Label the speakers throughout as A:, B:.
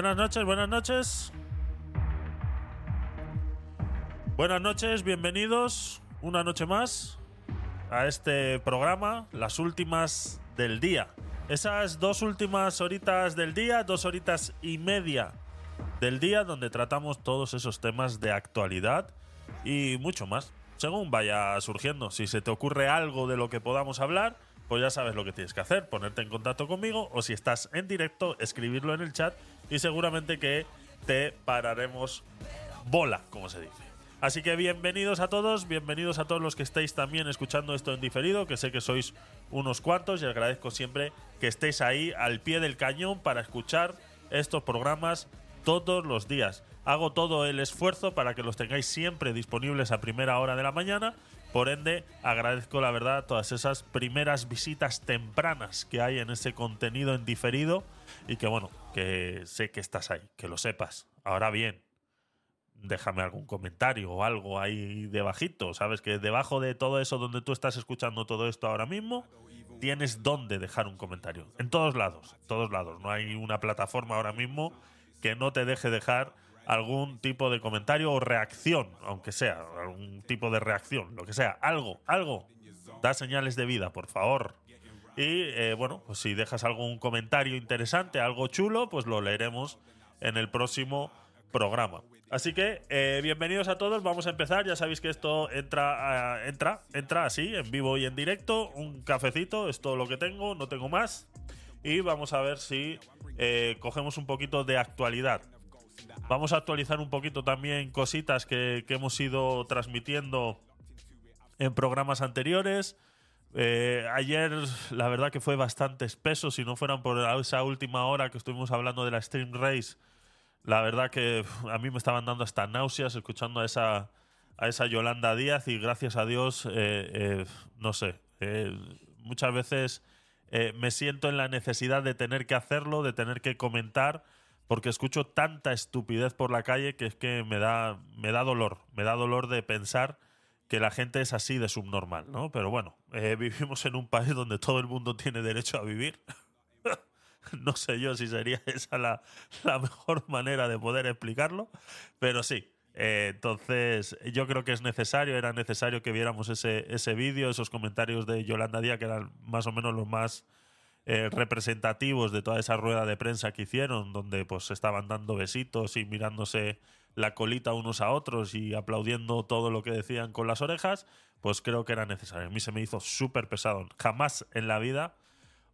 A: Buenas noches, buenas noches. Buenas noches, bienvenidos una noche más a este programa, las últimas del día. Esas dos últimas horitas del día, dos horitas y media del día, donde tratamos todos esos temas de actualidad y mucho más, según vaya surgiendo. Si se te ocurre algo de lo que podamos hablar, pues ya sabes lo que tienes que hacer, ponerte en contacto conmigo o si estás en directo, escribirlo en el chat y seguramente que te pararemos bola, como se dice. Así que bienvenidos a todos, bienvenidos a todos los que estéis también escuchando esto en diferido, que sé que sois unos cuantos y agradezco siempre que estéis ahí al pie del cañón para escuchar estos programas todos los días. Hago todo el esfuerzo para que los tengáis siempre disponibles a primera hora de la mañana. Por ende, agradezco la verdad todas esas primeras visitas tempranas que hay en ese contenido en diferido y que bueno, que sé que estás ahí, que lo sepas. Ahora bien, déjame algún comentario o algo ahí debajito. Sabes que debajo de todo eso donde tú estás escuchando todo esto ahora mismo, tienes donde dejar un comentario. En todos lados, todos lados. No hay una plataforma ahora mismo que no te deje dejar algún tipo de comentario o reacción, aunque sea, algún tipo de reacción, lo que sea, algo, algo. Da señales de vida, por favor. Y eh, bueno, pues si dejas algún comentario interesante, algo chulo, pues lo leeremos en el próximo programa. Así que eh, bienvenidos a todos, vamos a empezar. Ya sabéis que esto entra, ah, entra, entra así, en vivo y en directo. Un cafecito, es todo lo que tengo, no tengo más. Y vamos a ver si eh, cogemos un poquito de actualidad. Vamos a actualizar un poquito también cositas que, que hemos ido transmitiendo en programas anteriores. Eh, ayer la verdad que fue bastante espeso, si no fueran por esa última hora que estuvimos hablando de la Stream Race la verdad que a mí me estaban dando hasta náuseas escuchando a esa, a esa Yolanda Díaz y gracias a Dios, eh, eh, no sé, muchas veces me siento en la necesidad de tener que hacerlo, de tener que comentar, porque escucho tanta estupidez por la calle que es que me da, me da dolor, me da dolor de pensar que la gente es así de subnormal, ¿no? Pero bueno, vivimos en un país donde todo el mundo tiene derecho a vivir. No sé yo si sería esa la, mejor manera de poder explicarlo, pero sí. Eh, entonces, yo creo que es necesario, era necesario que viéramos ese, ese vídeo, esos comentarios de Yolanda Díaz, que eran más o menos los más eh, representativos de toda esa rueda de prensa que hicieron, donde pues estaban dando besitos y mirándose la colita unos a otros y aplaudiendo todo lo que decían con las orejas, pues creo que era necesario. A mí se me hizo súper pesado. Jamás en la vida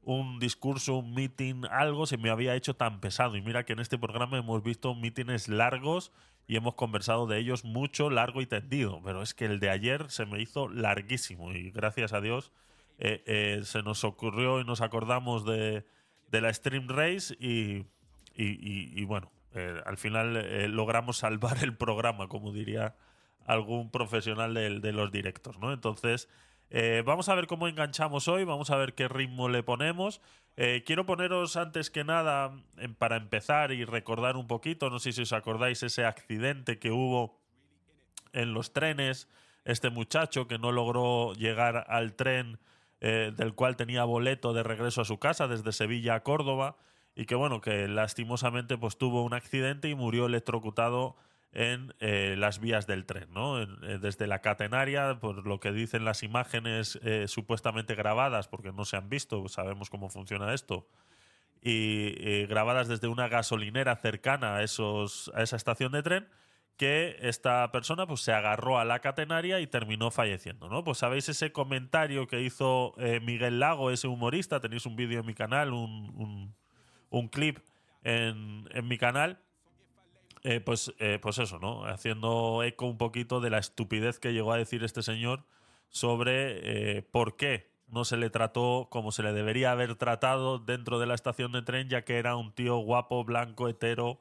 A: un discurso, un meeting, algo se me había hecho tan pesado. Y mira que en este programa hemos visto mítines largos y hemos conversado de ellos mucho, largo y tendido. Pero es que el de ayer se me hizo larguísimo y gracias a Dios eh, eh, se nos ocurrió y nos acordamos de, la Stream Race y, y, bueno, eh, al final logramos salvar el programa, como diría algún profesional de, de los directos, ¿no? Entonces... Eh, vamos a ver cómo enganchamos hoy, vamos a ver qué ritmo le ponemos. Eh, quiero poneros antes que nada, para empezar y recordar un poquito, no sé si os acordáis ese accidente que hubo en los trenes, este muchacho que no logró llegar al tren eh, del cual tenía boleto de regreso a su casa desde Sevilla a Córdoba y que bueno, que lastimosamente pues tuvo un accidente y murió electrocutado en eh, las vías del tren, ¿no? Eh, desde la catenaria, por lo que dicen las imágenes eh, supuestamente grabadas, porque no se han visto, sabemos cómo funciona esto, y grabadas desde una gasolinera cercana a, esos, a esa estación de tren, que esta persona pues, se agarró a la catenaria y terminó falleciendo, ¿no? Pues sabéis ese comentario que hizo Miguel Lago, ese humorista, tenéis un vídeo en mi canal, un, un, clip en, en mi canal, eh, pues, eh, pues eso, ¿no? Haciendo eco un poquito de la estupidez que llegó a decir este señor sobre eh, por qué no se le trató como se le debería haber tratado dentro de la estación de tren, ya que era un tío guapo, blanco, hetero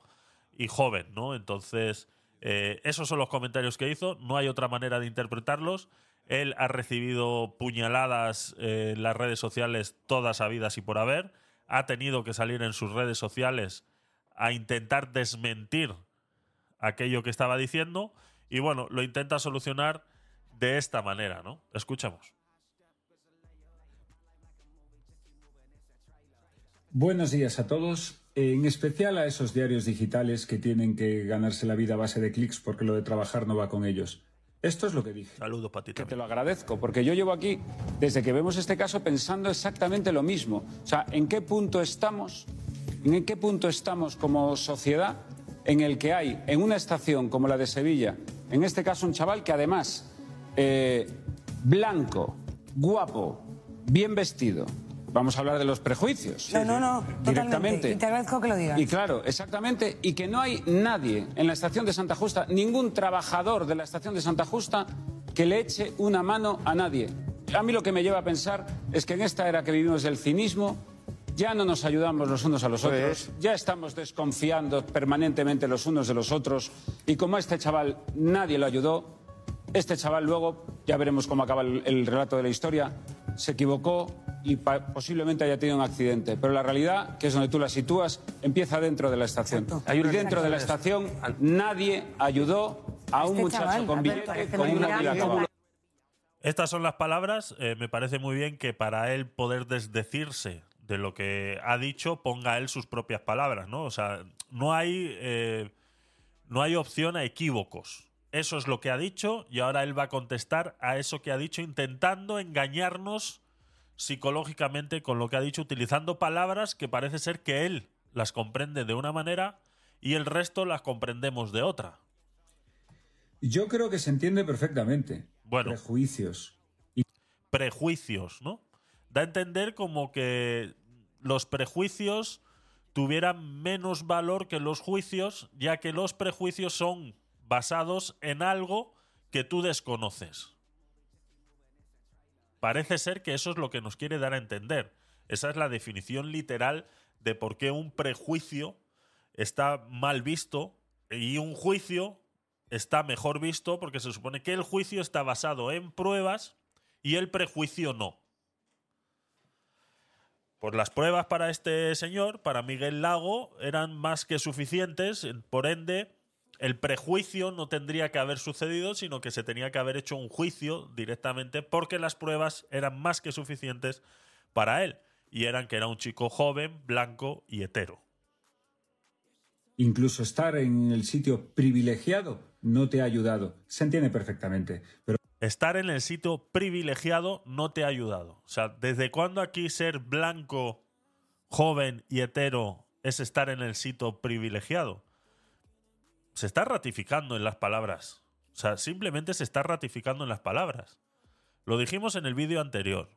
A: y joven, ¿no? Entonces, esos son los comentarios que hizo, no hay otra manera de interpretarlos. Él ha recibido puñaladas en las redes sociales todas habidas y por haber. Ha tenido que salir en sus redes sociales a intentar desmentir aquello que estaba diciendo y bueno, lo intenta solucionar de esta manera, ¿no? Escuchamos.
B: Buenos días a todos, en especial a esos diarios digitales que tienen que ganarse la vida a base de clics porque lo de trabajar no va con ellos. Esto es lo que dije.
A: Saludos para ti
C: Que te lo agradezco, porque yo llevo aquí, desde que vemos este caso, pensando exactamente lo mismo. O sea, ¿en qué punto estamos? ¿En qué punto estamos como sociedad en el que hay, en una estación como la de Sevilla, en este caso un chaval que además, eh, blanco, guapo, bien vestido, vamos a hablar de los prejuicios.
D: No, no, no, totalmente.
C: Directamente.
D: Y te agradezco que lo digas.
C: Y claro, exactamente, y que no hay nadie en la estación de Santa Justa, ningún trabajador de la estación de Santa Justa que le eche una mano a nadie. A mí lo que me lleva a pensar es que en esta era que vivimos del cinismo, ya no nos ayudamos los unos a los otros, ya estamos desconfiando permanentemente los unos de los otros, y como a este chaval nadie lo ayudó, este chaval luego, ya veremos cómo acaba el, el relato de la historia, se equivocó y posiblemente haya tenido un accidente. Pero la realidad, que es donde tú la sitúas, empieza dentro de la estación. Y dentro de la estación nadie ayudó a un
D: Este
C: muchacho
D: chaval,
C: con billete, con una
D: mira,
C: pila
D: no
C: como-
D: va-
A: Estas son las palabras. eh, me parece muy bien que para él poder desdecirse de lo que ha dicho, ponga él sus propias palabras, ¿no? O sea, no hay, eh, no hay opción a equívocos. Eso es lo que ha dicho y ahora él va a contestar a eso que ha dicho intentando engañarnos psicológicamente con lo que ha dicho, utilizando palabras que parece ser que él las comprende de una manera y el resto las comprendemos de otra.
B: Yo creo que se entiende perfectamente.
A: Bueno.
B: Prejuicios.
A: prejuicios, ¿no? Da a entender como que los prejuicios tuvieran menos valor que los juicios, ya que los prejuicios son basados en algo que tú desconoces. Parece ser que eso es lo que nos quiere dar a entender. Esa es la definición literal de por qué un prejuicio está mal visto y un juicio está mejor visto porque se supone que el juicio está basado en pruebas y el prejuicio no. Pues las pruebas para este señor, para Miguel Lago, eran más que suficientes, por ende, el prejuicio no tendría que haber sucedido, sino que se tenía que haber hecho un juicio directamente porque las pruebas eran más que suficientes para él, y eran que era un chico joven, blanco y hetero.
B: Incluso estar en el sitio privilegiado no te ha ayudado. Se entiende perfectamente. Pero
A: estar en el sitio privilegiado no te ha ayudado. O sea, ¿desde cuándo aquí ser blanco, joven y hetero es estar en el sitio privilegiado? Se está ratificando en las palabras. O sea, simplemente se está ratificando en las palabras. Lo dijimos en el vídeo anterior.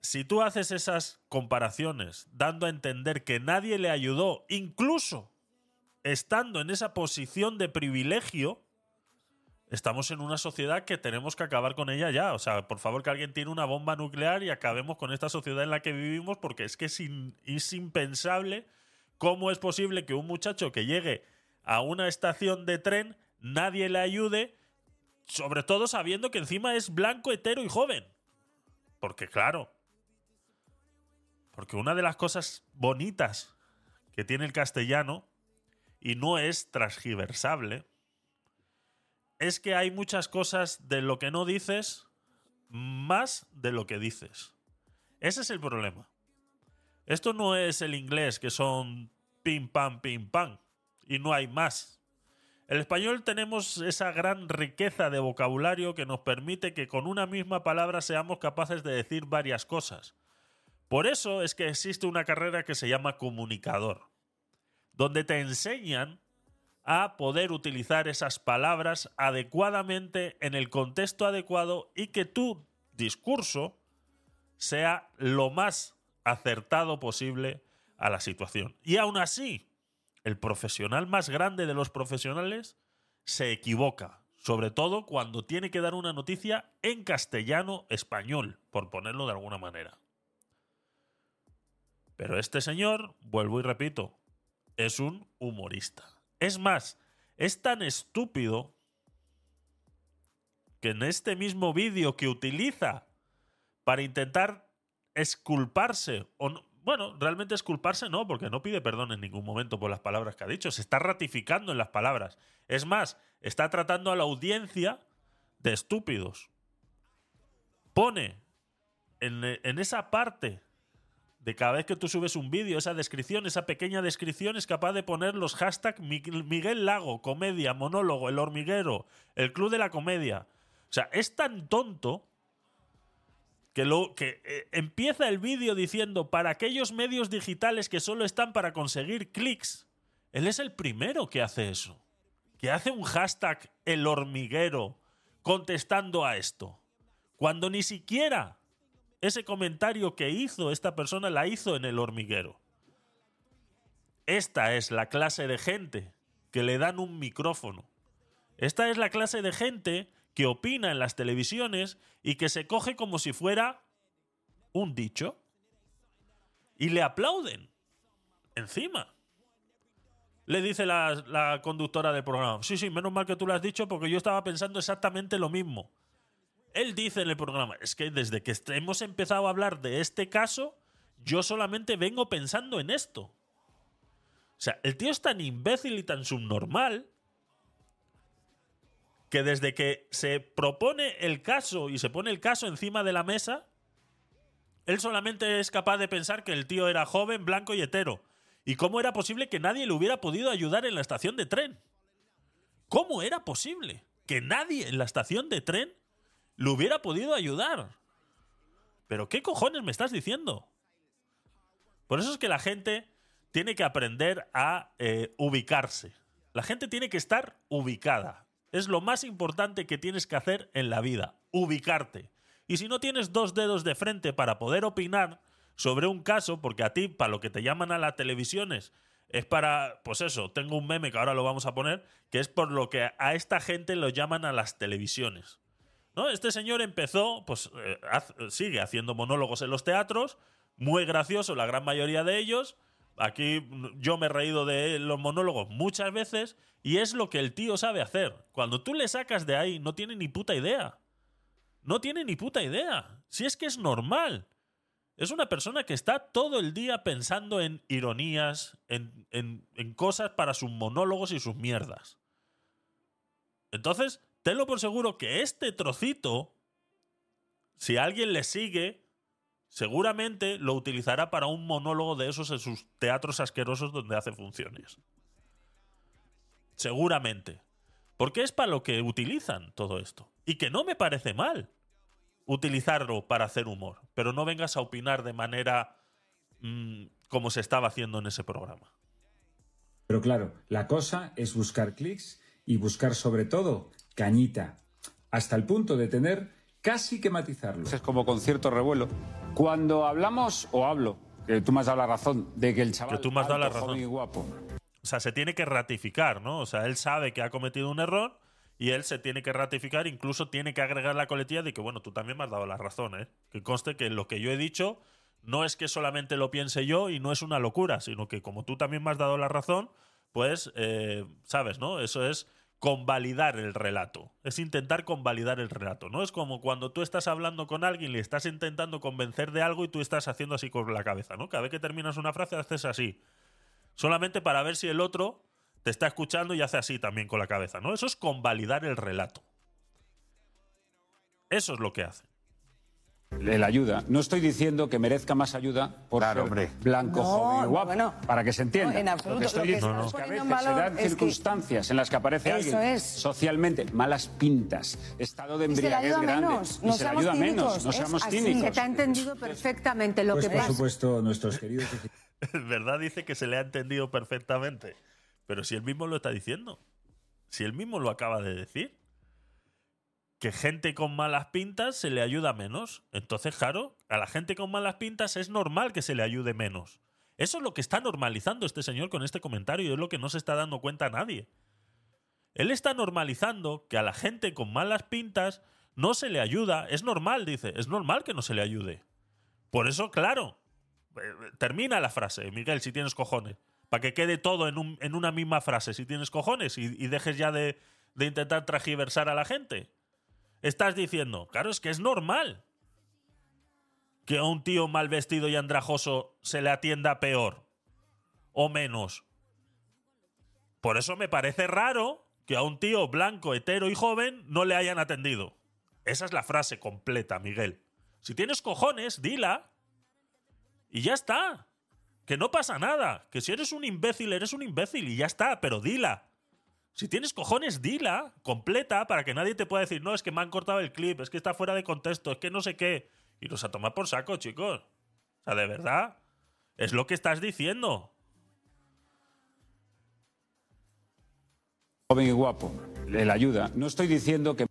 A: Si tú haces esas comparaciones dando a entender que nadie le ayudó, incluso estando en esa posición de privilegio, estamos en una sociedad que tenemos que acabar con ella ya. O sea, por favor que alguien tiene una bomba nuclear y acabemos con esta sociedad en la que vivimos porque es que es impensable cómo es posible que un muchacho que llegue a una estación de tren nadie le ayude, sobre todo sabiendo que encima es blanco, hetero y joven. Porque claro, porque una de las cosas bonitas que tiene el castellano, y no es transgiversable, es que hay muchas cosas de lo que no dices más de lo que dices. Ese es el problema. Esto no es el inglés, que son pim pam, pim pam, y no hay más. El español tenemos esa gran riqueza de vocabulario que nos permite que con una misma palabra seamos capaces de decir varias cosas. Por eso es que existe una carrera que se llama comunicador, donde te enseñan a poder utilizar esas palabras adecuadamente en el contexto adecuado y que tu discurso sea lo más acertado posible a la situación. Y aún así, el profesional más grande de los profesionales se equivoca, sobre todo cuando tiene que dar una noticia en castellano español, por ponerlo de alguna manera. Pero este señor, vuelvo y repito, es un humorista. Es más, es tan estúpido que en este mismo vídeo que utiliza para intentar esculparse, o no- bueno, realmente esculparse no, porque no pide perdón en ningún momento por las palabras que ha dicho, se está ratificando en las palabras. Es más, está tratando a la audiencia de estúpidos. Pone en, en esa parte de cada vez que tú subes un vídeo, esa descripción, esa pequeña descripción es capaz de poner los hashtags Miguel Lago, comedia, monólogo, el hormiguero, el club de la comedia. O sea, es tan tonto que, lo, que eh, empieza el vídeo diciendo para aquellos medios digitales que solo están para conseguir clics. Él es el primero que hace eso. Que hace un hashtag el hormiguero contestando a esto. Cuando ni siquiera ese comentario que hizo esta persona la hizo en el hormiguero. Esta es la clase de gente que le dan un micrófono. Esta es la clase de gente que opina en las televisiones y que se coge como si fuera un dicho. Y le aplauden. Encima. Le dice la, conductora del programa. Sí, sí, menos mal que tú lo has dicho porque yo estaba pensando exactamente lo mismo. Él dice en el programa, es que desde que hemos empezado a hablar de este caso, yo solamente vengo pensando en esto. O sea, el tío es tan imbécil y tan subnormal que desde que se propone el caso y se pone el caso encima de la mesa, él solamente es capaz de pensar que el tío era joven, blanco y hetero. ¿Y cómo era posible que nadie le hubiera podido ayudar en la estación de tren? ¿Cómo era posible que nadie en la estación de tren le hubiera podido ayudar? ¿Pero qué cojones me estás diciendo? Por eso es que la gente tiene que aprender a eh, ubicarse. La gente tiene que estar ubicada. Es lo más importante que tienes que hacer en la vida, ubicarte. Y si no tienes dos dedos de frente para poder opinar sobre un caso, porque a ti, para lo que te llaman a las televisiones, es para, pues eso, tengo un meme que ahora lo vamos a poner, que es por lo que a esta gente lo llaman a las televisiones. ¿No? Este señor empezó, pues eh, sigue haciendo monólogos en los teatros, muy gracioso la gran mayoría de ellos, Aquí yo me he reído de los monólogos muchas veces y es lo que el tío sabe hacer. Cuando tú le sacas de ahí, no tiene ni puta idea. No tiene ni puta idea. Si es que es normal. Es una persona que está todo el día pensando en ironías, en, en cosas para sus monólogos y sus mierdas. Entonces, tenlo por seguro que este trocito, si alguien le sigue, seguramente lo utilizará para un monólogo de esos en sus teatros asquerosos donde hace funciones. Seguramente. Porque es para lo que utilizan todo esto. Y que no me parece mal utilizarlo para hacer humor. Pero no vengas a opinar de manera mm, como se estaba haciendo en ese programa.
B: Pero claro, la cosa es buscar clics y buscar sobre todo cañita. Hasta el punto de tener casi que matizarlo.
C: Es como con cierto revuelo. Cuando hablamos, o hablo, que tú me has dado la razón, de que el chaval
A: que tú me has dado la razón.
C: guapo.
A: O sea, se tiene que ratificar, ¿no? O sea, él sabe que ha cometido un error y él se tiene que ratificar, incluso tiene que agregar la coletilla de que, bueno, tú también me has dado la razón, ¿eh? Que conste que lo que yo he dicho no es que solamente lo piense yo y no es una locura, sino que como tú también me has dado la razón, pues, eh, sabes, ¿no? Eso es convalidar el relato. Es intentar convalidar el relato. No es como cuando tú estás hablando con alguien, le estás intentando convencer de algo y tú estás haciendo así con la cabeza, ¿no? Cada vez que terminas una frase haces así. Solamente para ver si el otro te está escuchando y hace así también con la cabeza, ¿no? Eso es convalidar el relato. Eso es lo que hace
C: la ayuda. No estoy diciendo que merezca más ayuda por ser hombre. blanco, joven y guapo, para que se entienda.
D: en absoluto. Lo que
C: estoy diciendo es que a veces se dan circunstancias en las que aparece alguien socialmente malas pintas, estado de embriaguez grande
D: menos,
C: y se le ayuda menos, no seamos cínicos.
D: Se te ha entendido perfectamente lo
B: pues
D: que
B: por supuesto, nuestros queridos...
A: ¿Verdad? Dice que se le ha entendido perfectamente. Pero si él mismo lo está diciendo. Si él mismo lo acaba de decir que gente con malas pintas se le ayuda menos. Entonces, claro, a la gente con malas pintas es normal que se le ayude menos. Eso es lo que está normalizando este señor con este comentario y es lo que no se está dando cuenta a nadie. Él está normalizando que a la gente con malas pintas no se le ayuda. Es normal, dice, es normal que no se le ayude. Por eso, claro, eh, termina la frase, Miguel, si tienes cojones. Para que quede todo en, en, una misma frase, si tienes cojones, y, y dejes ya de, de intentar tragiversar a la gente. Estás diciendo, claro, es que es normal que a un tío mal vestido y andrajoso se le atienda peor o menos. Por eso me parece raro que a un tío blanco, hetero y joven no le hayan atendido. Esa es la frase completa, Miguel. Si tienes cojones, dila. Y ya está. Que no pasa nada. Que si eres un imbécil, eres un imbécil y ya está, pero dila. Si tienes cojones, dila completa para que nadie te pueda decir, no, es que me han cortado el clip, es que está fuera de contexto, es que no sé qué. Y los a tomar por saco, chicos. O sea, de verdad. Es lo que estás diciendo.
C: joven y guapo, le ayuda. No estoy diciendo que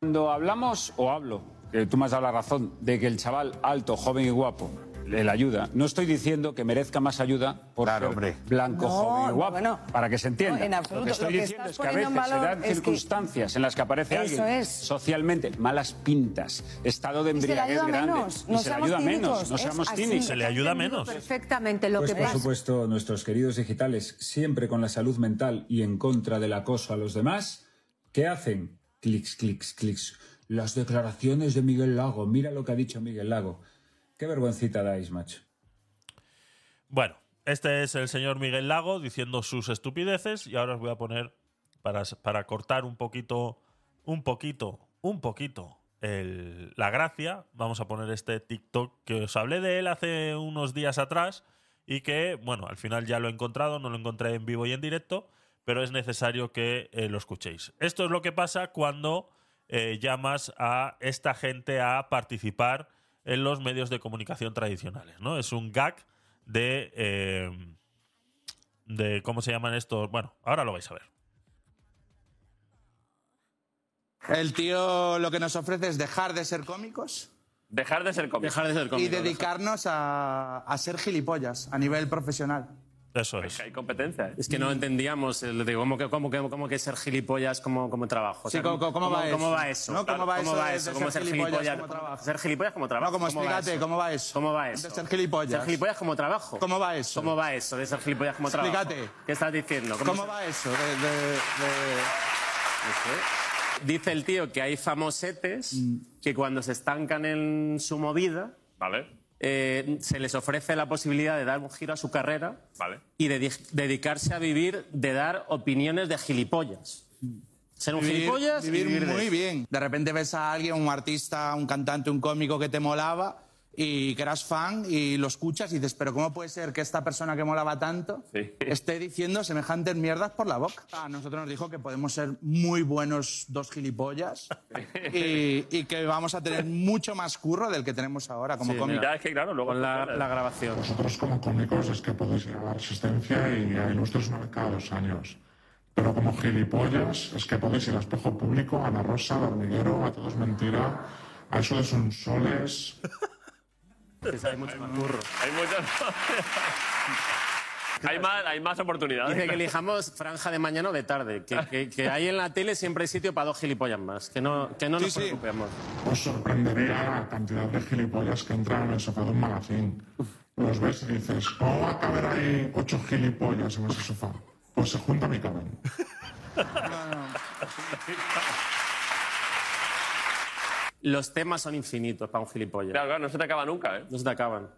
C: cuando hablamos o hablo, que tú me has dado la razón, de que el chaval alto, joven y guapo le ayuda. No estoy diciendo que merezca más ayuda por
E: Claro,
C: ser
E: hombre.
C: blanco,
F: No,
C: joven y guapo,
F: bueno.
C: para que se entienda.
F: No, en absoluto.
C: Lo que estoy
F: Lo que
C: diciendo es que a veces se dan
F: es que-
C: circunstancias en las que aparece
F: Eso
C: alguien
F: es.
C: socialmente malas pintas, estado de embriaguez grande,
F: menos,
C: y
F: no
C: se le
F: seamos
C: ayuda menos,
F: cínicos,
C: no
F: es
C: seamos cínicos.
A: Se le ayuda menos.
D: Perfectamente lo
B: Pues
D: que
B: por
D: pasa.
B: supuesto, nuestros queridos digitales, siempre con la salud mental y en contra del acoso a los demás, ¿qué hacen? Clics, clics, clics. Las declaraciones de Miguel Lago. Mira lo que ha dicho Miguel Lago. Qué vergüencita dais, macho.
A: Bueno, este es el señor Miguel Lago diciendo sus estupideces y ahora os voy a poner para, para cortar un poquito, un poquito, un poquito la gracia. Vamos a poner este TikTok que os hablé de él hace unos días atrás y que, bueno, al final ya lo he encontrado, no lo encontré en vivo y en directo, pero es necesario que eh, lo escuchéis. Esto es lo que pasa cuando eh, llamas a esta gente a participar en los medios de comunicación tradicionales, ¿no? Es un gag de, eh, de ¿cómo se llaman estos? Bueno, ahora lo vais a ver.
G: El tío lo que nos ofrece es dejar de ser cómicos
H: Dejar de ser cómico. Dejar de ser
G: y dedicarnos a, a ser gilipollas a nivel profesional.
A: Eso es.
H: Hay competencia. ¿eh? Es que no entendíamos el de cómo que, cómo, que- cómo que ser gilipollas como, como trabajo. O
G: Sí, ¿cómo- cómo va
H: ¿Cómo va eso?
G: ¿No? ¿Cómo va eso de- de
H: eso?
G: ser
H: ¿Cómo ser
G: gilipollas
H: gilipollas
G: como trabajo?
H: Ser gilipollas como trabajo.
G: No, como
H: ¿Cómo va
G: explícate,
H: eso?
G: ¿cómo va eso?
H: ¿Cómo va eso?
G: De ser gilipollas.
H: Ser gilipollas como trabajo.
G: ¿Cómo va eso?
H: ¿Cómo va eso de ser gilipollas como trabajo?
G: Explícate.
H: ¿Qué estás diciendo?
G: ¿Cómo va eso? De- de- de-
H: Dice el tío que hay famosetes
G: Mm.
H: que cuando se estancan en su movida, eh, se les ofrece la posibilidad de dar un giro a su carrera y de dedicarse a vivir de dar opiniones de gilipollas. Ser un
G: Vivir,
H: gilipollas y
G: vivir
H: vivir de
G: muy bien. De repente ves a alguien, un artista, un cantante, un cómico que te molaba y que eras fan y lo escuchas y dices, pero ¿cómo puede ser que esta persona que molaba tanto esté diciendo semejantes mierdas por la boca? A nosotros nos dijo que podemos ser muy buenos dos gilipollas y, y que vamos a tener mucho más curro del que tenemos ahora como
H: Sí,
G: cómicos.
H: mira, es que claro, luego con la, la grabación.
I: Vosotros como cómicos es que podéis ir a la resistencia y a Ilustres cada dos años. Pero como gilipollas es que podéis ir a Espejo Público, a Ana Rosa, a Hormiguero, a Todo es Mentira, a eso de Son Soles.
H: Hay mucho más curro.
J: Hay muchas. hay, más, hay más oportunidades.
H: Dice que elijamos franja de mañana o de tarde. Que, que, que ahí en la tele siempre hay sitio para dos gilipollas más. Que no, que no nos
G: Sí, sí.
H: preocupemos.
I: Os sorprendería la cantidad de gilipollas que entran en el sofá de un magazín. Los ves y dices, ¿cómo va a caber ahí ocho gilipollas en ese sofá? Pues se juntan y caben.
H: Los temas son infinitos para un gilipollas.
J: Claro, claro, no se te acaba nunca, ¿eh?
H: No se te acaban.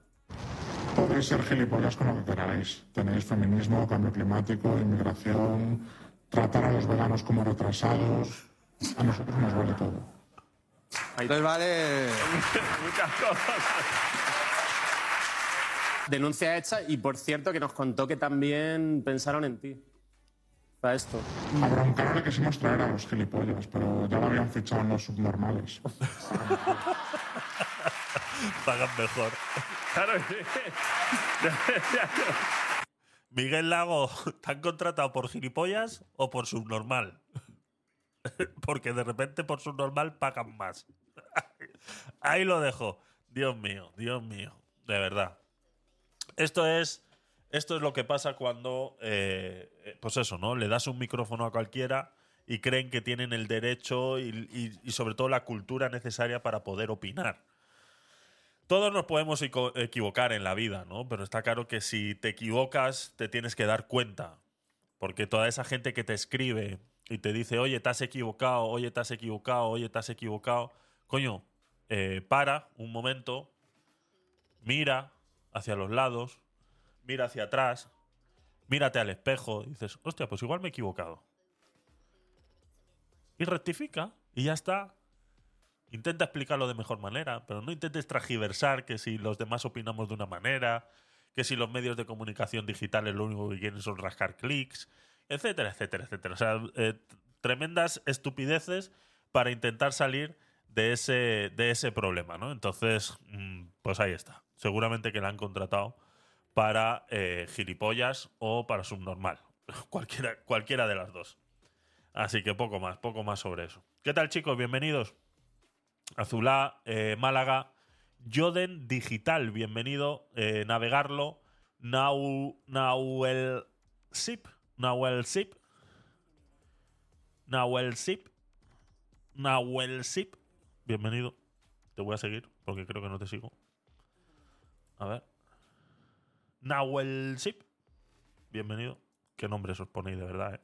I: Podéis ser gilipollas con lo que queráis. Tenéis feminismo, cambio climático, inmigración, tratar a los veganos como retrasados. A nosotros nos vale todo.
G: Entonces vale...
J: Muchas cosas.
H: Denuncia hecha y por cierto que nos contó que también pensaron en ti. Para esto.
I: A broncar le quisimos traer a los gilipollas, pero ya lo habían fichado en los subnormales.
A: Pagan mejor.
J: Claro, sí.
A: Miguel Lago, ¿te han contratado por gilipollas o por subnormal? Porque de repente por subnormal pagan más. Ahí lo dejo. Dios mío, Dios mío. De verdad. Esto es, esto es lo que pasa cuando, eh, eh, pues eso, ¿no? Le das un micrófono a cualquiera y creen que tienen el derecho y, y- sobre todo la cultura necesaria para poder opinar. Todos nos podemos equivocar en la vida, ¿no? Pero está claro que si te equivocas, te tienes que dar cuenta. Porque toda esa gente que te escribe y te dice, oye, te has equivocado, oye, te has equivocado, oye, te has equivocado. Coño, eh, para un momento, mira hacia los lados, mira hacia atrás, mírate al espejo dices, hostia, pues igual me he equivocado. Y rectifica y ya está. Intenta explicarlo de mejor manera, pero no intentes tragiversar que si los demás opinamos de una manera, que si los medios de comunicación digitales lo único que quieren son rascar clics, etcétera, etcétera, etcétera. O sea, eh, tremendas estupideces para intentar salir de ese, de ese problema, ¿no? Entonces, mm, pues ahí está. Seguramente que la han contratado para eh, gilipollas o para subnormal. cualquiera, cualquiera de las dos. Así que poco más, poco más sobre eso. ¿Qué tal, chicos? Bienvenidos. Azulá, eh, Málaga, Joden Digital, bienvenido. Eh, navegarlo. Now, Nauel Zip. Nauel Zip. Nauel Zip. Nauel Zip. Bienvenido. Te voy a seguir porque creo que no te sigo. A ver. Nauel Zip. Bienvenido. Qué nombres os ponéis, de verdad, ¿eh?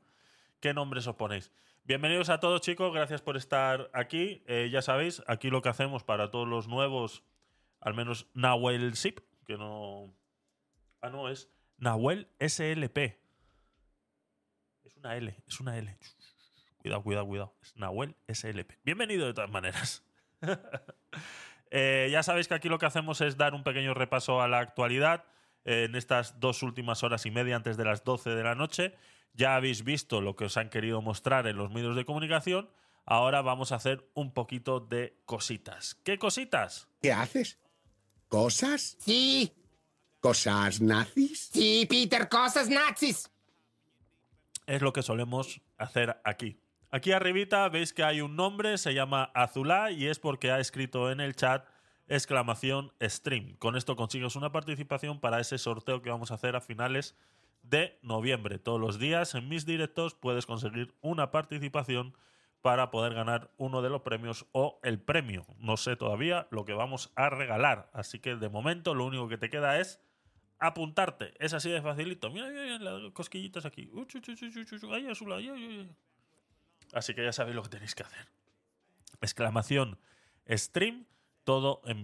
A: ¿Qué nombres os ponéis? Bienvenidos a todos, chicos. Gracias por estar aquí. Eh, ya sabéis, aquí lo que hacemos para todos los nuevos, al menos Nahuel Zip, que no. Ah, no, es Nahuel SLP. Es una L, es una L. Cuidado, cuidado, cuidado. Es Nahuel SLP. Bienvenido de todas maneras. Eh, ya sabéis que aquí lo que hacemos es dar un pequeño repaso a la actualidad en estas dos últimas horas y media antes de las 12 de la noche. Ya habéis visto lo que os han querido mostrar en los medios de comunicación. Ahora vamos a hacer un poquito de cositas. ¿Qué cositas?
E: ¿Qué haces? ¿Cosas?
F: Sí,
E: ¿Cosas nazis?
F: sí, Peter, cosas nazis.
A: Es lo que solemos hacer aquí. Aquí arribita veis que hay un nombre, se llama Azulá y es porque ha escrito en el chat exclamación stream. Con esto consigues una participación para ese sorteo que vamos a hacer a finales de noviembre. Todos los días en mis directos puedes conseguir una participación para poder ganar uno de los premios o el premio. No sé todavía lo que vamos a regalar. Así que de momento lo único que te queda es apuntarte. Es así de facilito. Mira, mira, mira, las cosquillitas aquí. Así que ya sabéis lo que tenéis que hacer. Exclamación stream, todo en,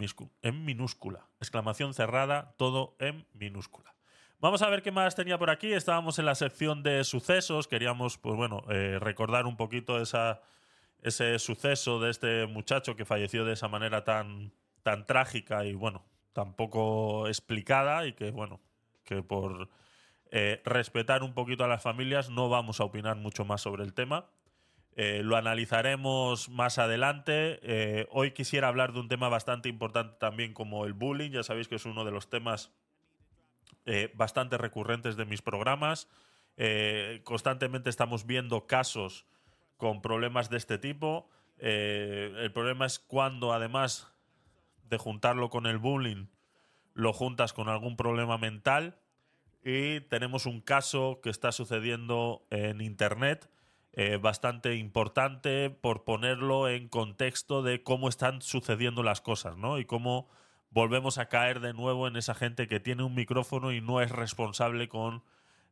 A: minúscula. Exclamación cerrada, todo en minúscula. Vamos a ver qué más tenía por aquí. Estábamos en la sección de sucesos. Queríamos, pues bueno, eh, recordar un poquito ese suceso de este muchacho que falleció de esa manera tan, tan trágica y, bueno, tan poco explicada y que, bueno, que por eh, respetar un poquito a las familias no vamos a opinar mucho más sobre el tema. Eh, lo analizaremos más adelante. Eh, hoy quisiera hablar de un tema bastante importante también como el bullying. Ya sabéis que es uno de los temas eh, bastante recurrentes de mis programas. Constantemente estamos viendo casos con problemas de este tipo. El problema es cuando además de juntarlo con el bullying, lo juntas con algún problema mental. Y tenemos un caso que está sucediendo en Internet eh, bastante importante por ponerlo en contexto de cómo están sucediendo las cosas, ¿no? Y cómo volvemos a caer de nuevo en esa gente que tiene un micrófono y no es responsable con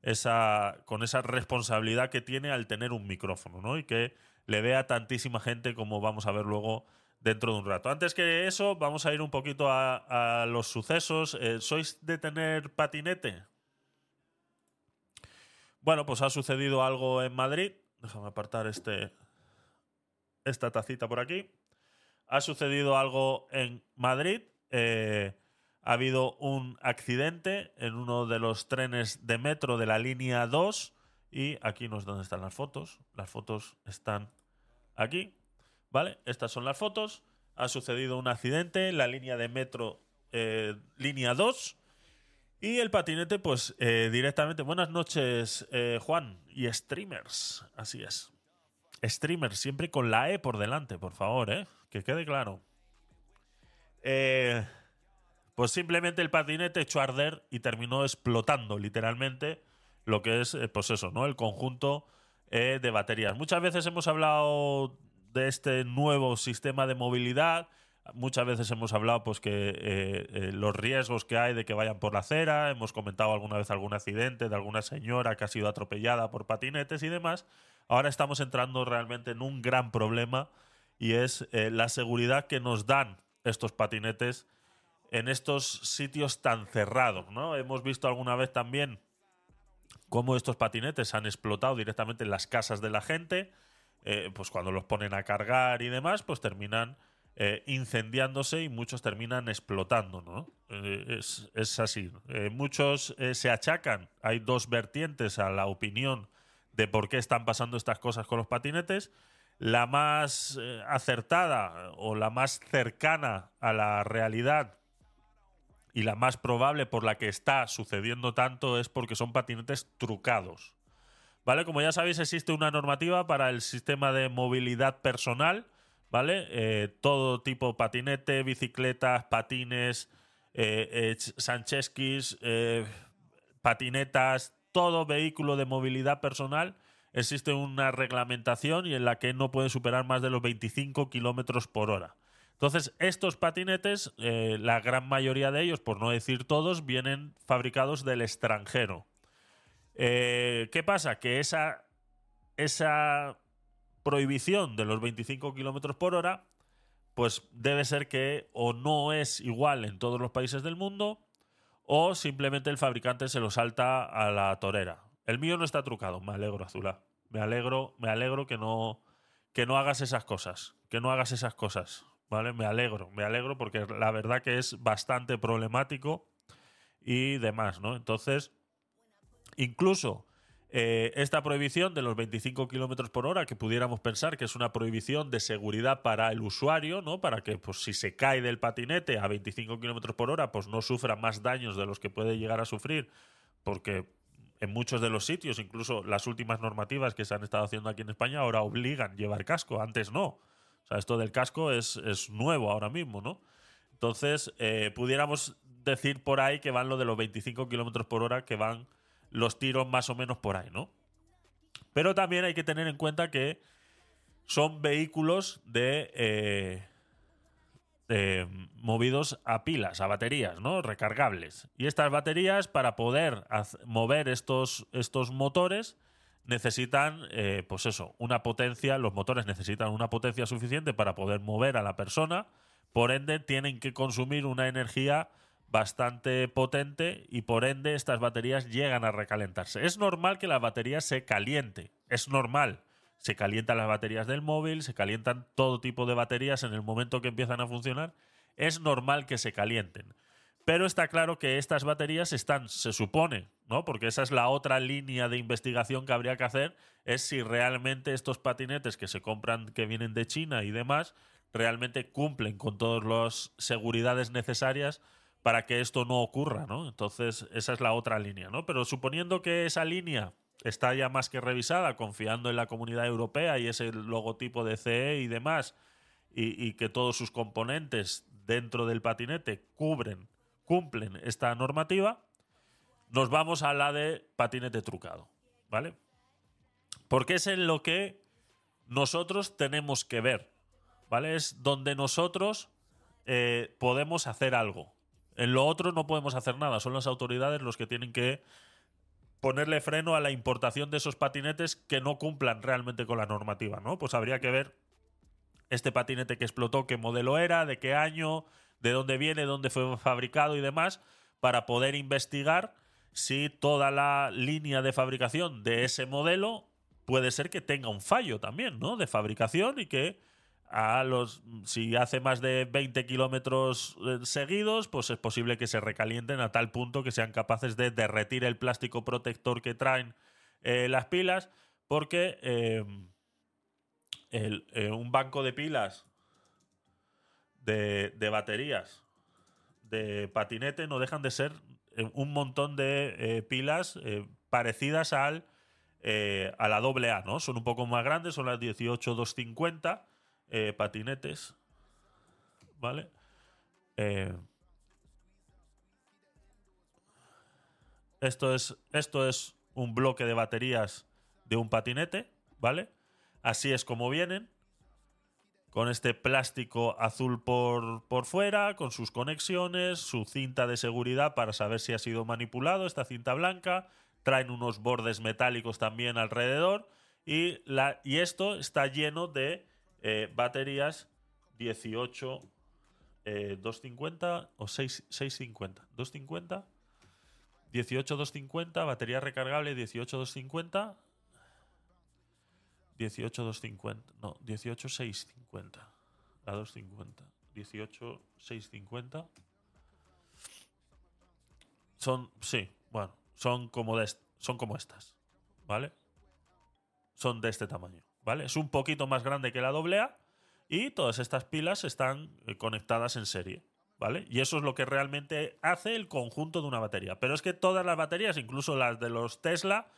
A: esa, con esa responsabilidad que tiene al tener un micrófono, ¿no? Y que le vea tantísima gente como vamos a ver luego dentro de un rato. Antes que eso, vamos a ir un poquito a, los sucesos. Eh, ¿Sois de tener patinete? Bueno, pues ha sucedido algo en Madrid. Déjame apartar este, esta tacita por aquí. Ha sucedido algo en Madrid. Eh, ha habido un accidente en uno de los trenes de metro de la línea 2. Y aquí no es donde están las fotos. Las fotos están aquí. ¿Vale? Estas son las fotos. Ha sucedido un accidente en la línea de metro eh, línea 2. Y el patinete, pues eh, directamente. Buenas noches, eh, Juan. Y streamers. Así es. Streamers, siempre con la E por delante, por favor, ¿eh? Que quede claro. Eh, pues simplemente el patinete echó a arder y terminó explotando, literalmente, lo que es, eh, pues eso, ¿no? El conjunto de baterías. Muchas veces hemos hablado de este nuevo sistema de movilidad. Muchas veces hemos hablado pues que eh, eh, los riesgos que hay de que vayan por la acera, hemos comentado alguna vez algún accidente de alguna señora que ha sido atropellada por patinetes y demás. Ahora estamos entrando realmente en un gran problema y es eh, la seguridad que nos dan estos patinetes en estos sitios tan cerrados, ¿no? Hemos visto alguna vez también cómo estos patinetes han explotado directamente en las casas de la gente, pues cuando los ponen a cargar y demás, pues terminan eh, incendiándose y muchos terminan explotando, ¿no? Eh, es, es así. Eh, muchos se achacan, hay dos vertientes a la opinión de por qué están pasando estas cosas con los patinetes. La más acertada o la más cercana a la realidad y la más probable por la que está sucediendo tanto es porque son patinetes trucados. ¿Vale? Como ya sabéis, existe una normativa para el sistema de movilidad personal, ¿vale? Eh, todo tipo patinete, bicicletas, patines, eh, eh, eh, patinetas, todo vehículo de movilidad personal existe una reglamentación y en la que no puede superar más de los 25 kilómetros por hora. Entonces, estos patinetes, la gran mayoría de ellos, por no decir todos, vienen fabricados del extranjero. ¿Qué pasa? Que esa, esa prohibición de los 25 kilómetros por hora, pues debe ser que o no es igual en todos los países del mundo, o simplemente el fabricante se lo salta a la torera. El mío no está trucado, me alegro, Azula. Me alegro, me alegro que no, que no hagas esas cosas. Que no hagas esas cosas. ¿Vale? Me alegro, me alegro porque la verdad que es bastante problemático y demás, ¿no? Entonces, incluso eh, esta prohibición de los 25 kilómetros por hora, que pudiéramos pensar que es una prohibición de seguridad para el usuario, ¿no? Para que, pues, si se cae del patinete a 25 kilómetros por hora, pues no sufra más daños de los que puede llegar a sufrir, porque en muchos de los sitios, incluso las últimas normativas que se han estado haciendo aquí en España, ahora obligan llevar casco, antes no. O sea, esto del casco es, es nuevo ahora mismo, ¿no? Entonces, eh, pudiéramos decir por ahí que van lo de los 25 kilómetros por hora, que van los tiros más o menos por ahí, ¿no? Pero también hay que tener en cuenta que son vehículos de eh, eh, movidos a pilas, a baterías, ¿no? Recargables. Y estas baterías, para poder mover estos, estos motores, necesitan, eh, pues eso, una potencia, los motores necesitan una potencia suficiente para poder mover a la persona, por ende tienen que consumir una energía bastante potente y por ende estas baterías llegan a recalentarse. Es normal que la batería se caliente, es normal. Se calientan las baterías del móvil, se calientan todo tipo de baterías en el momento que empiezan a funcionar. Es normal que se calienten. Pero está claro que estas baterías están, se supone, ¿no? Porque esa es la otra línea de investigación que habría que hacer, es si realmente estos patinetes que se compran, que vienen de China y demás, realmente cumplen con todas las seguridades necesarias para que esto no ocurra, ¿no? Entonces, esa es la otra línea, ¿no? Pero suponiendo que esa línea está ya más que revisada, confiando en la comunidad europea y ese logotipo de CE y demás, y, que todos sus componentes dentro del patinete cubren, cumplen esta normativa, nos vamos a la de patinete trucado, ¿vale? Porque es en lo que nosotros tenemos que ver, ¿vale? Es donde nosotros eh, podemos hacer algo. En lo otro no podemos hacer nada, son las autoridades los que tienen que ponerle freno a la importación de esos patinetes que no cumplan realmente con la normativa, ¿no? Pues habría que ver este patinete que explotó, qué modelo era, de qué año, de dónde viene, dónde fue fabricado y demás, para poder investigar si toda la línea de fabricación de ese modelo puede ser que tenga un fallo también, ¿no? De fabricación y que a los si hace más de 20 kilómetros eh, seguidos, pues es posible que se recalienten a tal punto que sean capaces de derretir el plástico protector que traen eh, las pilas, porque eh, un banco de pilas de, de baterías de patinete no dejan de ser un montón de pilas parecidas al a la AA, ¿no? Son un poco más grandes, son las 18250 eh, patinetes, ¿vale? Eh, esto es esto es un bloque de baterías de un patinete, ¿vale? Así es como vienen con este plástico azul por, por fuera, con sus conexiones, su cinta de seguridad para saber si ha sido manipulado, esta cinta blanca, traen unos bordes metálicos también alrededor y, la, y esto está lleno de eh, baterías 18, eh, 250 o 6, 650, 250, 18, 250, batería recargable 18, 250. 18,250. No, 18,650. La 250. 18, 650. Son, sí, bueno, son como, de, son como estas, ¿vale? Son de este tamaño, ¿vale? Es un poquito más grande que la AA y todas estas pilas están eh, conectadas en serie, ¿vale? Y eso es lo que realmente hace el conjunto de una batería. Pero es que todas las baterías, incluso las de los Tesla,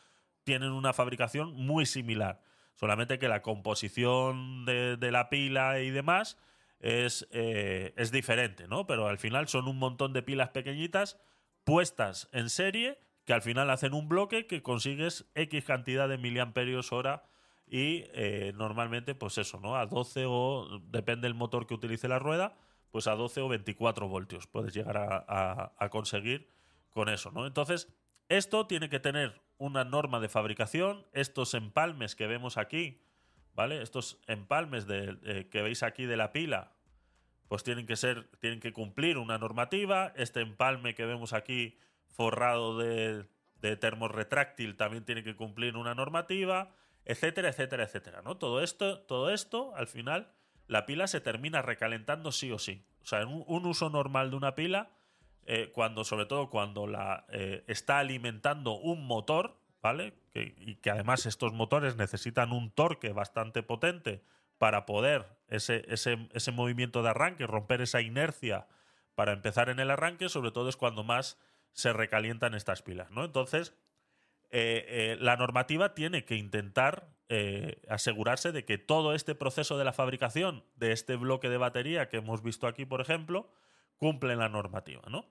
A: tienen una fabricación muy similar. Solamente que la composición de, la pila y demás es, eh, es diferente, ¿no? Pero al final son un montón de pilas pequeñitas puestas en serie que al final hacen un bloque que consigues X cantidad de miliamperios hora y eh, normalmente pues eso, ¿no? A 12 o depende del motor que utilice la rueda, pues a 12 o 24 voltios puedes llegar a, conseguir con eso, ¿no? Entonces, esto tiene que tener una norma de fabricación, estos empalmes que vemos aquí, ¿vale? Estos empalmes eh, que veis aquí de la pila, pues tienen que ser, tienen que cumplir una normativa. Este empalme que vemos aquí forrado de, de termorretráctil también tiene que cumplir una normativa, etcétera, etcétera, etcétera. ¿no? Todo esto, todo esto, al final, la pila se termina recalentando sí o sí. O sea, en un, uso normal de una pila, eh, cuando, sobre todo cuando la eh, está alimentando un motor, ¿vale? Y que además estos motores necesitan un torque bastante potente para poder ese, ese, ese movimiento de arranque, romper esa inercia para empezar en el arranque, sobre todo es cuando más se recalientan estas pilas, ¿no? Entonces, eh, eh, la normativa tiene que intentar eh, asegurarse de que todo este proceso de la fabricación de este bloque de batería que hemos visto aquí, por ejemplo, cumple la normativa, ¿no?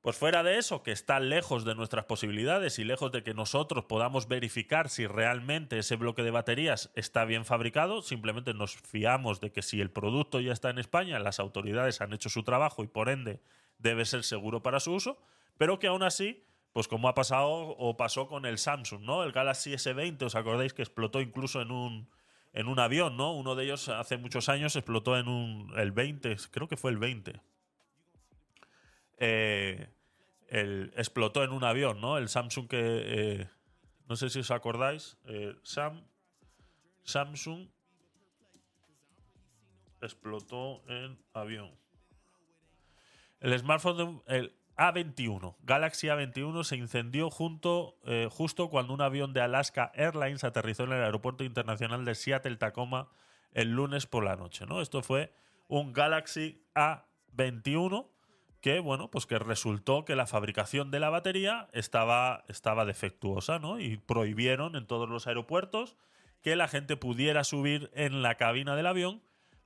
A: Pues fuera de eso, que está lejos de nuestras posibilidades y lejos de que nosotros podamos verificar si realmente ese bloque de baterías está bien fabricado, simplemente nos fiamos de que si el producto ya está en España, las autoridades han hecho su trabajo y por ende debe ser seguro para su uso, pero que aún así, pues como ha pasado o pasó con el Samsung, ¿no? El Galaxy S20, ¿os acordáis que explotó incluso en un, en un avión, ¿no? Uno de ellos hace muchos años explotó en un, el 20, creo que fue el 20 eh, el- explotó en un avión, ¿no? El Samsung que. eh, no sé si os acordáis. eh, Sam, Samsung explotó en avión. El smartphone, de- el A21, Galaxy A21, se incendió junto, eh, justo cuando un avión de Alaska Airlines aterrizó en el aeropuerto internacional de Seattle Tacoma el lunes por la noche. ¿no? Esto fue un Galaxy A21 que, bueno, pues que resultó que la fabricación de la batería estaba, estaba defectuosa. Y prohibieron en todos los aeropuertos que la gente pudiera subir en la cabina del avión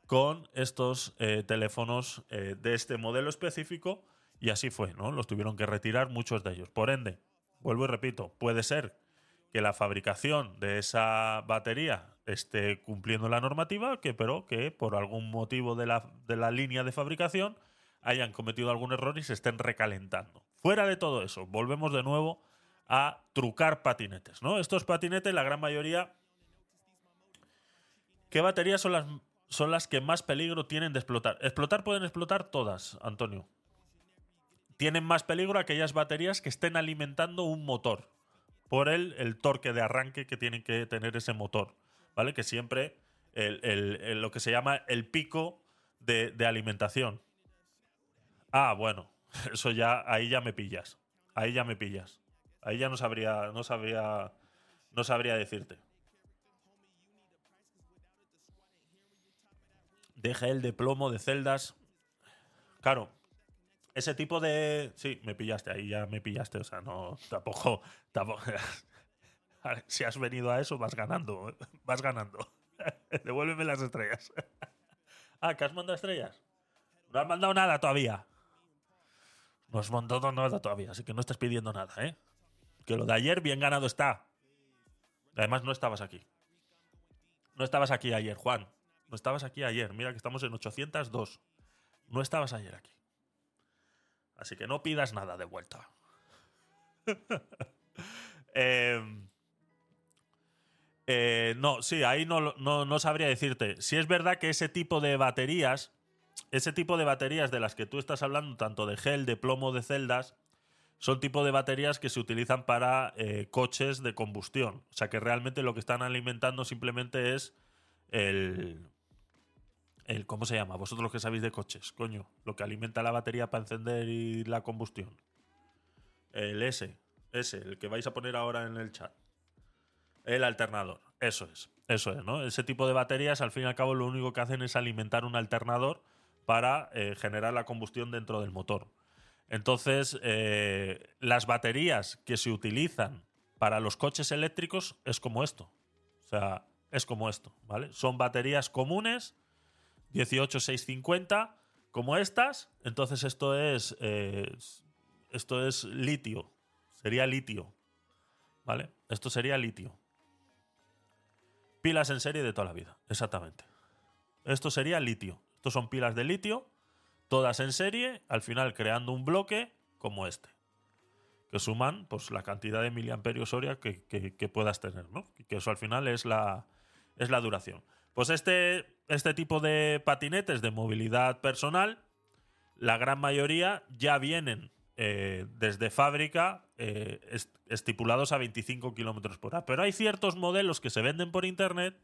A: con estos eh, teléfonos eh, de este modelo específico y así fue, ¿no? Los tuvieron que retirar muchos de ellos. Por ende, vuelvo y repito, puede ser que la fabricación de esa batería esté cumpliendo la normativa, que, pero que por algún motivo de la, de la línea de fabricación hayan cometido algún error y se estén recalentando. Fuera de todo eso, volvemos de nuevo a trucar patinetes, ¿no? Estos patinetes, la gran mayoría. ¿Qué baterías son las, son las que más peligro tienen de explotar? Explotar pueden explotar todas, Antonio. Tienen más peligro aquellas baterías que estén alimentando un motor. Por el, el torque de arranque que tiene que tener ese motor. ¿Vale? Que siempre el- el- lo que se llama el pico de, de alimentación. Ah, bueno, eso ya, ahí ya me pillas. Ahí ya me pillas. Ahí ya no sabría, no sabría, no sabría decirte. Deja el de plomo de celdas. Claro, ese tipo de. Sí, me pillaste, ahí ya me pillaste. O sea, no, tampoco. tampoco si has venido a eso, vas ganando. Vas ganando. Devuélveme las estrellas. ah, ¿que has mandado estrellas? No has mandado nada todavía. No has mandado nada todavía, así que no estás pidiendo nada, ¿eh? Que lo de ayer bien ganado está. Además, no estabas aquí. No estabas aquí ayer, Juan. No estabas aquí ayer. Mira que estamos en 802. No estabas ayer aquí. Así que no pidas nada de vuelta. Eh, eh, no, sí, ahí no, no, no sabría decirte. Si es verdad que ese tipo de baterías, ese tipo de baterías de las que tú estás hablando, tanto de gel, de plomo, de celdas, son tipo de baterías que se utilizan para eh, coches de combustión. O sea que realmente lo que están alimentando simplemente es el, el ¿cómo se llama? Vosotros los que sabéis de coches, coño, lo que alimenta la batería para encender y la combustión. El S, ese, el que vais a poner ahora en el chat. El alternador, eso es, eso es, ¿no? Ese tipo de baterías, al fin y al cabo, lo único que hacen es alimentar un alternador para eh, generar la combustión dentro del motor. Entonces, eh, las baterías que se utilizan para los coches eléctricos es como esto. O sea, es como esto, ¿vale? Son baterías comunes, 18650, como estas. Entonces, esto es, eh, esto es litio. Sería litio, ¿vale? Esto sería litio. Pilas en serie de toda la vida, exactamente. Esto sería litio. Estos son pilas de litio, todas en serie, al final creando un bloque como este. Que suman pues, la cantidad de miliamperios hora que, que- que puedas tener, ¿no? Que eso al final es la, es la duración. Pues este, este tipo de patinetes de movilidad personal, la gran mayoría ya vienen eh, desde fábrica eh, est- estipulados a 25 kilómetros por hora. Pero hay ciertos modelos que se venden por internet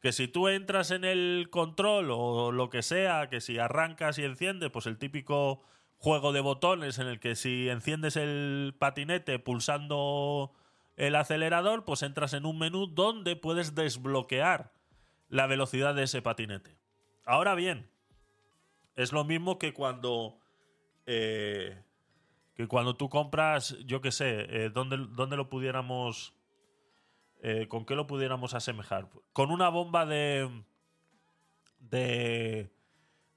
A: que si tú entras en el control o lo que sea, que si arrancas y enciendes, pues el típico juego de botones en el que si enciendes el patinete pulsando el acelerador, pues entras en un menú donde puedes desbloquear la velocidad de ese patinete. Ahora bien, es lo mismo que cuando eh, que cuando tú compras, yo qué sé, eh, ¿dónde, dónde lo pudiéramos eh, ¿Con qué lo pudiéramos asemejar? Con una bomba de. de.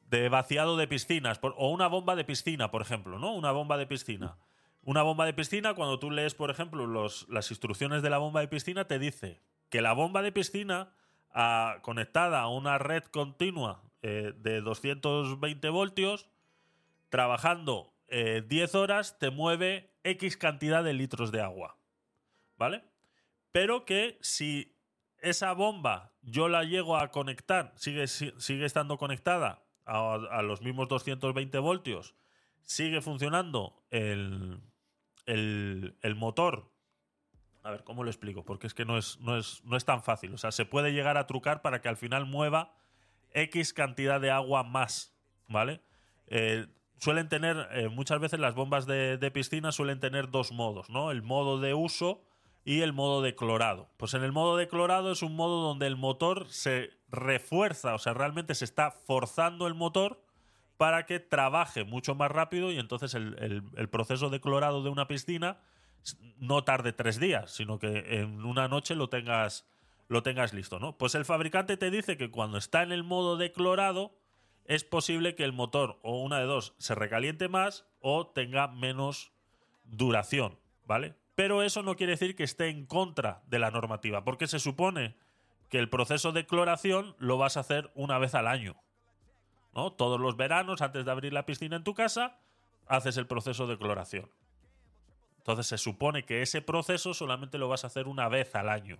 A: de vaciado de piscinas. o una bomba de piscina, por ejemplo, ¿no? Una bomba de piscina. Una bomba de piscina, cuando tú lees, por ejemplo, los- las instrucciones de la bomba de piscina, te dice que la bomba de piscina, conectada a una red continua eh, de 220 voltios, trabajando eh, 10 horas, te mueve X cantidad de litros de agua. ¿Vale? pero que si esa bomba yo la llego a conectar, sigue, si- sigue estando conectada a, los mismos 220 voltios, sigue funcionando el, el motor. A ver, ¿cómo lo explico? Porque es que no es, no, es, no es tan fácil. O sea, se puede llegar a trucar para que al final mueva X cantidad de agua más, ¿vale? Eh, suelen tener, eh, muchas veces las bombas de, de piscina suelen tener dos modos, ¿no? El modo de uso y el modo de clorado. Pues en el modo de clorado es un modo donde el motor se refuerza, o sea, realmente se está forzando el motor para que trabaje mucho más rápido y entonces el, el- proceso de clorado de una piscina no tarde tres días, sino que en una noche lo tengas, lo tengas listo, ¿no? Pues el fabricante te dice que cuando está en el modo de clorado es posible que el motor o una de dos se recaliente más o tenga menos duración, ¿vale? Pero eso no quiere decir que esté en contra de la normativa, porque se supone que el proceso de cloración lo vas a hacer una vez al año. ¿no? Todos los veranos, antes de abrir la piscina en tu casa, haces el proceso de cloración. Entonces se supone que ese proceso solamente lo vas a hacer una vez al año.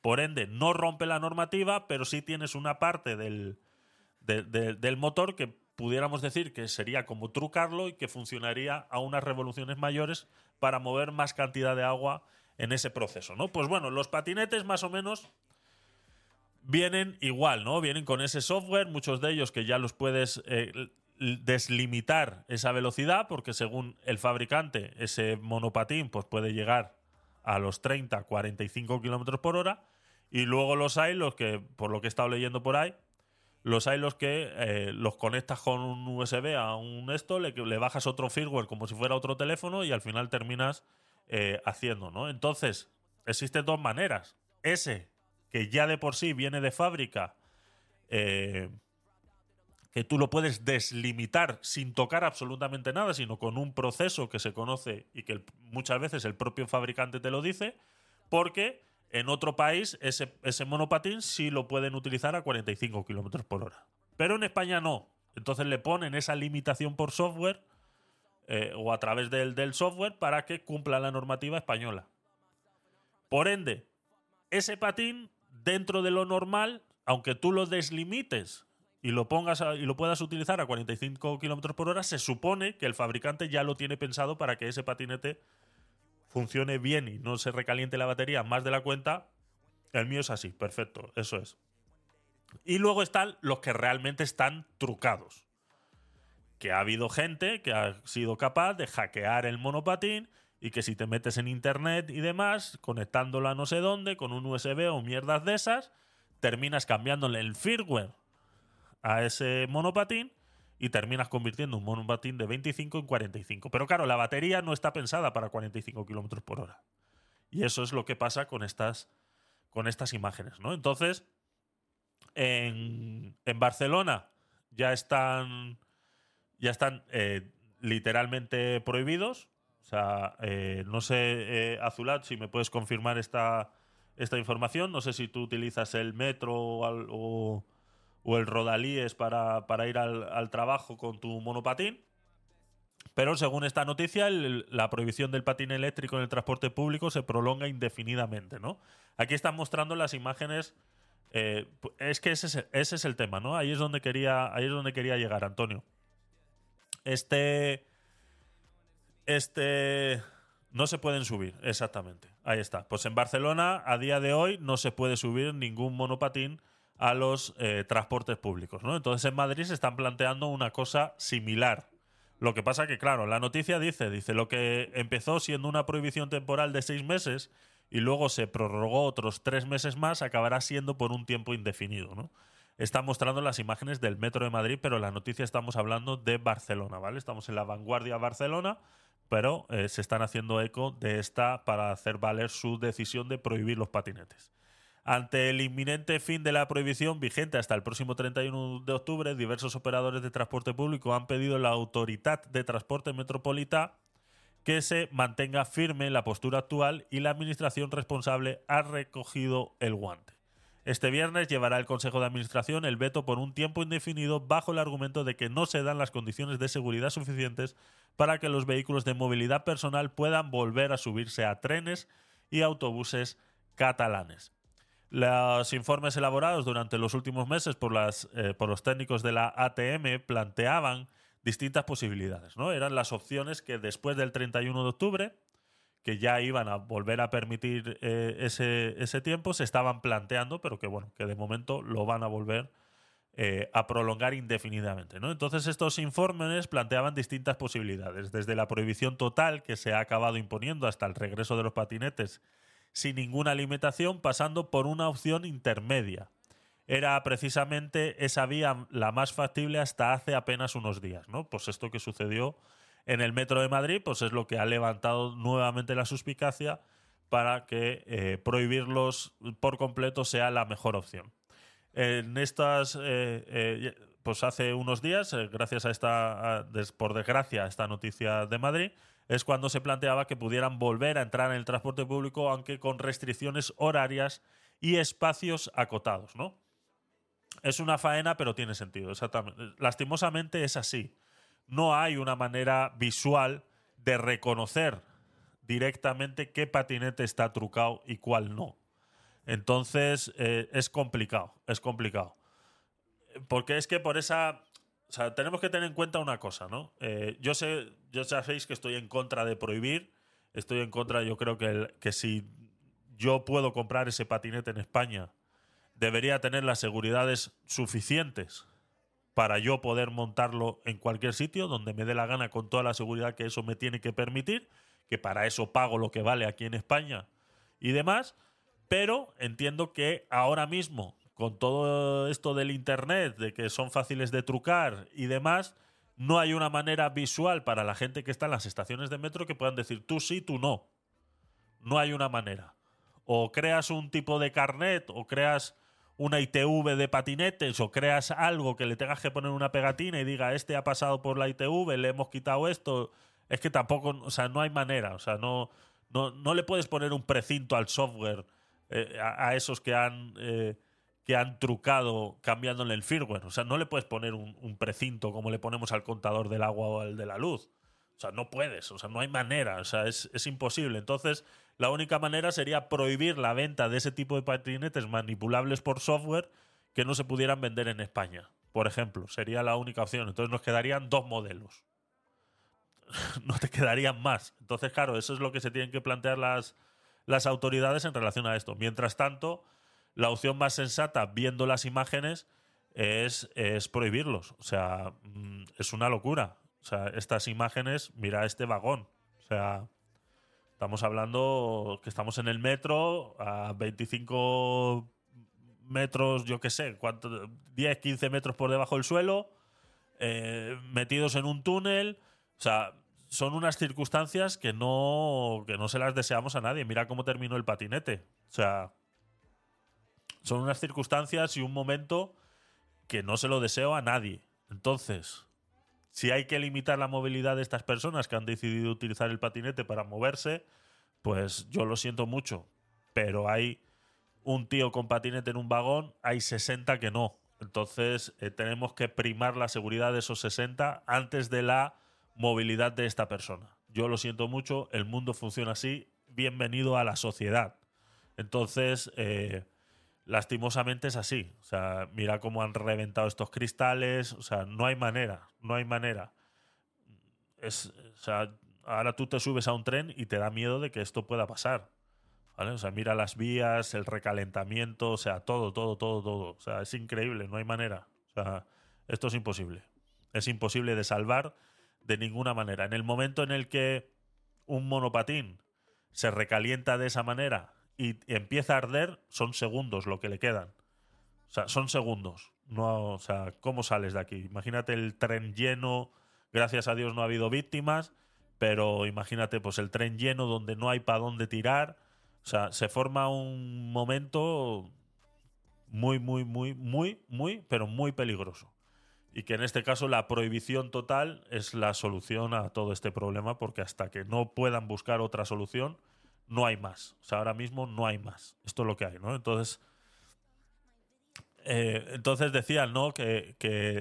A: Por ende, no rompe la normativa, pero sí tienes una parte del, de- de- del motor que pudiéramos decir que sería como trucarlo y que funcionaría a unas revoluciones mayores para mover más cantidad de agua en ese proceso, ¿no? Pues bueno, los patinetes más o menos vienen igual, ¿no? Vienen con ese software, muchos de ellos que ya los puedes eh, deslimitar esa velocidad, porque según el fabricante, ese monopatín pues puede llegar a los 30, 45 kilómetros por hora. Y luego los hay, los que, por lo que he estado leyendo por ahí, los hay los que eh, los conectas con un USB a un esto, le, le bajas otro firmware como si fuera otro teléfono y al final terminas eh, haciendo, ¿no? Entonces, existen dos maneras. Ese, que ya de por sí viene de fábrica, eh, que tú lo puedes deslimitar sin tocar absolutamente nada, sino con un proceso que se conoce y que muchas veces el propio fabricante te lo dice, porque en otro país ese, ese monopatín sí lo pueden utilizar a 45 kilómetros por hora. Pero en España no. Entonces le ponen esa limitación por software eh, o a través del, del software para que cumpla la normativa española. Por ende, ese patín, dentro de lo normal, aunque tú lo deslimites y lo pongas y lo puedas utilizar a 45 kilómetros por hora, se supone que el fabricante ya lo tiene pensado para que ese patinete funcione bien y no se recaliente la batería más de la cuenta. El mío es así, perfecto, eso es. Y luego están los que realmente están trucados. Que ha habido gente que ha sido capaz de hackear el monopatín y que si te metes en internet y demás, conectándolo a no sé dónde, con un USB o mierdas de esas, terminas cambiándole el firmware a ese monopatín y terminas convirtiendo un monopatín de 25 en 45. Pero claro, la batería no está pensada para 45 kilómetros por hora. Y eso es lo que pasa con estas, con estas imágenes, ¿no? Entonces, en, en Barcelona ya están, ya están eh, literalmente prohibidos. O sea, eh, no sé, eh, Azulat, si me puedes confirmar esta, esta información. No sé si tú utilizas el metro o, o- o el rodalíes para, para ir al, al trabajo con tu monopatín. Pero según esta noticia, la prohibición del patín eléctrico en el transporte público se prolonga indefinidamente, ¿no? Aquí están mostrando las imágenes. eh, es que ese es, ese es el tema, ¿no? Ahí es donde quería, ahí es donde quería llegar, Antonio. Este. Este. No se pueden subir, exactamente. Ahí está. Pues en Barcelona, a día de hoy, no se puede subir ningún monopatín a los eh, transportes públicos, ¿no? Entonces en Madrid se están planteando una cosa similar. Lo que pasa que, claro, la noticia dice, dice, lo que empezó siendo una prohibición temporal de seis meses y luego se prorrogó otros tres meses más, acabará siendo por un tiempo indefinido, ¿no? Está mostrando las imágenes del metro de Madrid, pero en la noticia estamos hablando de Barcelona, ¿vale? Estamos en la vanguardia Barcelona, pero eh, se están haciendo eco de esta para hacer valer su decisión de prohibir los patinetes. Ante el inminente fin de la prohibición vigente hasta el próximo 31 de octubre, diversos operadores de transporte público han pedido a la Autoridad de Transporte Metropolitana que se mantenga firme la postura actual y la administración responsable ha recogido el guante. Este viernes llevará el Consejo de Administración el veto por un tiempo indefinido bajo el argumento de que no se dan las condiciones de seguridad suficientes para que los vehículos de movilidad personal puedan volver a subirse a trenes y autobuses catalanes. Los informes elaborados durante los últimos meses por, las, eh, por los técnicos de la ATM planteaban distintas posibilidades. ¿no? Eran las opciones que después del 31 de octubre, que ya iban a volver a permitir eh, ese, tiempo, se estaban planteando, pero que bueno, que de momento lo van a volver eh, a prolongar indefinidamente. ¿no? Entonces estos informes planteaban distintas posibilidades, desde la prohibición total que se ha acabado imponiendo hasta el regreso de los patinetes sin ninguna limitación, pasando por una opción intermedia. Era precisamente esa vía la más factible hasta hace apenas unos días, ¿no? Pues esto que sucedió en el metro de Madrid, pues es lo que ha levantado nuevamente la suspicacia para que eh, prohibirlos por completo sea la mejor opción. En estas, eh, eh, pues hace unos días, gracias a esta, des- por desgracia, esta noticia de Madrid, es cuando se planteaba que pudieran volver a entrar en el transporte público, aunque con restricciones horarias y espacios acotados, ¿no? Es una faena, pero tiene sentido. Lastimosamente es así. No hay una manera visual de reconocer directamente qué patinete está trucado y cuál no. Entonces eh, es complicado, es complicado. Porque es que por esa... O sea, tenemos que tener en cuenta una cosa, ¿no? Eh, yo sé, yo sabéis que estoy en contra de prohibir. Estoy en contra, yo creo que si yo puedo comprar ese patinete en España, debería tener las seguridades suficientes para yo poder montarlo en cualquier sitio donde me dé la gana con toda la seguridad que eso me tiene que permitir, que para eso pago lo que vale aquí en España y demás, pero entiendo que ahora mismo, con todo esto del Internet, de que son fáciles de trucar y demás, no hay una manera visual para la gente que está en las estaciones de metro que puedan decir tú sí, tú no. No hay una manera. O creas un tipo de carnet, o creas una ITV de patinetes, o creas algo que le tengas que poner una pegatina y diga, este ha pasado por la ITV, le hemos quitado esto. Es que tampoco, o sea, no hay manera. O sea, no, no, no le puedes poner un precinto al software eh, a, esos que han, eh, que han trucado cambiándole el firmware. O sea, no le puedes poner un, precinto como le ponemos al contador del agua o al de la luz. O sea, no puedes, o sea, no hay manera, o sea, es, es imposible. Entonces, la única manera sería prohibir la venta de ese tipo de patinetes manipulables por software que no se pudieran vender en España, por ejemplo. Sería la única opción. Entonces nos quedarían dos modelos. no te quedarían más. Entonces, claro, eso es lo que se tienen que plantear las, las autoridades en relación a esto. Mientras tanto, la opción más sensata, viendo las imágenes, es, es prohibirlos. O sea, mm, es una locura. O sea, estas imágenes, mira este vagón. O sea, estamos hablando que estamos en el metro a 25 metros, yo qué sé, ¿cuánto? 10, 15 metros por debajo del suelo, eh, metidos en un túnel. O sea, son unas circunstancias que no, que no se las deseamos a nadie. Mira cómo terminó el patinete. O sea, son unas circunstancias y un momento que no se lo deseo a nadie. Entonces, si hay que limitar la movilidad de estas personas que han decidido utilizar el patinete para moverse, pues yo lo siento mucho. Pero hay un tío con patinete en un vagón, hay 60 que no. Entonces, eh, tenemos que primar la seguridad de esos 60 antes de la movilidad de esta persona. Yo lo siento mucho, el mundo funciona así. Bienvenido a la sociedad. Entonces, eh, lastimosamente es así. O sea, mira cómo han reventado estos cristales. O sea, no hay manera, no hay manera. Es, o sea, ahora tú te subes a un tren y te da miedo de que esto pueda pasar. ¿Vale? O sea, mira las vías, el recalentamiento, o sea, todo, todo, todo, todo. O sea, es increíble, no hay manera. O sea, esto es imposible. Es imposible de salvar de ninguna manera. En el momento en el que un monopatín se recalienta de esa manera y empieza a arder, son segundos lo que le quedan. O sea, son segundos. No, o sea, ¿cómo sales de aquí? Imagínate el tren lleno, gracias a Dios no ha habido víctimas, pero imagínate pues el tren lleno donde no hay para dónde tirar. O sea, se forma un momento muy, muy, muy, muy, muy, pero muy peligroso. Y que en este caso la prohibición total es la solución a todo este problema, porque hasta que no puedan buscar otra solución, no hay más. O sea, ahora mismo no hay más. Esto es lo que hay, ¿no? Entonces, eh, entonces decían, ¿no? Que,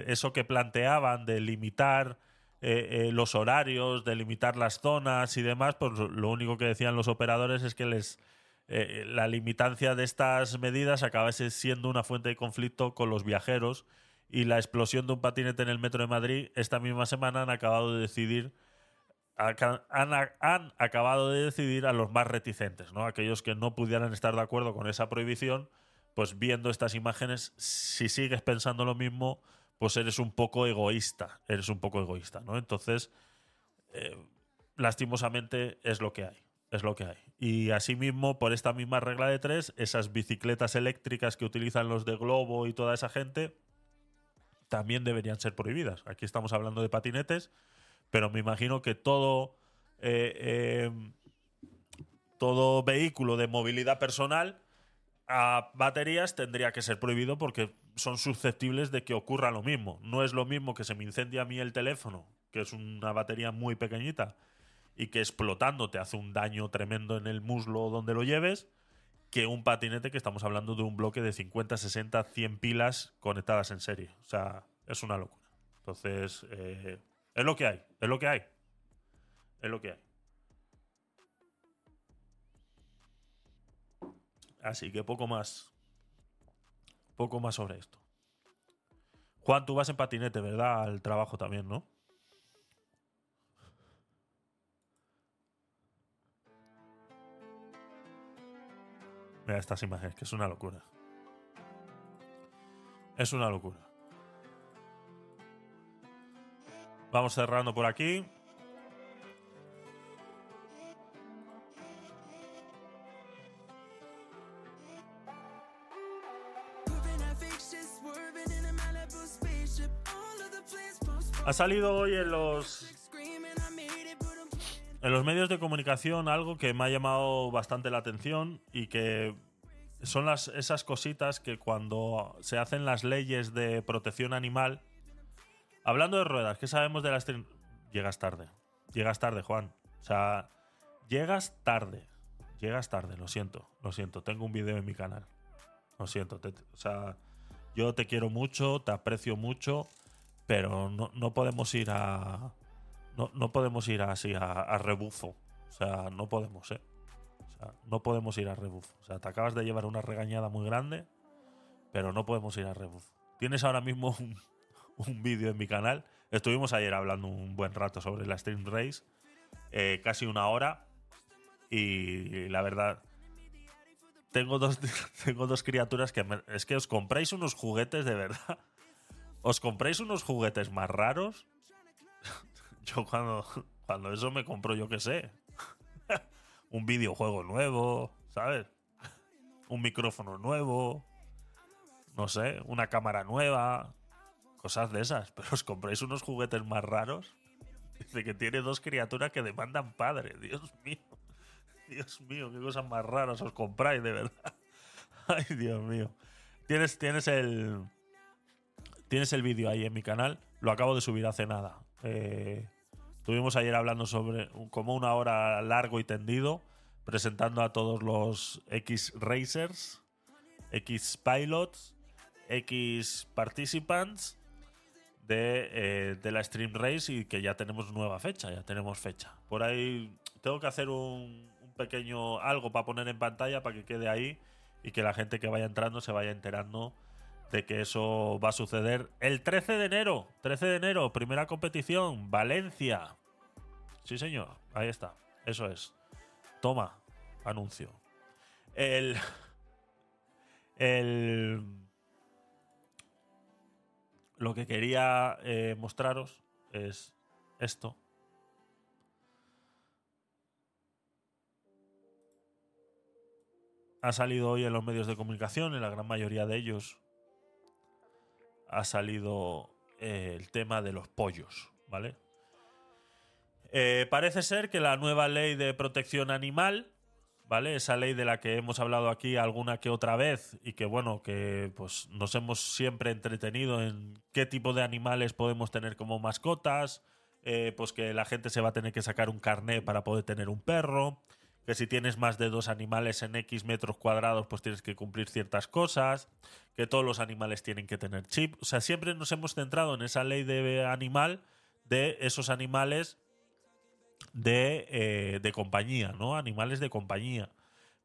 A: eso que planteaban de limitar eh, eh, los horarios, de limitar las zonas y demás, pues lo único que decían los operadores es que les eh, la limitancia de estas medidas acabase siendo una fuente de conflicto con los viajeros y la explosión de un patinete en el metro de Madrid esta misma semana han acabado de decidir han, acabado de decidir a los más reticentes, ¿no? Aquellos que no pudieran estar de acuerdo con esa prohibición, pues viendo estas imágenes, si sigues pensando lo mismo, pues eres un poco egoísta, eres un poco egoísta, ¿no? Entonces, eh, lastimosamente es lo que hay, es lo que hay. Y asimismo, por esta misma regla de tres, esas bicicletas eléctricas que utilizan los de Globo y toda esa gente, también deberían ser prohibidas. Aquí estamos hablando de patinetes, pero me imagino que todo, eh, eh, todo vehículo de movilidad personal a baterías tendría que ser prohibido porque son susceptibles de que ocurra lo mismo. No es lo mismo que se me incendie a mí el teléfono, que es una batería muy pequeñita, y que explotando te hace un daño tremendo en el muslo donde lo lleves, que un patinete que estamos hablando de un bloque de 50, 60, 100 pilas conectadas en serie. O sea, es una locura. Entonces, eh, es lo que hay, es lo que hay. Es lo que hay. Así que poco más. Poco más sobre esto. Juan, tú vas en patinete, ¿verdad? Al trabajo también, ¿no? Mira estas imágenes, que es una locura. Es una locura. Vamos cerrando por aquí. Ha salido hoy en los en los medios de comunicación algo que me ha llamado bastante la atención y que son esas cositas que cuando se hacen las leyes de protección animal, hablando de ruedas, ¿qué sabemos de las... Llegas tarde, llegas tarde, Juan. O sea, llegas tarde, llegas tarde, lo siento, lo siento, tengo un vídeo en mi canal. Lo siento, o sea, yo te quiero mucho, te aprecio mucho, pero no, no podemos ir a no, no podemos ir así a, rebufo. O sea, no podemos, ¿eh? O sea, no podemos ir a rebufo. O sea, te acabas de llevar una regañada muy grande, pero no podemos ir a rebufo. Tienes ahora mismo un, vídeo en mi canal. Estuvimos ayer hablando un buen rato sobre la Stream Race, eh, casi una hora. Y la verdad, tengo dos, tengo dos criaturas que me- es que os compráis unos juguetes de verdad. Os compráis unos juguetes más raros. Yo cuando, cuando eso me compro, yo qué sé, un videojuego nuevo, ¿sabes? Un micrófono nuevo, no sé, una cámara nueva, cosas de esas. Pero os compráis unos juguetes más raros. Dice que tiene dos criaturas que demandan padre. Dios mío. Dios mío, qué cosas más raras os compráis, de verdad. Ay, Dios mío. Tienes, tienes el. Tienes el vídeo ahí en mi canal. Lo acabo de subir hace nada. Eh, estuvimos ayer hablando sobre como una hora largo y tendido, presentando a todos los X Racers, X Pilots, X Participants de, eh, de la Stream Race y que ya tenemos nueva fecha, ya tenemos fecha. Por ahí tengo que hacer un pequeño algo para poner en pantalla para que quede ahí y que la gente que vaya entrando se vaya enterando de que eso va a suceder el 13 de enero. 13 de enero, primera competición, Valencia. Sí, señor, ahí está. Eso es. Toma, anuncio. El. El. Lo que quería eh, mostraros es esto. Ha salido hoy en los medios de comunicación, en la gran mayoría de ellos, ha salido eh, el tema de los pollos, ¿vale? Eh, parece ser que la nueva ley de protección animal, ¿vale? Esa ley de la que hemos hablado aquí alguna que otra vez y que, bueno, que pues nos hemos siempre entretenido en qué tipo de animales podemos tener como mascotas, eh, pues que la gente se va a tener que sacar un carné para poder tener un perro, que si tienes más de dos animales en X metros cuadrados, pues tienes que cumplir ciertas cosas, que todos los animales tienen que tener chip. O sea, siempre nos hemos centrado en esa ley de animal de esos animales de, eh, de compañía, ¿no? Animales de compañía.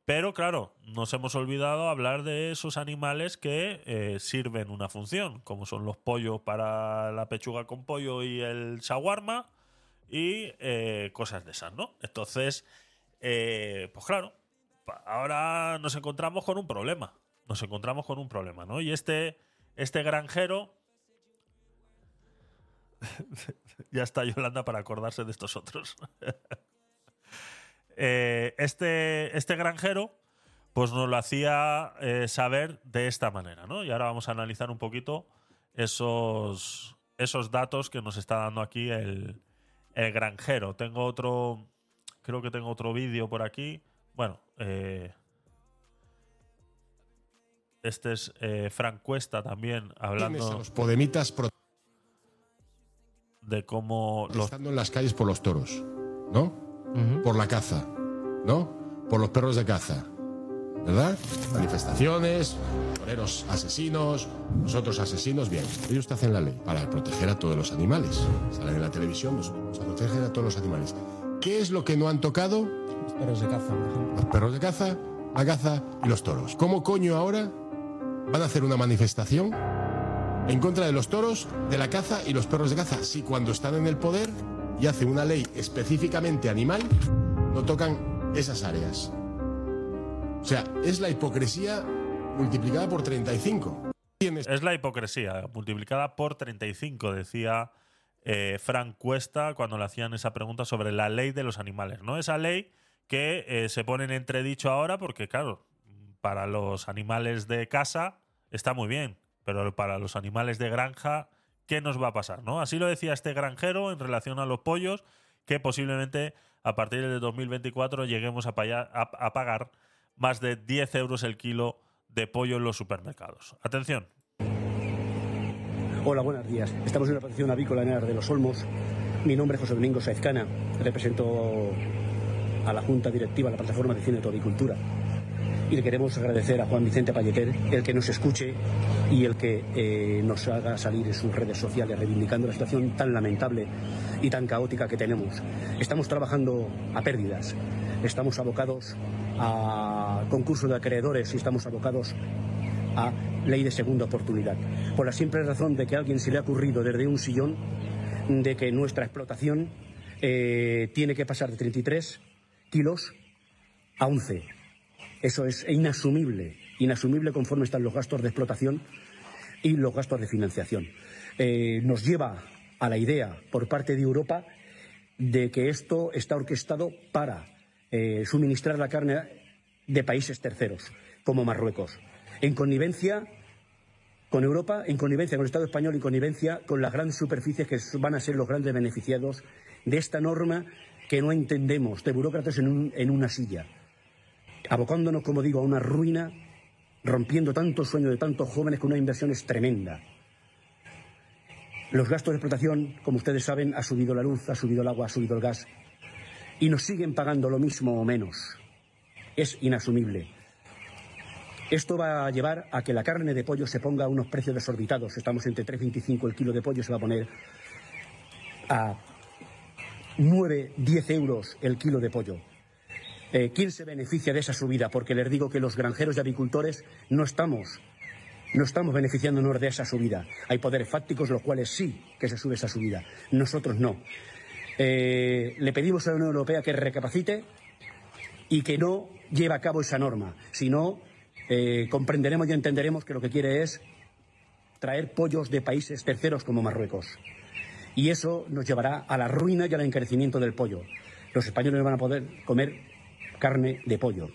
A: Pero claro, nos hemos olvidado hablar de esos animales que eh, sirven una función, como son los pollos para la pechuga con pollo y el shawarma y eh, cosas de esas, ¿no? Entonces, pues claro, ahora nos encontramos con un problema. Nos encontramos con un problema, ¿no? Y este, este granjero. ya está Yolanda para acordarse de estos otros. Eh, este, este granjero, pues nos lo hacía eh, saber de esta manera, ¿no? Y ahora vamos a analizar un poquito esos, esos datos que nos está dando aquí el, el granjero. Tengo otro, creo que tengo otro vídeo por aquí. Bueno, eh, este es eh, Frank Cuesta también hablando
K: los podemitas
A: de cómo los
K: protestando en las calles por los toros, ¿no? Por la caza, ¿no? Por los perros de caza, ¿verdad? Manifestaciones, toreros asesinos, nosotros asesinos, bien. Ellos te hacen la ley para proteger a todos los animales. Salen en la televisión, nos vamos a proteger a todos los animales. ¿Qué es lo que no han tocado? Los perros de caza, por ejemplo. Los perros de caza, la caza y los toros. ¿Cómo coño ahora van a hacer una manifestación en contra de los toros, de la caza y los perros de caza. Si cuando están en el poder y hacen una ley específicamente animal, no tocan esas áreas. O sea, es la hipocresía multiplicada por 35.
A: Es la hipocresía, multiplicada por 35, decía eh, Frank Cuesta cuando le hacían esa pregunta sobre la ley de los animales. ¿no? Esa ley que eh, se pone en entredicho ahora porque, claro, para los animales de casa está muy bien, pero para los animales de granja, ¿qué nos va a pasar? ¿no? Así lo decía este granjero en relación a los pollos, que posiblemente a partir de 2024 lleguemos a, pagar más de 10 euros el kilo de pollo en los supermercados. Atención.
L: Hola, buenos días. Estamos en una posición avícola en de los Olmos. Mi nombre es José Domingo Saezcana. Represento a la Junta Directiva, la Plataforma de Cine de Tovicultura. Y le queremos agradecer a Juan Vicente Pallequer el que nos escuche y el que eh, nos haga salir en sus redes sociales reivindicando la situación tan lamentable y tan caótica que tenemos. Estamos trabajando a pérdidas. Estamos abocados a concurso de acreedores y estamos abocados a ley de segunda oportunidad. Por la simple razón de que a alguien se le ha ocurrido desde un sillón de que nuestra explotación eh, tiene que pasar de 33 kilos a 11. Eso es inasumible, inasumible conforme están los gastos de explotación y los gastos de financiación. Eh, nos lleva a la idea por parte de Europa de que esto está orquestado para eh, suministrar la carne de países terceros, como Marruecos, en connivencia con Europa, en connivencia con el Estado español en connivencia con las grandes superficies que van a ser los grandes beneficiados de esta norma que no entendemos, de burócratas en una silla, abocándonos, como digo, a una ruina, rompiendo tantos sueños de tantos jóvenes con una inversión es tremenda. Los gastos de explotación, como ustedes saben, ha subido la luz, ha subido el agua, ha subido el gas y nos siguen pagando lo mismo o menos. Es inasumible. Esto va a llevar a que la carne de pollo se ponga a unos precios desorbitados. Estamos entre 3,25 el kilo de pollo, se va a poner a 9, 10 euros el kilo de pollo. Eh, ¿Quién se beneficia de esa subida? Porque les digo que los granjeros y avicultores no estamos, no estamos beneficiándonos de esa subida. Hay poderes fácticos los cuales sí que se sube esa subida. Nosotros no. Eh, le pedimos a la Unión Europea que recapacite y que no lleve a cabo esa norma. Si no, eh, comprenderemos y entenderemos que lo que quiere es traer pollos de países terceros como Marruecos. Y eso nos llevará a la ruina y al encarecimiento del pollo. Los españoles no van a poder comer carne de pollo.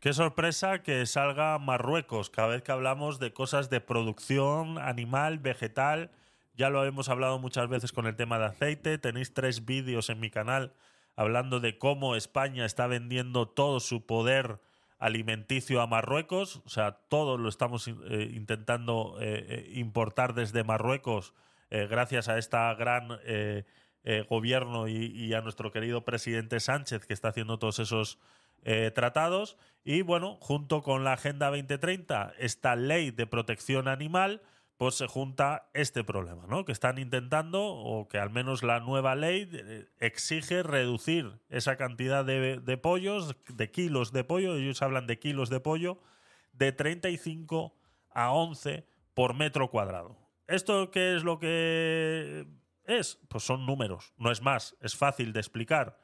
A: Qué sorpresa que salga Marruecos cada vez que hablamos de cosas de producción animal, vegetal. Ya lo hemos hablado muchas veces con el tema de aceite. Tenéis tres vídeos en mi canal hablando de cómo España está vendiendo todo su poder alimenticio a Marruecos. O sea, todo lo estamos eh, intentando eh, eh, importar desde Marruecos gracias a esta gran eh, gobierno y, y a nuestro querido presidente Sánchez que está haciendo todos esos eh, tratados. Y bueno, junto con la Agenda 2030, esta ley de protección animal, pues se junta este problema, ¿no? Que están intentando, o que al menos la nueva ley eh, exige reducir esa cantidad de, de pollos, de kilos de pollo, ellos hablan de kilos de pollo, de 35 a 11 por metro cuadrado. ¿Esto qué es lo que es? Pues son números, no es más, es fácil de explicar.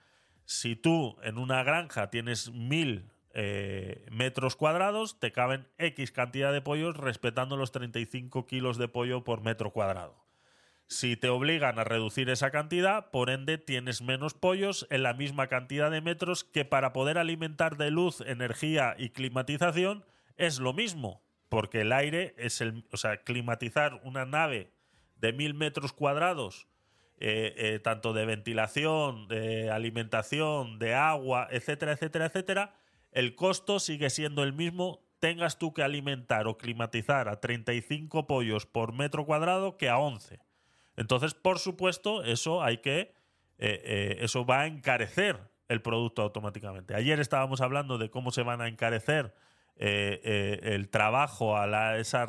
A: Si tú en una granja tienes mil eh, metros cuadrados, te caben X cantidad de pollos respetando los 35 kilos de pollo por metro cuadrado. Si te obligan a reducir esa cantidad, por ende tienes menos pollos en la misma cantidad de metros que para poder alimentar de luz, energía y climatización es lo mismo, porque el aire es el, o sea, climatizar una nave de mil metros cuadrados, eh, eh, tanto de ventilación, de alimentación, de agua, etcétera, etcétera, etcétera, el costo sigue siendo el mismo, tengas tú que alimentar o climatizar a 35 pollos por metro cuadrado que a 11. Entonces, por supuesto, eso hay que. eh, eso va a encarecer el producto automáticamente. Ayer estábamos hablando de cómo se van a encarecer el trabajo a la, esa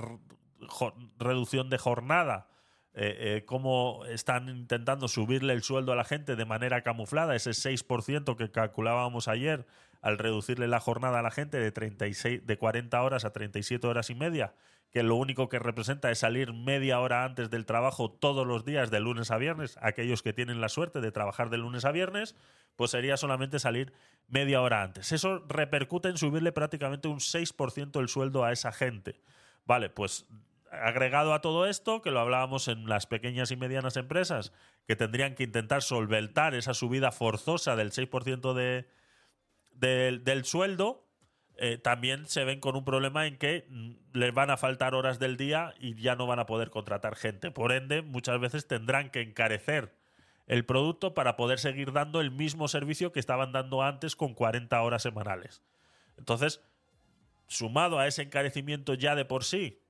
A: reducción de jornada. Eh, eh, cómo están intentando subirle el sueldo a la gente de manera camuflada, ese 6% que calculábamos ayer al reducirle la jornada a la gente de, 36, de 40 horas a 37 horas y media, que lo único que representa es salir media hora antes del trabajo todos los días de lunes a viernes, aquellos que tienen la suerte de trabajar de lunes a viernes, pues sería solamente salir media hora antes. Eso repercute en subirle prácticamente un 6% el sueldo a esa gente. Vale, pues agregado a todo esto, que lo hablábamos en las pequeñas y medianas empresas, que tendrían que intentar solventar esa subida forzosa del 6% de, del, del sueldo, eh, también se ven con un problema en que mm, les van a faltar horas del día y ya no van a poder contratar gente. Por ende, muchas veces tendrán que encarecer el producto para poder seguir dando el mismo servicio que estaban dando antes con 40 horas semanales. Entonces, sumado a ese encarecimiento ya de por sí,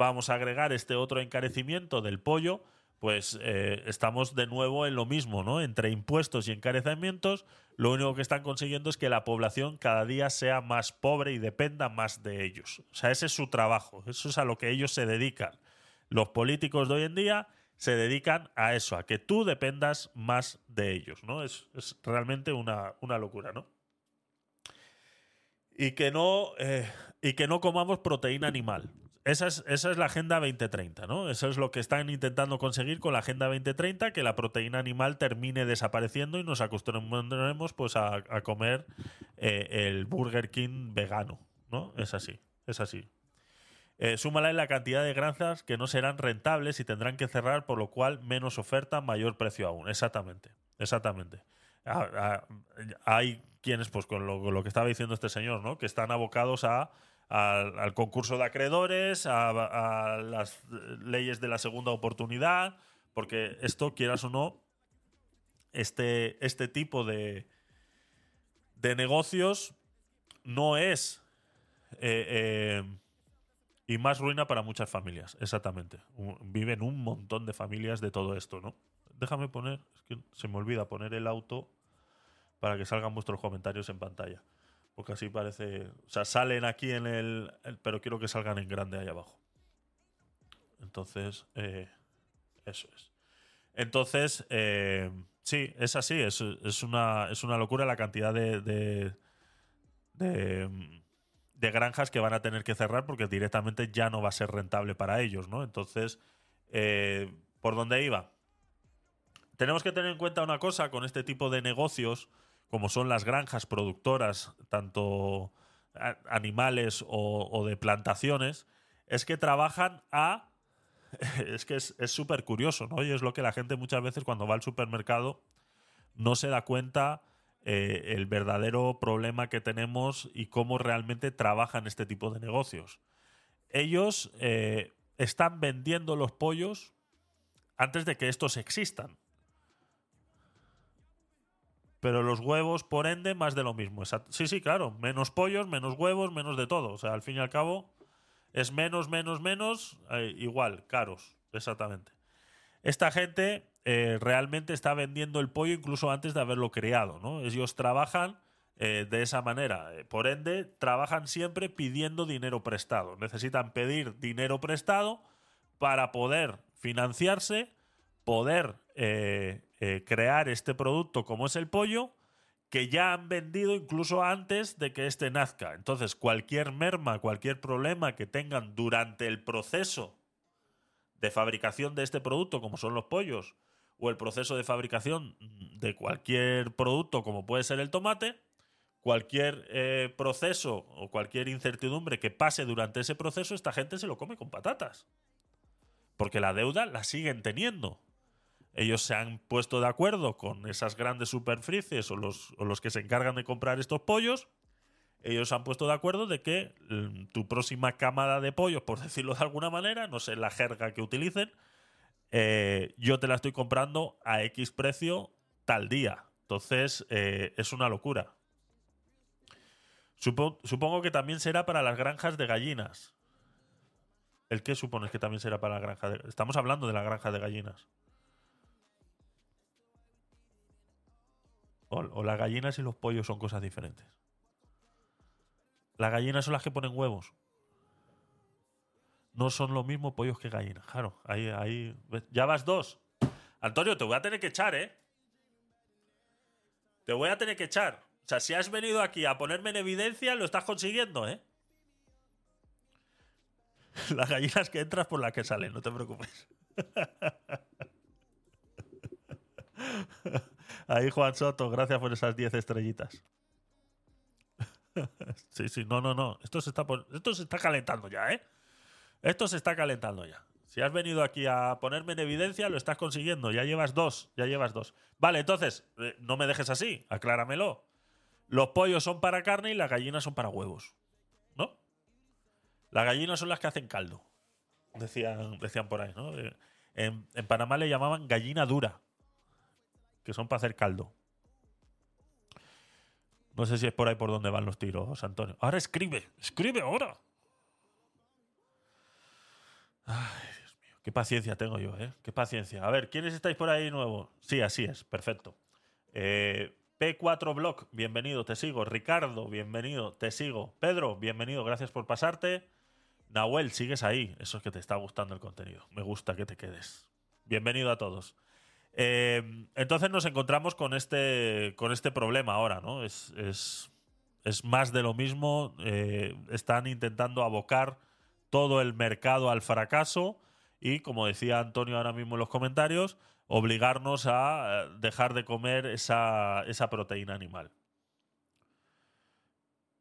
A: vamos a agregar este otro encarecimiento del pollo, pues eh, estamos de nuevo en lo mismo, ¿no? Entre impuestos y encarecimientos, lo único que están consiguiendo es que la población cada día sea más pobre y dependa más de ellos. O sea, ese es su trabajo, eso es a lo que ellos se dedican. Los políticos de hoy en día se dedican a eso, a que tú dependas más de ellos, ¿no? Es, es realmente una, una locura, ¿no? Y que no, eh, y que no comamos proteína animal. Esa es, esa es la Agenda 2030, ¿no? Eso es lo que están intentando conseguir con la Agenda 2030, que la proteína animal termine desapareciendo y nos acostumbremos pues, a, comer eh, el Burger King vegano, ¿no? Es así, es así. Eh, súmala en la cantidad de granjas que no serán rentables y tendrán que cerrar, por lo cual menos oferta, mayor precio aún. Exactamente, exactamente. Hay quienes, pues con lo, lo que estaba diciendo este señor, ¿no? Que están abocados a al, concurso de acreedores, a, las leyes de la segunda oportunidad, porque esto, quieras o no, este, este tipo de, de negocios no es eh, eh, y más ruina para muchas familias, exactamente. Viven un montón de familias de todo esto, ¿no? Déjame poner, es que se me olvida poner el auto para que salgan vuestros comentarios en pantalla. Porque así parece. O sea, salen aquí en el. pero quiero que salgan en grande ahí abajo. Entonces, eh, eso es. Entonces, eh, sí, es así. Es, es una, es una locura la cantidad de, de, de granjas que van a tener que cerrar porque directamente ya no va a ser rentable para ellos, ¿no? Entonces, eh, ¿por dónde iba? Tenemos que tener en cuenta una cosa con este tipo de negocios, como son las granjas productoras, tanto animales o, o de plantaciones, es que trabajan a... Es que es súper curioso, ¿no? Y es lo que la gente muchas veces cuando va al supermercado no se da cuenta eh, el verdadero problema que tenemos y cómo realmente trabajan este tipo de negocios. Ellos eh, están vendiendo los pollos antes de que estos existan. Pero los huevos, por ende, más de lo mismo. Sí, sí, claro. Menos pollos, menos huevos, menos de todo. O sea, al fin y al cabo, es menos, menos, menos, eh, igual, caros. Exactamente. Esta gente eh, realmente está vendiendo el pollo incluso antes de haberlo creado, ¿no? Ellos trabajan eh, de esa manera. Por ende, trabajan siempre pidiendo dinero prestado. Necesitan pedir dinero prestado para poder financiarse, poder eh, crear este producto como es el pollo, que ya han vendido incluso antes de que este nazca. Entonces, cualquier merma, cualquier problema que tengan durante el proceso de fabricación de este producto, como son los pollos, o el proceso de fabricación de cualquier producto, como puede ser el tomate, cualquier eh, proceso o cualquier incertidumbre que pase durante ese proceso, esta gente se lo come con patatas. Porque la deuda la siguen teniendo. Ellos se han puesto de acuerdo con esas grandes superficies o los, o los que se encargan de comprar estos pollos. Ellos se han puesto de acuerdo de que mm, tu próxima camada de pollos, por decirlo de alguna manera, no sé la jerga que utilicen, eh, yo te la estoy comprando a X precio tal día. Entonces, eh, es una locura. Supo- supongo que también será para las granjas de gallinas. ¿El qué supones que también será para la granja de Estamos hablando de la granja de gallinas. O, las gallinas y los pollos son cosas diferentes. Las gallinas son las que ponen huevos. No son lo mismo pollos que gallinas. Claro, ahí, ahí. Ya vas dos. Antonio, te voy a tener que echar, ¿eh? Te voy a tener que echar. O sea, si has venido aquí a ponerme en evidencia, lo estás consiguiendo, ¿eh? Las gallinas que entras por las que salen, no te preocupes. Ahí, Juan Soto, gracias por esas 10 estrellitas. Sí, sí, no, no, no. Esto se está, esto se está calentando ya, ¿eh? Esto se está calentando ya. Si has venido aquí a ponerme en evidencia, lo estás consiguiendo. Ya llevas dos, ya llevas dos. Vale, entonces, eh, no me dejes así, acláramelo. Los pollos son para carne y las gallinas son para huevos. ¿No? Las gallinas son las que hacen caldo. Decían, decían por ahí, ¿no? Eh, en Panamá le llamaban gallina dura. Que son para hacer caldo. No sé si es por ahí por donde van los tiros, Antonio. Ahora escribe, escribe ahora. Ay, Dios mío, qué paciencia tengo yo, ¿eh? Qué paciencia. A ver, ¿quiénes estáis por ahí nuevos? Sí, así es, perfecto. Eh, P4 Block, bienvenido, te sigo. Ricardo, bienvenido, te sigo. Pedro, bienvenido, gracias por pasarte. Nahuel, sigues ahí. Eso es que te está gustando el contenido. Me gusta que te quedes. Bienvenido a todos. Eh, entonces nos encontramos con este, con este problema ahora, ¿no? Es, es, es más de lo mismo. eh, están intentando abocar todo el mercado al fracaso y, como decía Antonio ahora mismo en los comentarios, obligarnos a eh, dejar de comer esa, esa proteína animal.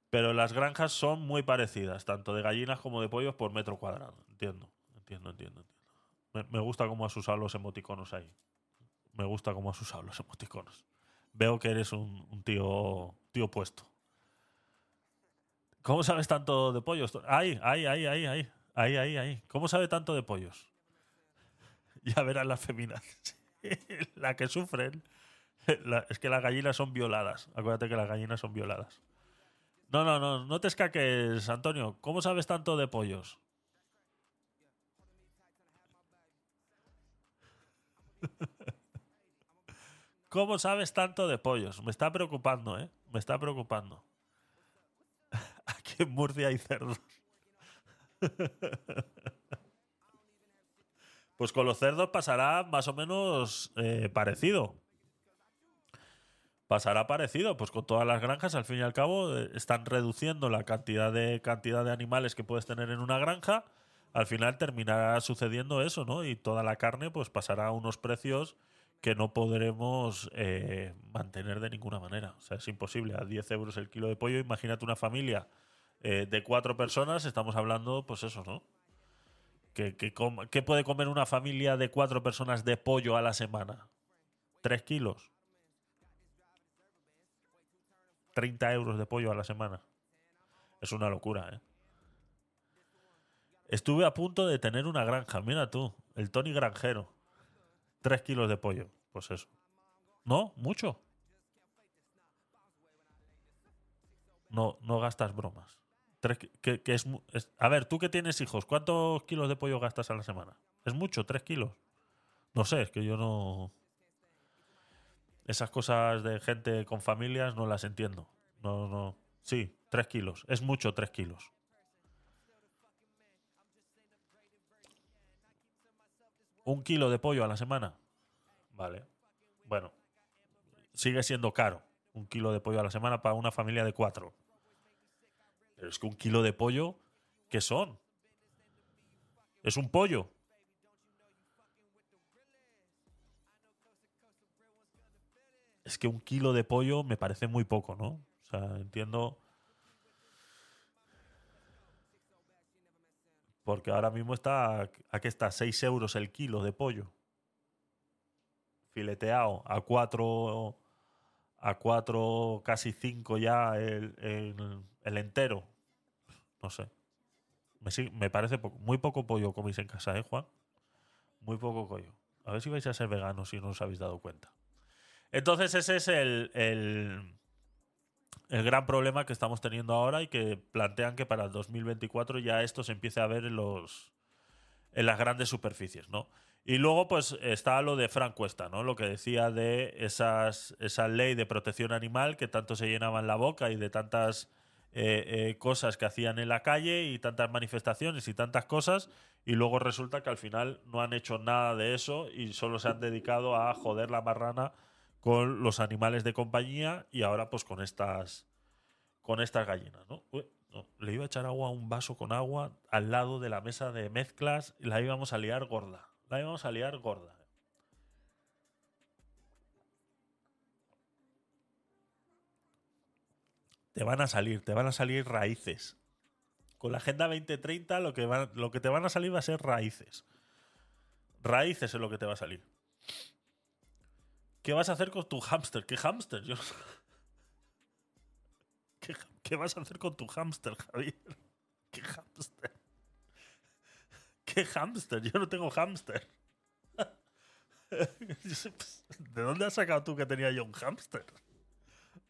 A: Pero las granjas son muy parecidas, tanto de gallinas como de pollos por metro cuadrado. Entiendo, entiendo, entiendo. entiendo. Me, me gusta cómo has usado los emoticonos ahí. Me gusta cómo has usado los emoticonos. Veo que eres un, tío, tío puesto. ¿Cómo sabes tanto de pollos? Ahí, ahí, ahí, ahí, ahí. Ahí, ahí, ahí. ¿Cómo sabe tanto de pollos? Ya verás las feminas. la que sufren. Es que las gallinas son violadas. Acuérdate que las gallinas son violadas. No, no, no. No te escaques, Antonio. ¿Cómo sabes tanto de pollos? ¿Cómo sabes tanto de pollos? Me está preocupando, ¿eh? Me está preocupando. Aquí en Murcia hay cerdos. Pues con los cerdos pasará más o menos eh, parecido. Pasará parecido, pues con todas las granjas, al fin y al cabo, eh, están reduciendo la cantidad de cantidad de animales que puedes tener en una granja. Al final terminará sucediendo eso, ¿no? Y toda la carne, pues pasará a unos precios que no podremos eh, mantener de ninguna manera. O sea, es imposible. A 10 euros el kilo de pollo, imagínate una familia eh, de cuatro personas, estamos hablando, pues eso, ¿no? ¿Qué, com- qué puede comer una familia de cuatro personas de pollo a la semana? ¿Tres kilos? 30 euros de pollo a la semana. Es una locura, ¿eh? Estuve a punto de tener una granja, mira tú, el Tony Granjero. 3 kilos de pollo, pues eso. ¿No? ¿Mucho? No, no gastas bromas. Tres que, es- a ver, tú que tienes hijos, ¿cuántos kilos de pollo gastas a la semana? ¿Es mucho? ¿Tres kilos? No sé, es que yo no... Esas cosas de gente con familias no las entiendo. No, no. Sí, tres kilos. Es mucho tres kilos. ¿Un kilo de pollo a la semana? Vale. Bueno, sigue siendo caro. Un kilo de pollo a la semana para una familia de cuatro. Pero es que un kilo de pollo, ¿qué son? Es un pollo. Es que un kilo de pollo me parece muy poco, ¿no? O sea, entiendo. Porque ahora mismo está. ¿A qué está? 6 euros el kilo de pollo. Fileteado. A 4. A 4, casi 5 ya el, el- entero. No sé. Me, me parece poco- muy poco pollo coméis en casa, ¿eh, Juan? Muy poco pollo. A ver si vais a ser veganos si no os habéis dado cuenta. Entonces ese es el, el, el gran problema que estamos teniendo ahora y que plantean que para el 2024 ya esto se empiece a ver en, los, en las grandes superficies, ¿no? Y luego pues está lo de Frank Cuesta, ¿no? Lo que decía de esas, esa ley de protección animal que tanto se llenaban la boca y de tantas eh, eh, cosas que hacían en la calle y tantas manifestaciones y tantas cosas y luego resulta que al final no han hecho nada de eso y solo se han dedicado a joder la marrana con los animales de compañía y ahora pues con estas con estas gallinas, ¿no? Le iba a echar agua a un vaso con agua al lado de la mesa de mezclas y la íbamos a liar gorda. La íbamos a liar gorda. Te van a salir, te van a salir raíces. Con la Agenda 2030 lo que, lo que te van a salir va a ser raíces. Raíces es lo que te va a salir. ¿Qué vas a hacer con tu hámster? ¿Qué hámster? ¿Qué, qué vas a hacer con tu hámster, Javier? ¿Qué hámster? ¿Qué hámster? Yo no tengo hámster. Pues, ¿De dónde has sacado tú que tenía yo un hámster?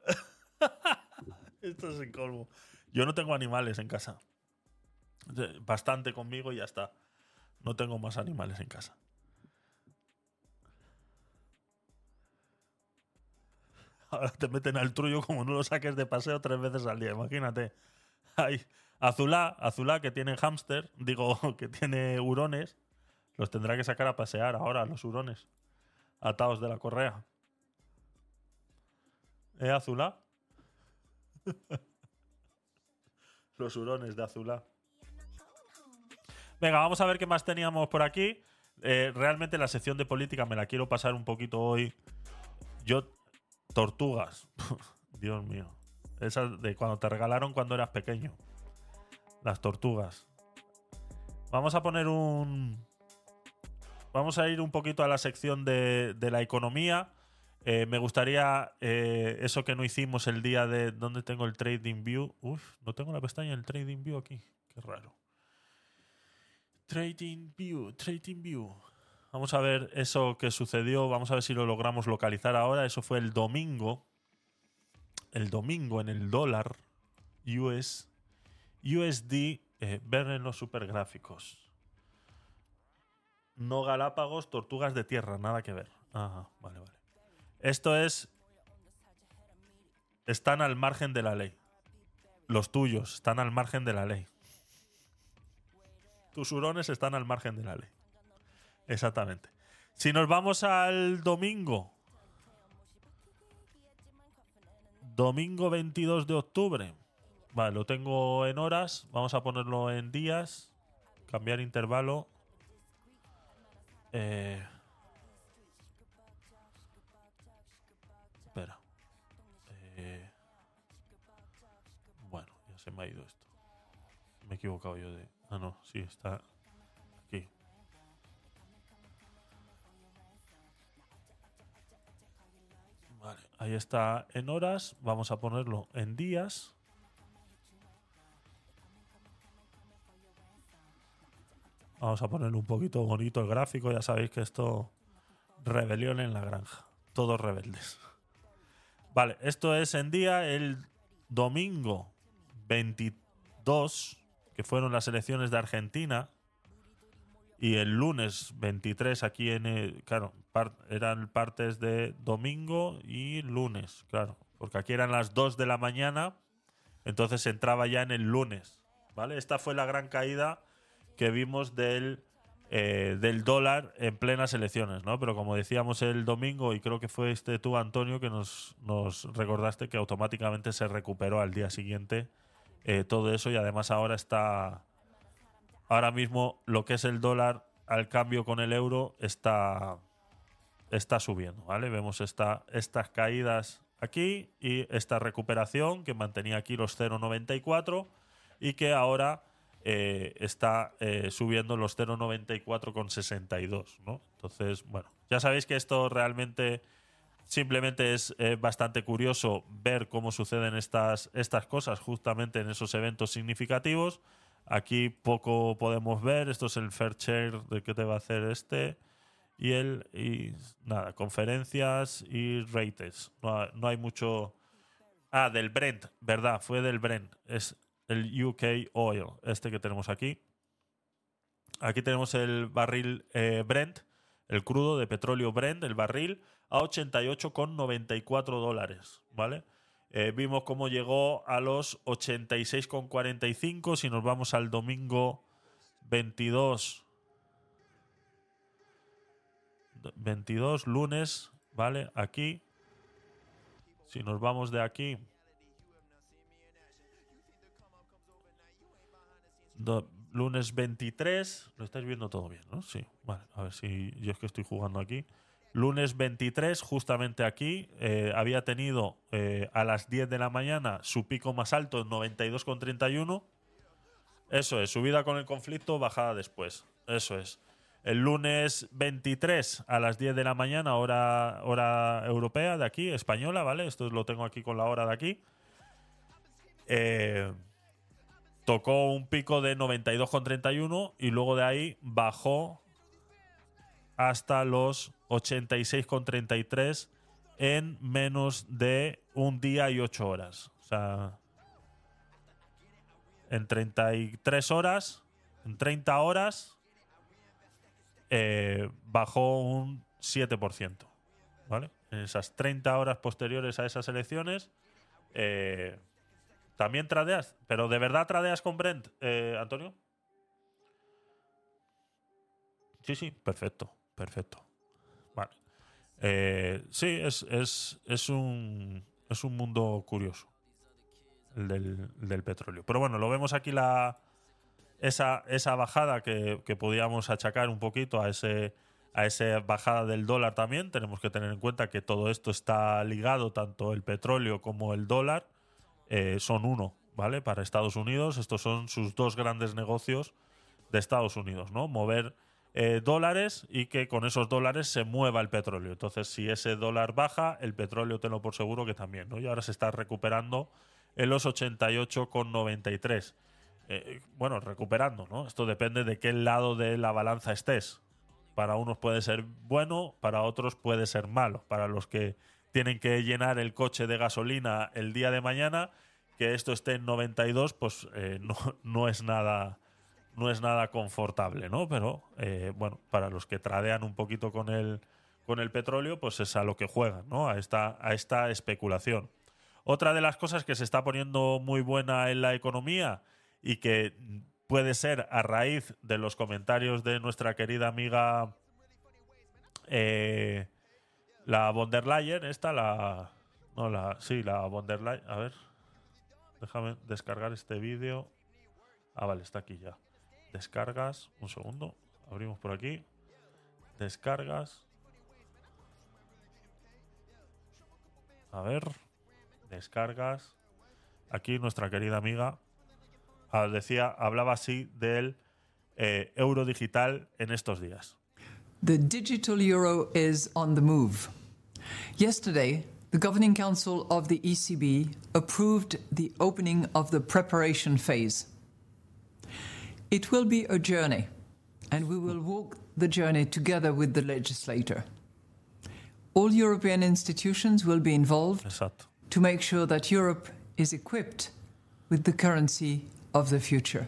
A: Esto es el colmo. Yo no tengo animales en casa. Bastante conmigo y ya está. No tengo más animales en casa. Ahora te meten al trullo como no lo saques de paseo tres veces al día. Imagínate. Ay, Azulá, Azulá que tiene hámster, digo, que tiene hurones, los tendrá que sacar a pasear ahora, los hurones, atados de la correa. ¿Eh, Azulá? los hurones de Azulá. Venga, vamos a ver qué más teníamos por aquí. Eh, realmente la sección de política me la quiero pasar un poquito hoy. Yo, tortugas. Dios mío. Esas de cuando te regalaron cuando eras pequeño. Las tortugas. Vamos a poner un... Vamos a ir un poquito a la sección de, de la economía. Eh, me gustaría eh, eso que no hicimos el día de... ¿Dónde tengo el Trading View? Uf, no tengo la pestaña del Trading View aquí. Qué raro. Trading View, Trading View. Vamos a ver eso que sucedió. Vamos a ver si lo logramos localizar ahora. Eso fue el domingo. El domingo en el dólar US, USD. Eh, ver en los supergráficos. No Galápagos, tortugas de tierra, nada que ver. Ajá, vale, vale. Esto es. Están al margen de la ley. Los tuyos están al margen de la ley. Tus hurones están al margen de la ley. Exactamente. Si nos vamos al domingo. Domingo 22 de octubre. Vale, lo tengo en horas. Vamos a ponerlo en días. Cambiar intervalo. Eh, espera. Eh, bueno, ya se me ha ido esto. Me he equivocado yo de... Ah, no, sí, está Vale, ahí está en horas. Vamos a ponerlo en días. Vamos a ponerle un poquito bonito el gráfico. Ya sabéis que esto. Rebelión en la granja. Todos rebeldes. Vale, esto es en día el domingo 22, que fueron las elecciones de Argentina. Y el lunes 23 aquí en... el- claro, eran partes de domingo y lunes, claro. Porque aquí eran las 2 de la mañana, entonces entraba ya en el lunes. ¿Vale? Esta fue la gran caída que vimos del, eh, del dólar en plenas elecciones, ¿no? Pero como decíamos el domingo, y creo que fue este tú, Antonio, que nos, nos recordaste que automáticamente se recuperó al día siguiente eh, todo eso y además ahora está ahora mismo lo que es el dólar al cambio con el euro está, está subiendo, ¿vale? Vemos esta, estas caídas aquí y esta recuperación que mantenía aquí los 0,94 y que ahora eh, está eh, subiendo los 0,94,62, ¿no? Entonces, bueno, ya sabéis que esto realmente simplemente es eh, bastante curioso ver cómo suceden estas, estas cosas justamente en esos eventos significativos. Aquí poco podemos ver. Esto es el fair share de qué te va a hacer este. Y el. Y nada, conferencias y rates. No, no hay mucho. Ah, del Brent, ¿verdad? Fue del Brent. Es el UK Oil, este que tenemos aquí. Aquí tenemos el barril eh, Brent, el crudo de petróleo Brent, el barril, a 88,94 dólares, ¿vale? Eh, vimos cómo llegó a los 86,45. Si nos vamos al domingo 22, 22, lunes, ¿vale? Aquí. Si nos vamos de aquí. lunes 23. Lo estáis viendo todo bien, ¿no? Sí. Vale, a ver si yo es que estoy jugando aquí. Lunes 23, justamente aquí, eh, había tenido eh, a las 10 de la mañana su pico más alto en 92,31. Eso es, subida con el conflicto, bajada después. Eso es. El lunes 23 a las 10 de la mañana, hora, hora europea de aquí, española, ¿vale? Esto lo tengo aquí con la hora de aquí. Eh, tocó un pico de 92,31 y luego de ahí bajó hasta los 86,33 en menos de un día y 8 horas. O sea, en 33 horas, en 30 horas, eh, bajó un 7%. ¿Vale? En esas 30 horas posteriores a esas elecciones, eh, también tradeas. Pero ¿de verdad tradeas con Brent, eh, Antonio? Sí, sí, perfecto, perfecto. Eh, sí, es, es, es, un, es un mundo curioso, el del, el del petróleo. Pero bueno, lo vemos aquí la, esa, esa bajada que, que podíamos achacar un poquito a ese a esa bajada del dólar también. Tenemos que tener en cuenta que todo esto está ligado, tanto el petróleo como el dólar eh, son uno, ¿vale? Para Estados Unidos, estos son sus dos grandes negocios de Estados Unidos, ¿no? Mover eh, dólares y que con esos dólares se mueva el petróleo. Entonces, si ese dólar baja, el petróleo tenlo por seguro que también, ¿no? Y ahora se está recuperando en los 88,93. Eh, bueno, recuperando, ¿no? Esto depende de qué lado de la balanza estés. Para unos puede ser bueno, para otros puede ser malo. Para los que tienen que llenar el coche de gasolina el día de mañana, que esto esté en 92, pues eh, no, no es nada no es nada confortable, ¿no? Pero eh, bueno, para los que tradean un poquito con el, con el petróleo, pues es a lo que juegan, ¿no? A esta, a esta especulación. Otra de las cosas que se está poniendo muy buena en la economía y que puede ser a raíz de los comentarios de nuestra querida amiga eh, la von der Leyen, esta, la. No, la. Sí, la von der Leyen. A ver. Déjame descargar este vídeo. Ah, vale, está aquí ya. Descargas. Un segundo. Abrimos por aquí. Descargas. A ver. Descargas. Aquí nuestra querida amiga ah, decía, hablaba así del eh, euro digital en estos días.
M: The digital euro is on the move. Yesterday, the Governing Council of the ECB approved the opening of the preparation phase. It will be a journey, and we will walk the journey together with the legislator. All European institutions will be involved
A: Exacto.
M: to make sure that Europe is equipped with the currency of the future.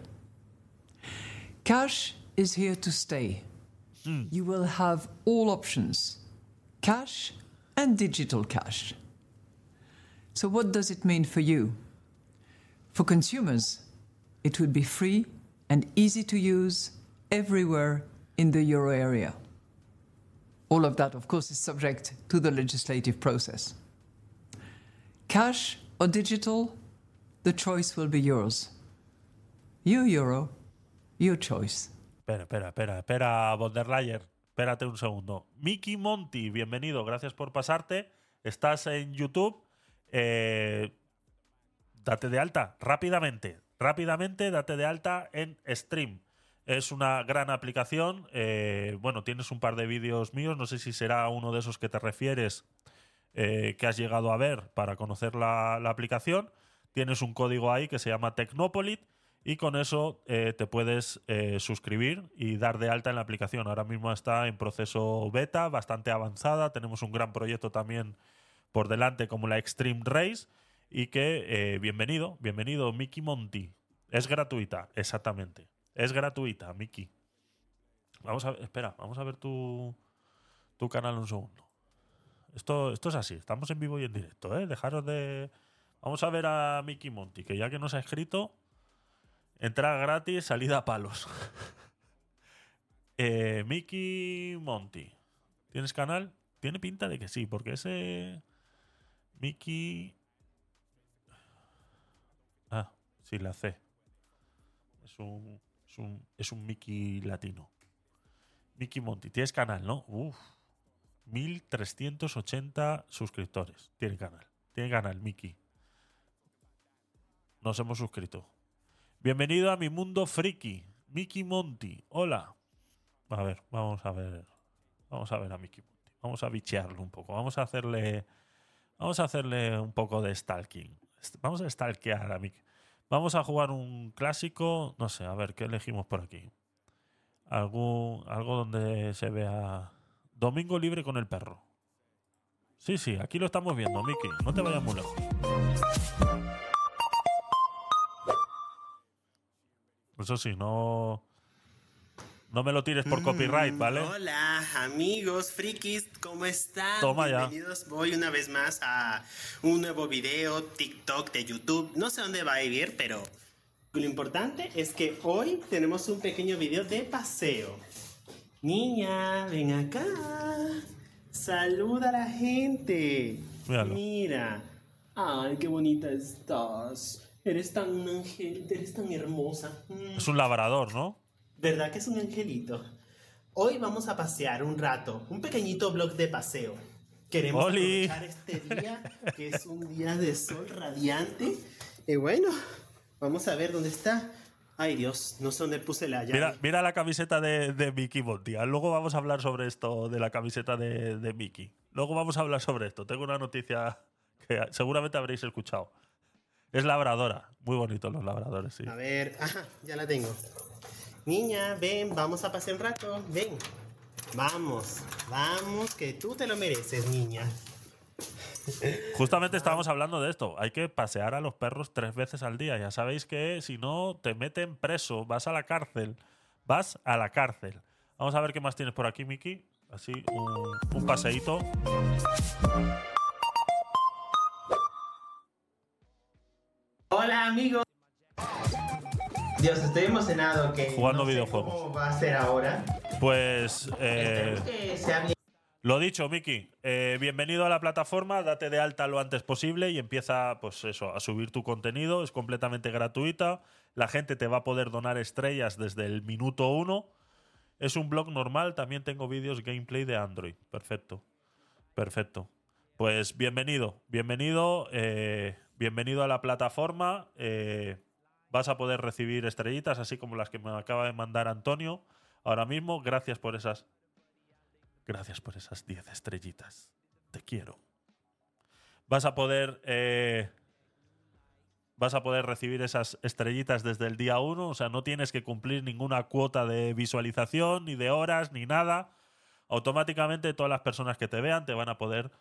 M: Cash is here to stay. Hmm. You will have all options cash and digital cash. So, what does it mean for you? For consumers, it would be free and easy to use everywhere in the euro area. All of that, of course, is subject to the legislative process. Cash or digital, the choice will be yours. Your euro, your choice.
A: Espera, espera, espera, espera, von der Leyen. Espérate un segundo. Mickey Monty, bienvenido, gracias por pasarte. Estás en YouTube. Eh, date de alta rápidamente. Rápidamente, date de alta en Stream. Es una gran aplicación. eh, bueno, tienes un par de vídeos míos. No sé si será uno de esos que te refieres eh, que has llegado a ver para conocer la, aplicación. Tienes un código ahí que se llama Tecnopolit y con eso eh, te puedes suscribir y dar de alta en la aplicación. Ahora mismo está en proceso beta, bastante avanzada. Tenemos un gran proyecto también por delante como la Extreme Race y que eh, bienvenido, bienvenido Mickey Monty. Es gratuita, exactamente. Es gratuita, Mickey. Vamos a ver, espera, vamos a ver tu, tu canal un segundo. Esto, esto es así, estamos en vivo y en directo, ¿eh? Dejaros de... Vamos a ver a Mickey Monty, que ya que nos ha escrito, entrada gratis, salida a palos. eh, Mickey Monty, ¿tienes canal? Tiene pinta de que sí, porque ese... Mickey... sí, la C. Es un, es un, es un Mickey latino. Mickey Monty, tienes canal, ¿no? Uf. 1380 suscriptores. Tiene canal. Tiene canal, Mickey. Nos hemos suscrito. Bienvenido a mi mundo friki. Mickey Monty. Hola. A ver, vamos a ver. Vamos a ver a Mickey Monty. Vamos a bichearlo un poco. Vamos a hacerle. Vamos a hacerle un poco de stalking. Vamos a stalkear a Mickey. Vamos a jugar un clásico. No sé, a ver, ¿qué elegimos por aquí? Algo donde se vea. Domingo libre con el perro. Sí, sí, aquí lo estamos viendo, Mickey. No te vayas muy lejos. Eso sí, no. No me lo tires por copyright, ¿vale?
N: Hola, amigos, frikis, ¿cómo están?
A: Toma ya.
N: Bienvenidos hoy una vez más a un nuevo video, TikTok de YouTube. No sé dónde va a ir, pero lo importante es que hoy tenemos un pequeño video de paseo. Niña, ven acá. Saluda a la gente.
A: Míralo.
N: Mira. Ay, qué bonita estás. Eres tan un ángel, eres tan hermosa. Mm.
A: Es un labrador, ¿no?
N: ¿Verdad que es un angelito? Hoy vamos a pasear un rato, un pequeñito blog de paseo. Queremos
A: Oli.
N: aprovechar este día, que es un día de sol radiante. Y bueno, vamos a ver dónde está. Ay Dios, no sé dónde puse la llave.
A: Mira, mira la camiseta de, de Mickey Montia. Luego vamos a hablar sobre esto de la camiseta de, de Mickey. Luego vamos a hablar sobre esto. Tengo una noticia que seguramente habréis escuchado. Es labradora. Muy bonito los labradores, sí.
N: A ver, ajá, ya la tengo. Niña, ven, vamos a pasear un rato. Ven. Vamos, vamos, que tú te lo mereces, niña.
A: Justamente estábamos hablando de esto. Hay que pasear a los perros tres veces al día. Ya sabéis que si no te meten preso, vas a la cárcel. Vas a la cárcel. Vamos a ver qué más tienes por aquí, Miki. Así, un, un paseíto.
N: Hola, amigos. Dios, estoy emocionado que
A: Jugando
N: no sé
A: videojuegos.
N: ¿Cómo va a ser ahora?
A: Pues. eh,
N: Espero que sea bien.
A: Lo dicho, Miki, eh, bienvenido a la plataforma, date de alta lo antes posible y empieza, pues eso, a subir tu contenido, es completamente gratuita, la gente te va a poder donar estrellas desde el minuto uno, es un blog normal, también tengo vídeos gameplay de Android, perfecto, perfecto. Pues bienvenido, bienvenido, eh, bienvenido a la plataforma, eh, vas a poder recibir estrellitas, así como las que me acaba de mandar Antonio ahora mismo, gracias por esas Gracias por esas 10 estrellitas. Te quiero. Vas a poder. eh, vas a poder recibir esas estrellitas desde el día 1. O sea, no tienes que cumplir ninguna cuota de visualización, ni de horas, ni nada. Automáticamente todas las personas que te vean te van a poder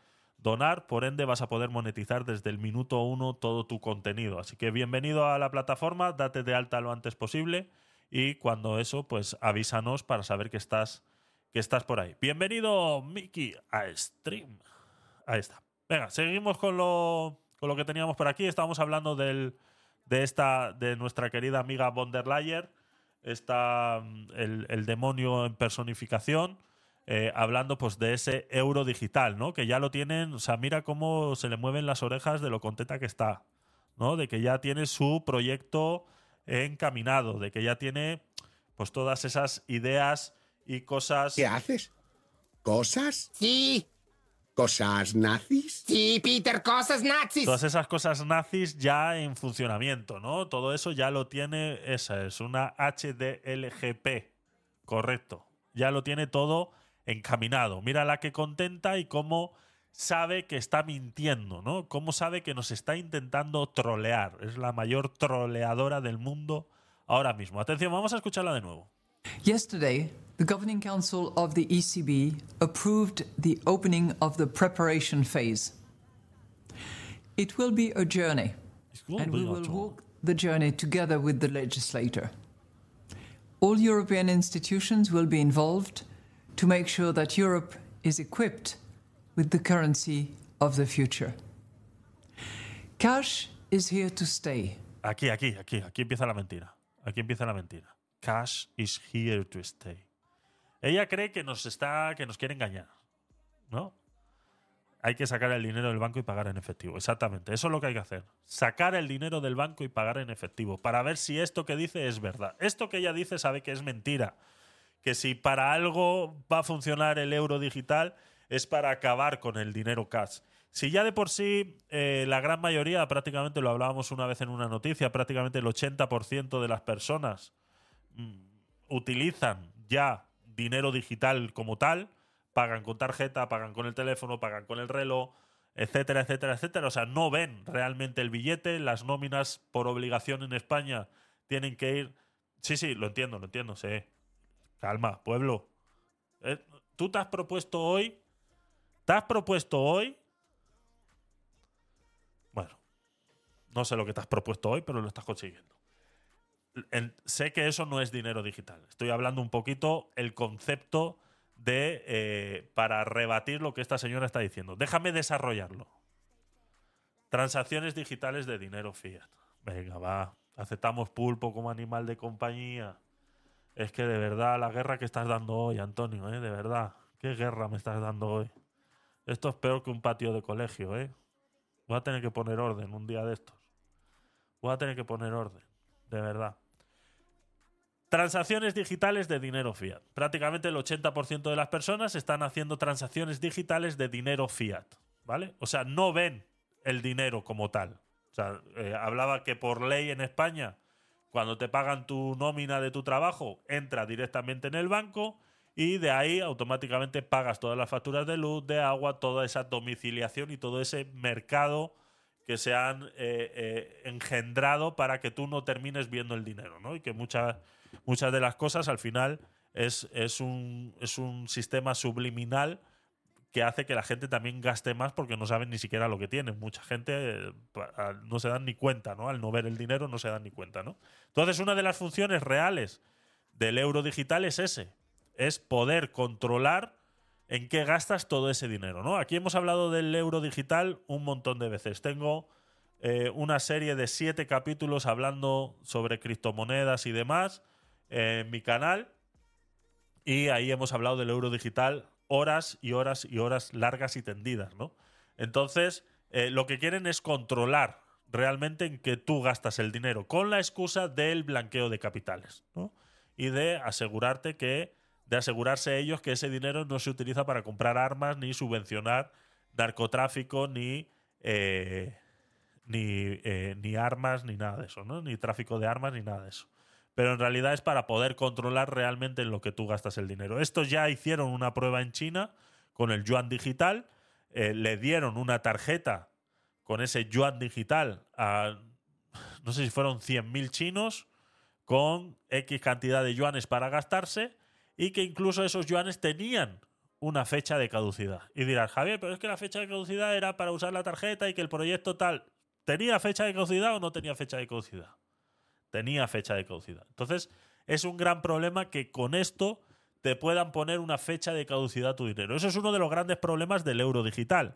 A: donar. Por ende, vas a poder monetizar desde el minuto 1 todo tu contenido. Así que bienvenido a la plataforma. Date de alta lo antes posible. Y cuando eso, pues avísanos para saber que estás que estás por ahí. Bienvenido, Miki, a Stream. Ahí está. Venga, seguimos con lo, con lo que teníamos por aquí. Estábamos hablando del, de, esta, de nuestra querida amiga von der Leyen, esta, mm, el, el demonio en personificación, eh, hablando pues de ese euro digital, ¿no? Que ya lo tienen, o sea, mira cómo se le mueven las orejas de lo contenta que está, ¿no? De que ya tiene su proyecto encaminado, de que ya tiene pues todas esas ideas y cosas.
E: ¿Qué haces? ¿Cosas?
F: Sí.
E: ¿Cosas nazis?
F: Sí, Peter, cosas nazis.
A: Todas esas cosas nazis ya en funcionamiento, ¿no? Todo eso ya lo tiene, esa es una HDLGP, correcto. Ya lo tiene todo encaminado. Mira la que contenta y cómo sabe que está mintiendo, ¿no? Cómo sabe que nos está intentando trolear. Es la mayor troleadora del mundo ahora mismo. Atención, vamos a escucharla de nuevo.
M: Yesterday, the Governing Council of the ECB approved the opening of the preparation phase. It will be a journey, and we will walk the journey together with the legislator. All European institutions will be involved to make sure that Europe is equipped with the currency of the future. Cash is here to stay.
A: Aquí, aquí, aquí, aquí empieza la mentira. Aquí empieza la mentira. Cash is here to stay. Ella cree que nos está, que nos quiere engañar, ¿no? Hay que sacar el dinero del banco y pagar en efectivo. Exactamente. Eso es lo que hay que hacer. Sacar el dinero del banco y pagar en efectivo para ver si esto que dice es verdad. Esto que ella dice sabe que es mentira. Que si para algo va a funcionar el euro digital es para acabar con el dinero cash. Si ya de por sí eh, la gran mayoría, prácticamente lo hablábamos una vez en una noticia, prácticamente el 80% de las personas mm, utilizan ya dinero digital como tal, pagan con tarjeta, pagan con el teléfono, pagan con el reloj, etcétera, etcétera, etcétera. O sea, no ven realmente el billete, las nóminas por obligación en España tienen que ir... Sí, sí, lo entiendo, lo entiendo, sí. Calma, pueblo. Eh, Tú te has propuesto hoy... ¿Te has propuesto hoy bueno, no sé lo que te has propuesto hoy, pero lo estás consiguiendo. En- sé que eso no es dinero digital. Estoy hablando un poquito el concepto de eh, para rebatir lo que esta señora está diciendo. Déjame desarrollarlo. Transacciones digitales de dinero fiat. Venga, va. Aceptamos pulpo como animal de compañía. Es que de verdad la guerra que estás dando hoy, Antonio, ¿eh? de verdad. ¿Qué guerra me estás dando hoy? Esto es peor que un patio de colegio, ¿eh? Voy a tener que poner orden un día de estos. Voy a tener que poner orden, de verdad. Transacciones digitales de dinero fiat. Prácticamente el 80% de las personas están haciendo transacciones digitales de dinero fiat, ¿vale? O sea, no ven el dinero como tal. O sea, eh, hablaba que por ley en España, cuando te pagan tu nómina de tu trabajo, entra directamente en el banco y de ahí automáticamente pagas todas las facturas de luz, de agua, toda esa domiciliación y todo ese mercado que se han eh, eh, engendrado para que tú no termines viendo el dinero, ¿no? Y que muchas, muchas de las cosas al final es, es, un, es un sistema subliminal que hace que la gente también gaste más porque no saben ni siquiera lo que tienen. Mucha gente eh, no se dan ni cuenta, ¿no? Al no ver el dinero no se dan ni cuenta, ¿no? Entonces, una de las funciones reales del euro digital es ese, es poder controlar en qué gastas todo ese dinero, ¿no? Aquí hemos hablado del euro digital un montón de veces. Tengo eh, una serie de siete capítulos hablando sobre criptomonedas y demás en mi canal. Y ahí hemos hablado del euro digital horas y horas y horas largas y tendidas, ¿no? Entonces, eh, lo que quieren es controlar realmente en que tú gastas el dinero con la excusa del blanqueo de capitales, ¿no? Y de asegurarte que, de asegurarse ellos que ese dinero no se utiliza para comprar armas ni subvencionar narcotráfico ni eh, ni, eh, ni armas ni nada de eso, ¿no? Ni tráfico de armas ni nada de eso. Pero en realidad es para poder controlar realmente en lo que tú gastas el dinero. Estos ya hicieron una prueba en China con el yuan digital, eh, le dieron una tarjeta con ese yuan digital a, no sé si fueron 100.000 chinos con X cantidad de yuanes para gastarse y que incluso esos yuanes tenían una fecha de caducidad. Y dirás, Javier, pero es que la fecha de caducidad era para usar la tarjeta y que el proyecto tal. ¿Tenía fecha de caducidad o no tenía fecha de caducidad? Tenía fecha de caducidad. Entonces, es un gran problema que con esto te puedan poner una fecha de caducidad a tu dinero. Eso es uno de los grandes problemas del euro digital.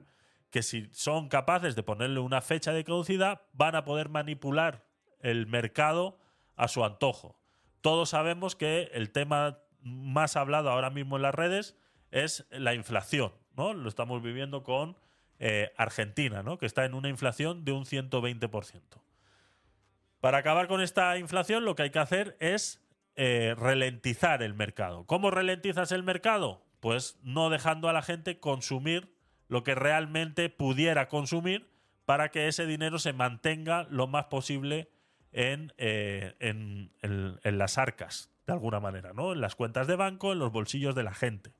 A: Que si son capaces de ponerle una fecha de caducidad, van a poder manipular el mercado a su antojo. Todos sabemos que el tema más hablado ahora mismo en las redes es la inflación, ¿no? Lo estamos viviendo con eh, Argentina, ¿no? Que está en una inflación de un 120%. Para acabar con esta inflación, lo que hay que hacer es eh, ralentizar el mercado. ¿Cómo ralentizas el mercado? Pues no dejando a la gente consumir lo que realmente pudiera consumir para que ese dinero se mantenga lo más posible en, eh, en- en- las arcas, de alguna manera, ¿no? En las cuentas de banco, en los bolsillos de la gente.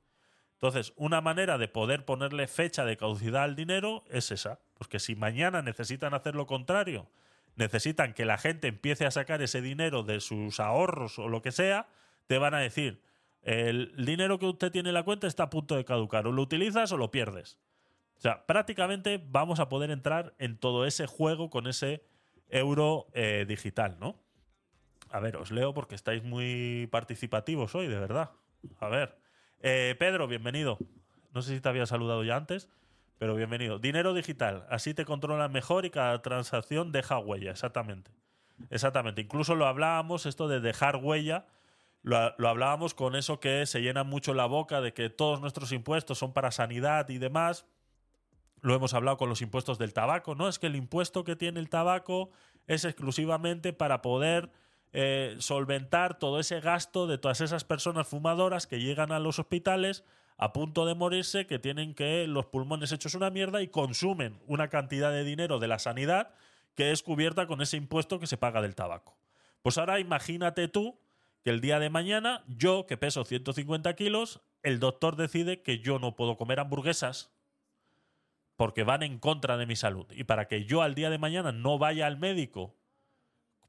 A: Entonces, una manera de poder ponerle fecha de caducidad al dinero es esa. Porque si mañana necesitan hacer lo contrario, necesitan que la gente empiece a sacar ese dinero de sus ahorros o lo que sea, te van a decir, el dinero que usted tiene en la cuenta está a punto de caducar, o lo utilizas o lo pierdes. O sea, prácticamente vamos a poder entrar en todo ese juego con ese euro eh, digital, ¿no? A ver, os leo porque estáis muy participativos hoy, de verdad. A ver. Eh, Pedro, bienvenido. No sé si te había saludado ya antes, pero bienvenido. Dinero digital. Así te controlan mejor y cada transacción deja huella. Exactamente. Exactamente. Incluso lo hablábamos, esto de dejar huella, lo, lo hablábamos con eso que se llena mucho la boca de que todos nuestros impuestos son para sanidad y demás. Lo hemos hablado con los impuestos del tabaco, ¿no? Es que el impuesto que tiene el tabaco es exclusivamente para poder eh, solventar todo ese gasto de todas esas personas fumadoras que llegan a los hospitales a punto de morirse, que tienen que los pulmones hechos una mierda y consumen una cantidad de dinero de la sanidad que es cubierta con ese impuesto que se paga del tabaco. Pues ahora imagínate tú que el día de mañana, yo que peso 150 kilos, el doctor decide que yo no puedo comer hamburguesas porque van en contra de mi salud. Y para que yo al día de mañana no vaya al médico,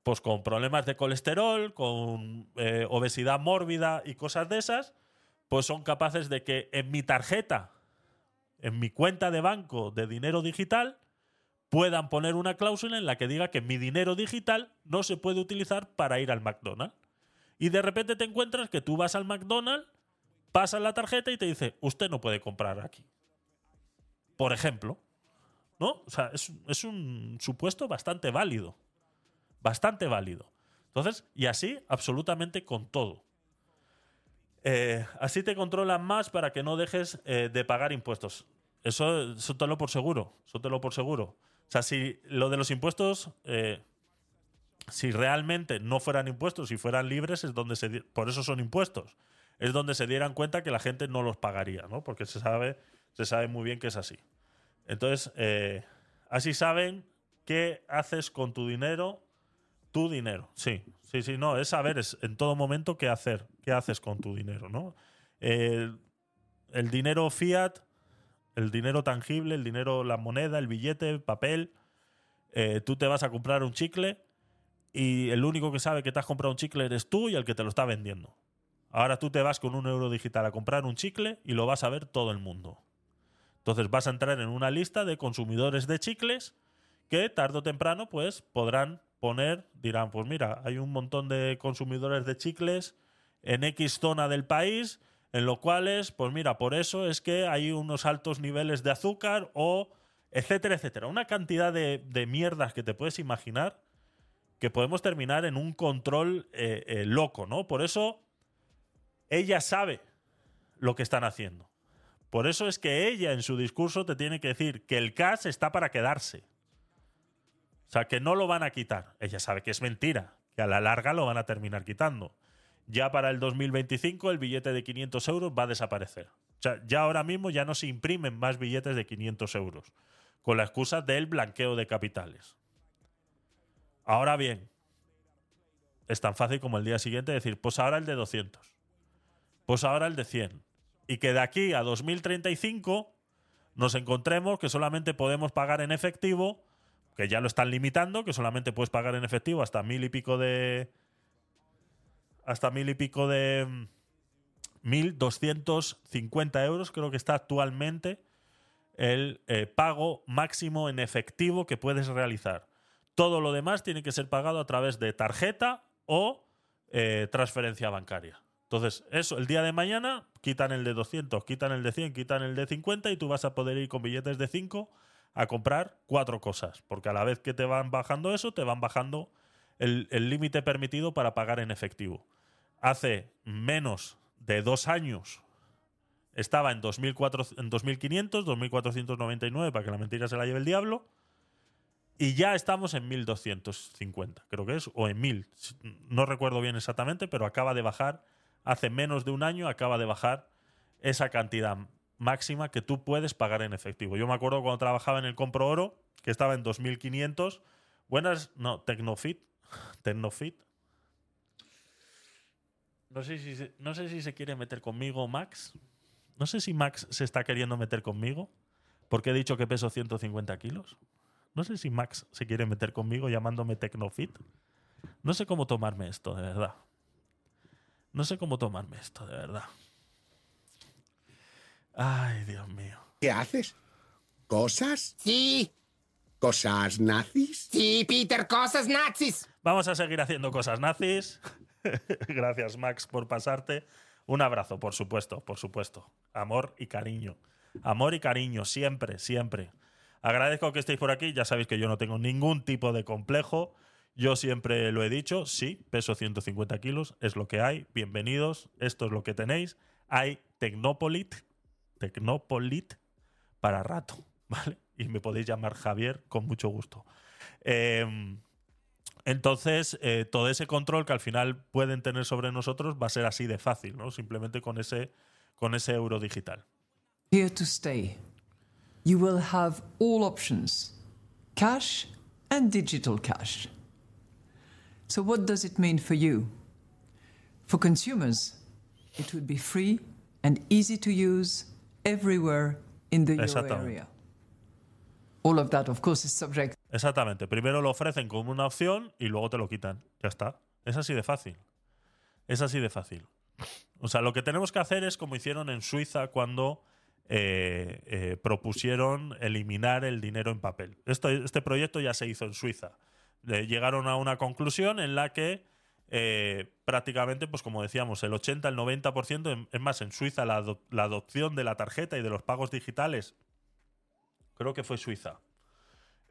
A: pues con problemas de colesterol, con eh, obesidad mórbida y cosas de esas, pues son capaces de que en mi tarjeta, en mi cuenta de banco de dinero digital, puedan poner una cláusula en la que diga que mi dinero digital no se puede utilizar para ir al McDonald's. Y de repente te encuentras que tú vas al McDonald's, pasas la tarjeta y te dice, usted no puede comprar aquí por ejemplo. ¿No? O sea, es, es un supuesto bastante válido. Bastante válido. Entonces, y así absolutamente con todo. Eh, así te controlan más para que no dejes eh, de pagar impuestos. Eso, eso te lo por seguro. Eso por seguro. O sea, si lo de los impuestos, eh, si realmente no fueran impuestos, si fueran libres, es donde se por eso son impuestos. Es donde se dieran cuenta que la gente no los pagaría, ¿no? Porque se sabe, se sabe muy bien que es así. Entonces, así saben qué haces con tu dinero, tu dinero. Sí, sí, sí, no, es saber es en todo momento qué hacer, qué haces con tu dinero, ¿no? El, el dinero fiat, el dinero tangible, el dinero, la moneda, el billete, el papel, eh, tú te vas a comprar un chicle y el único que sabe que te has comprado un chicle eres tú y el que te lo está vendiendo. Ahora tú te vas con un euro digital a comprar un chicle y lo vas a ver todo el mundo. Entonces vas a entrar en una lista de consumidores de chicles que tarde o temprano pues podrán poner, dirán, pues mira, hay un montón de consumidores de chicles en X zona del país, en lo cuales, pues mira, por eso es que hay unos altos niveles de azúcar o etcétera, etcétera. Una cantidad de, mierdas que te puedes imaginar que podemos terminar en un control eh, eh, loco, ¿no? Por eso ella sabe lo que están haciendo. Por eso es que ella en su discurso te tiene que decir que el cash está para quedarse. O sea, que no lo van a quitar. Ella sabe que es mentira, que a la larga lo van a terminar quitando. Ya para el 2025 el billete de 500 euros va a desaparecer. O sea, ya ahora mismo ya no se imprimen más billetes de 500 euros, con la excusa del blanqueo de capitales. Ahora bien, es tan fácil como el día siguiente decir, pues ahora el de 200, pues ahora el de 100. Y que de aquí a 2035 nos encontremos que solamente podemos pagar en efectivo, que ya lo están limitando, que solamente puedes pagar en efectivo hasta mil y pico de... Hasta mil y pico de... mm, 1.250 euros, creo que está actualmente el eh, pago máximo en efectivo que puedes realizar. Todo lo demás tiene que ser pagado a través de tarjeta o eh, transferencia bancaria. Entonces, eso, el día de mañana quitan el de 200, quitan el de 100, quitan el de 50 y tú vas a poder ir con billetes de 5 a comprar cuatro cosas. Porque a la vez que te van bajando eso, te van bajando el límite permitido para pagar en efectivo. Hace menos de dos años estaba en, 2004 en 2500, 2499, para que la mentira se la lleve el diablo. Y ya estamos en 1250, creo que es, o en 1000. No recuerdo bien exactamente, pero acaba de bajar, hace menos de un año, acaba de bajar esa cantidad máxima que tú puedes pagar en efectivo. Yo me acuerdo cuando trabajaba en el Compro Oro, que estaba en 2500. Buenas, no, Tecnofit. Tecnofit. No sé, si se, no sé si se quiere meter conmigo Max. No sé si Max se está queriendo meter conmigo porque he dicho que peso 150 kilos. No sé si Max se quiere meter conmigo llamándome Tecnofit. No sé cómo tomarme esto, de verdad. No sé cómo tomarme esto, de verdad. Ay, Dios mío.
E: ¿Qué haces? ¿Cosas?
F: Sí.
E: ¿Cosas nazis?
F: Sí, Peter, cosas nazis.
A: Vamos a seguir haciendo cosas nazis. Gracias, Max, por pasarte. Un abrazo, por supuesto, por supuesto. Amor y cariño. Amor y cariño, siempre, siempre. Agradezco que estéis por aquí. Ya sabéis que yo no tengo ningún tipo de complejo. Yo siempre lo he dicho, sí, peso 150 kilos, es lo que hay. Bienvenidos, esto es lo que tenéis. Hay Tecnopolit, Tecnopolit para rato, ¿vale? Y me podéis llamar Javier con mucho gusto. Eh, entonces, eh, todo ese control que al final pueden tener sobre nosotros va a ser así de fácil, ¿no? Simplemente con ese, con ese euro digital.
M: Here to stay. You will have all options cash and digital cash. So, what does it mean for you? For consumers, it would be free and easy to use everywhere in the euro
A: Exactamente.
M: area. All of that, of course, is subject
A: Exactamente. Primero lo ofrecen como una opción y luego te lo quitan. Ya está. Es así de fácil. Es así de fácil. O sea, lo que tenemos que hacer es como hicieron en Suiza cuando eh, eh, propusieron eliminar el dinero en papel. Esto, este proyecto ya se hizo en Suiza. Eh, llegaron a una conclusión en la que eh, prácticamente, pues como decíamos, el 80, el 90%, en- es más, en Suiza la, la adopción de la tarjeta y de los pagos digitales, creo que fue Suiza.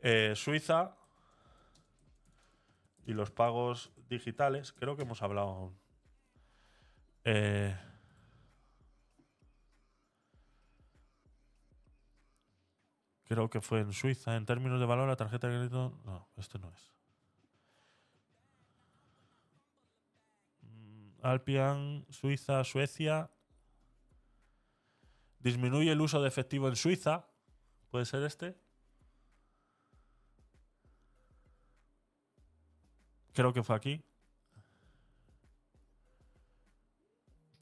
A: Eh, Suiza y los pagos digitales, creo que hemos hablado. Eh, creo que fue en Suiza. En términos de valor, la tarjeta de crédito. No, este no es. Alpian, Suiza, Suecia. Disminuye el uso de efectivo en Suiza. ¿Puede ser este? Creo que fue aquí.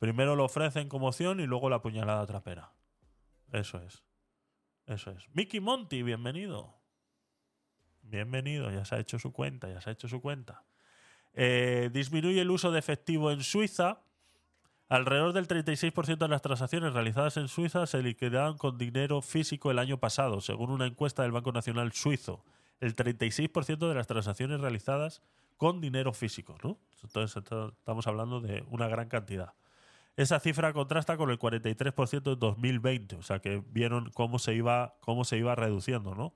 A: Primero lo ofrecen como opción y luego la puñalada trapera. Eso es. Eso es. Mickey Monty, bienvenido. Bienvenido, ya se ha hecho su cuenta, ya se ha hecho su cuenta. Eh, disminuye el uso de efectivo en Suiza. Alrededor del 36% de las transacciones realizadas en Suiza se liquidaron con dinero físico el año pasado, según una encuesta del Banco Nacional Suizo. El 36% de las transacciones realizadas con dinero físico, ¿no? Entonces estamos hablando de una gran cantidad. Esa cifra contrasta con el 43% en 2020, o sea que vieron cómo se iba, cómo se iba reduciendo, ¿no?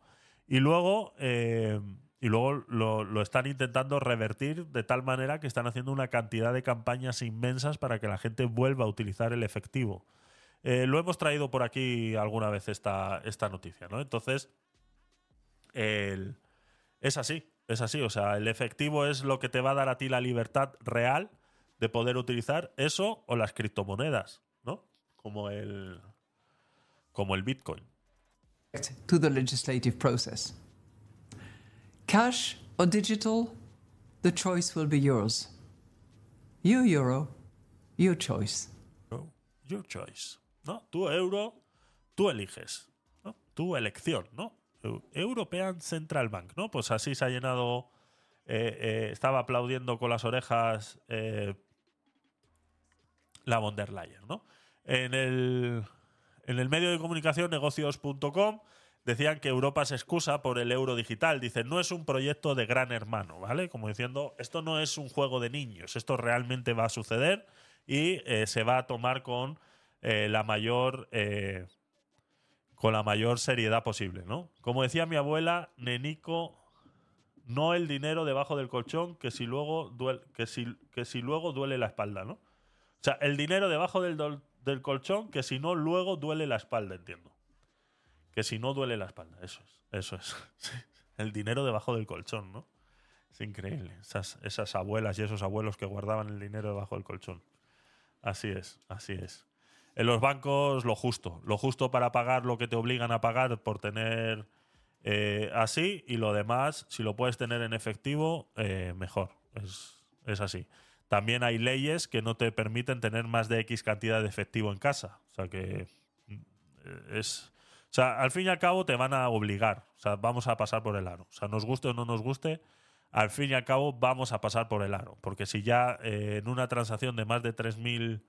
A: Y luego, eh, y luego lo, lo están intentando revertir de tal manera que están haciendo una cantidad de campañas inmensas para que la gente vuelva a utilizar el efectivo. Eh, lo hemos traído por aquí alguna vez esta, esta noticia, ¿no? Entonces, el- es así, es así. O sea, el efectivo es lo que te va a dar a ti la libertad real de poder utilizar eso o las criptomonedas, ¿no? Como el, como el Bitcoin.
M: Cash or digital, the choice will be yours. You euro, your choice.
A: Your choice. ¿no? Tu euro, tú eliges. ¿no? Tu elección, ¿no? Eu- European Central Bank, ¿no? Pues así se ha llenado. eh, eh, estaba aplaudiendo con las orejas eh, la von der Leyen, ¿no? En el, en el medio de comunicación negocios.com decían que Europa se excusa por el euro digital. Dicen, no es un proyecto de gran hermano, ¿vale? Como diciendo, esto no es un juego de niños, esto realmente va a suceder y eh, se va a tomar con eh, la mayor. eh, con la mayor seriedad posible, ¿no? Como decía mi abuela, Nenico, no el dinero debajo del colchón, que si luego duele, que si, que si luego duele la espalda, ¿no? O sea, el dinero debajo del, del colchón, que si no luego duele la espalda, entiendo. Que si no duele la espalda, eso es, eso es. El dinero debajo del colchón, ¿no? Es increíble. Esas, esas abuelas y esos abuelos que guardaban el dinero debajo del colchón. Así es, así es. En los bancos lo justo, lo justo para pagar lo que te obligan a pagar por tener eh, así y lo demás, si lo puedes tener en efectivo, eh, mejor. Es, es así. También hay leyes que no te permiten tener más de X cantidad de efectivo en casa. O sea que mm, es... O sea, al fin y al cabo te van a obligar. O sea, vamos a pasar por el aro. O sea, nos guste o no nos guste, al fin y al cabo vamos a pasar por el aro. Porque si ya eh, en una transacción de más de 3.000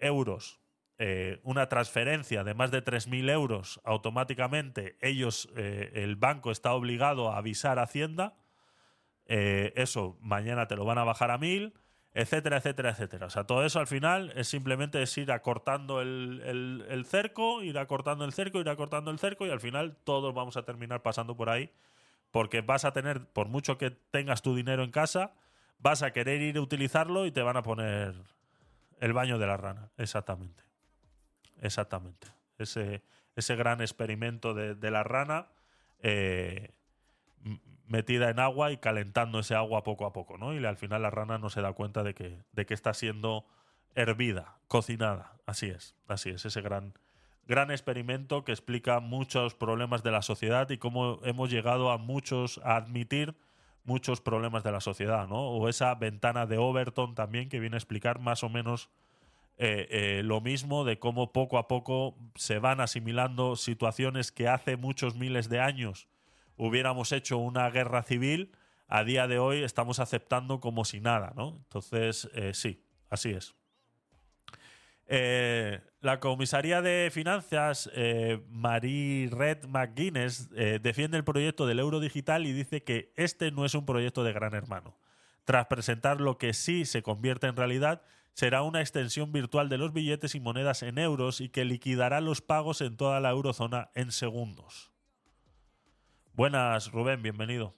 A: euros eh, una transferencia de más de 3.000 euros, automáticamente ellos, eh, el banco está obligado a avisar a Hacienda, eso mañana te lo van a bajar a 1.000, etcétera, etcétera, etcétera. O sea, todo eso al final es simplemente es ir acortando el, el- cerco, ir acortando el cerco, ir acortando el cerco y al final todos vamos a terminar pasando por ahí porque vas a tener, por mucho que tengas tu dinero en casa, vas a querer ir a utilizarlo y te van a poner el baño de la rana, exactamente. Exactamente. Ese, ese gran experimento de, la rana eh, metida en agua y calentando ese agua poco a poco, ¿no? Y al final la rana no se da cuenta de que, de que está siendo hervida, cocinada. Así es, así es, ese gran, gran experimento que explica muchos problemas de la sociedad y cómo hemos llegado a muchos a admitir muchos problemas de la sociedad, ¿no? O esa ventana de Overton también que viene a explicar más o menos eh, eh, lo mismo de cómo poco a poco se van asimilando situaciones que hace muchos miles de años hubiéramos hecho una guerra civil, a día de hoy estamos aceptando como si nada, ¿no? Entonces, eh, sí, así es. Eh, la comisaría de finanzas, eh, Marie Red McGuinness, eh, defiende el proyecto del euro digital y dice que este no es un proyecto de gran hermano. Tras presentar lo que sí se convierte en realidad, será una extensión virtual de los billetes y monedas en euros y que liquidará los pagos en toda la eurozona en segundos. Buenas, Rubén, bienvenido.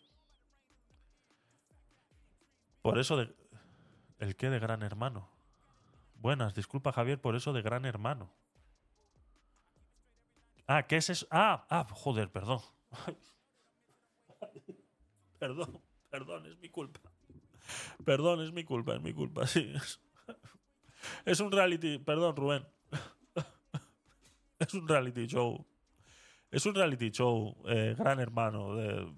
A: Por eso de... ¿El qué de gran hermano? Buenas, disculpa Javier, por eso de gran hermano. Ah, ¿qué es eso? Ah, ah, joder, perdón. perdón, perdón, es mi culpa. Perdón, es mi culpa, es mi culpa, sí. Es un reality, perdón, Rubén. es un reality show. Es un reality show, eh, Gran Hermano. De,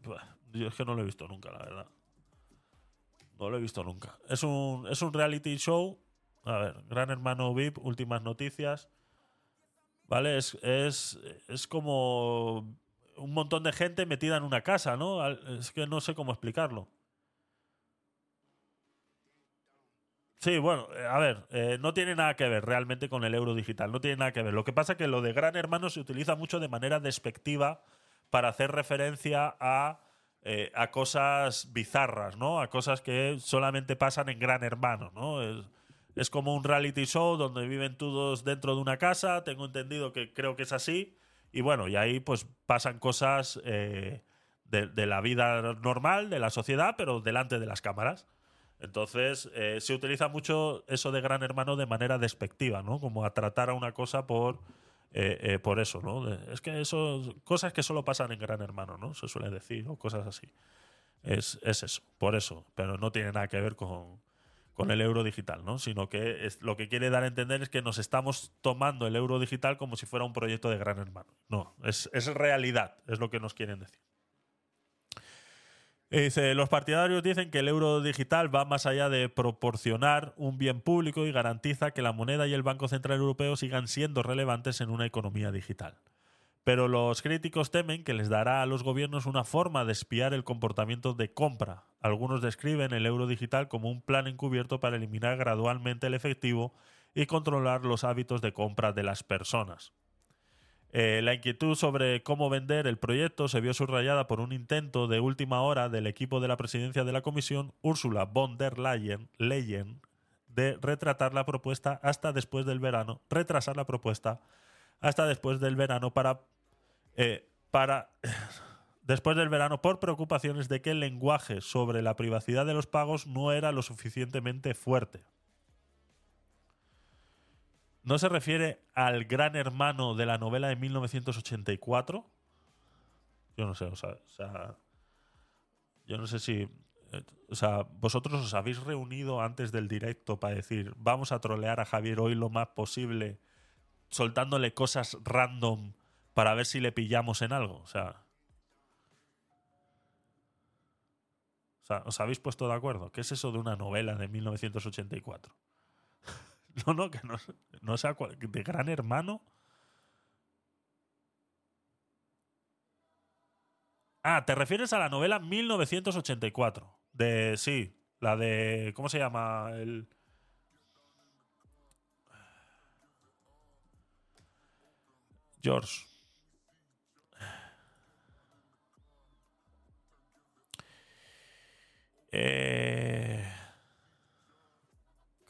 A: yo es que no lo he visto nunca, la verdad. No lo he visto nunca. Es un, es un reality show. A ver, Gran Hermano VIP, últimas noticias. ¿Vale? Es, es, es como un montón de gente metida en una casa, ¿no? Es que no sé cómo explicarlo. Sí, bueno, eh, a ver, eh, no tiene nada que ver realmente con el euro digital, no tiene nada que ver. Lo que pasa es que lo de Gran Hermano se utiliza mucho de manera despectiva para hacer referencia a, eh, a cosas bizarras, ¿no? A cosas que solamente pasan en Gran Hermano, ¿no? Es, como un reality show donde viven todos dentro de una casa, tengo entendido que creo que es así, y bueno, y ahí pues pasan cosas de la vida normal, de la sociedad, pero delante de las cámaras. Entonces, eh, se utiliza mucho eso de gran hermano de manera despectiva, ¿no? Como a tratar a una cosa por, eh, eh, por eso, ¿no? Es que eso, cosas que solo pasan en gran hermano, ¿no? Se suele decir, o cosas así. Es, es eso, por eso. Pero no tiene nada que ver con, con el euro digital, ¿no? Sino que es, lo que quiere dar a entender es que nos estamos tomando el euro digital como si fuera un proyecto de gran hermano. No, es, es realidad, es lo que nos quieren decir. Dice, los partidarios dicen que el euro digital va más allá de proporcionar un bien público y garantiza que la moneda y el Banco Central Europeo sigan siendo relevantes en una economía digital. Pero los críticos temen que les dará a los gobiernos una forma de espiar el comportamiento de compra. Algunos describen el euro digital como un plan encubierto para eliminar gradualmente el efectivo y controlar los hábitos de compra de las personas. Eh, la inquietud sobre cómo vender el proyecto se vio subrayada por un intento de última hora del equipo de la presidencia de la comisión, Ursula von der Leyen, Leyen, de retratar la propuesta hasta después del verano, retrasar la propuesta hasta después del verano para, eh, para después del verano por preocupaciones de que el lenguaje sobre la privacidad de los pagos no era lo suficientemente fuerte. ¿No se refiere al gran hermano de la novela de 1984? Yo no sé, o sea, o sea, yo no sé si, eh, o sea, vosotros os habéis reunido antes del directo para decir, vamos a trolear a Javier hoy lo más posible, soltándole cosas random para ver si le pillamos en algo, o sea, o sea, ¿os habéis puesto de acuerdo? ¿Qué es eso de una novela de 1984? No, no, que no, no sea cual- de Gran Hermano. Ah, te refieres a la novela 1984. De. Sí, la de. ¿Cómo se llama? El. George. Eh.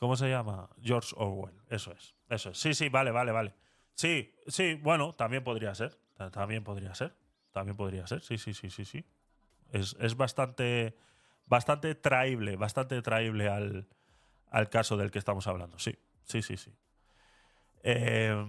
A: ¿Cómo se llama? George Orwell. Eso es. Eso es. Sí, sí, vale, vale, vale. Sí, sí, bueno, también podría ser. Ta- También podría ser. También podría ser. Sí, sí, sí, sí, sí. Es, es bastante, bastante traíble, bastante traíble al, al caso del que estamos hablando. Sí, sí, sí, sí. Eh,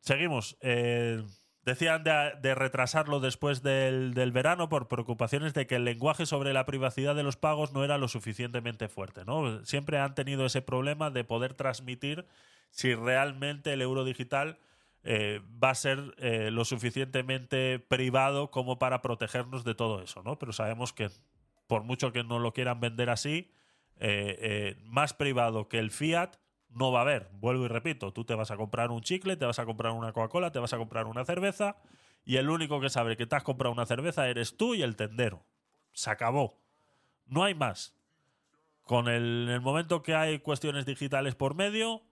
A: seguimos. Eh, decían de, retrasarlo después del, verano por preocupaciones de que el lenguaje sobre la privacidad de los pagos no era lo suficientemente fuerte. ¿no? Siempre han tenido ese problema de poder transmitir si realmente el euro digital eh, va a ser eh, lo suficientemente privado como para protegernos de todo eso. ¿no? Pero sabemos que por mucho que no lo quieran vender así, eh, más privado que el fiat no va a haber. Vuelvo y repito, tú te vas a comprar un chicle, te vas a comprar una Coca-Cola, te vas a comprar una cerveza y el único que sabe que te has comprado una cerveza eres tú y el tendero. Se acabó. No hay más. Con el, en el momento que hay cuestiones digitales por medio,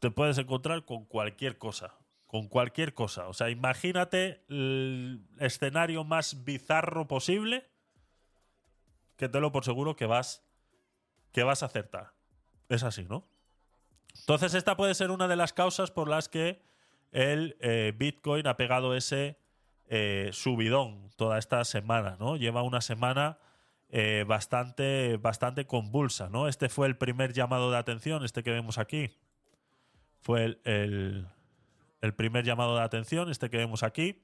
A: te puedes encontrar con cualquier cosa. Con cualquier cosa. O sea, imagínate el escenario más bizarro posible que te lo por seguro que vas que vas a acertar. Es así, ¿no? Entonces esta puede ser una de las causas por las que el eh, Bitcoin ha pegado ese eh, subidón toda esta semana, ¿no? Lleva una semana eh, bastante, bastante convulsa, ¿no? Este fue el primer llamado de atención, este que vemos aquí. Fue el, el, el primer llamado de atención, este que vemos aquí.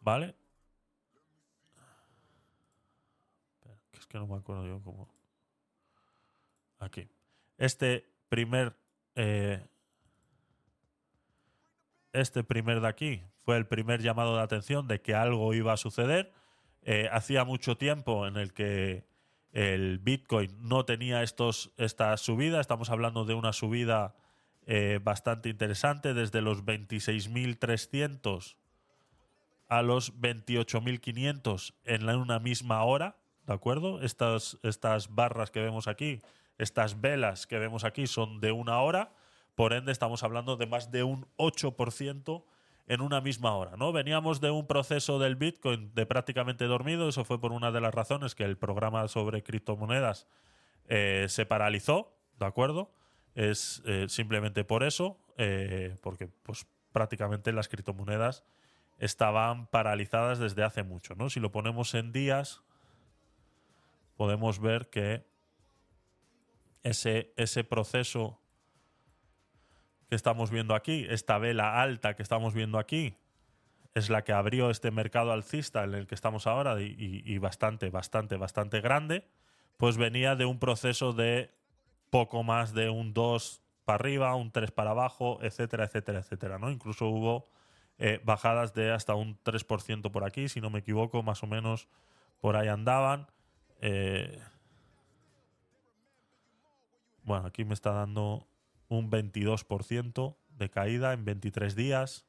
A: ¿Vale? Es que no me acuerdo yo cómo. Aquí. Este primer. eh, este primer de aquí fue el primer llamado de atención de que algo iba a suceder. Eh, hacía mucho tiempo en el que el Bitcoin no tenía estos, esta subida. Estamos hablando de una subida eh, bastante interesante, desde los 26.300 a los 28.500 en la- una misma hora, ¿de acuerdo? Estas, estas barras que vemos aquí, estas velas que vemos aquí son de una hora, por ende estamos hablando de más de un 8% en una misma hora, ¿no? Veníamos de un proceso del Bitcoin de prácticamente dormido, eso fue por una de las razones que el programa sobre criptomonedas eh, se paralizó, ¿de acuerdo? Es eh, simplemente por eso, eh, porque pues prácticamente las criptomonedas estaban paralizadas desde hace mucho, ¿no? Si lo ponemos en días, podemos ver que ese, ese proceso que estamos viendo aquí, esta vela alta que estamos viendo aquí, es la que abrió este mercado alcista en el que estamos ahora y, bastante, bastante, bastante grande, pues venía de un proceso de poco más de un 2 para arriba, un 3 para abajo, etcétera, etcétera, etcétera, ¿no? Incluso hubo eh, bajadas de hasta un 3% por aquí, si no me equivoco, más o menos por ahí andaban. Eh, bueno, aquí me está dando un 22% de caída en 23 días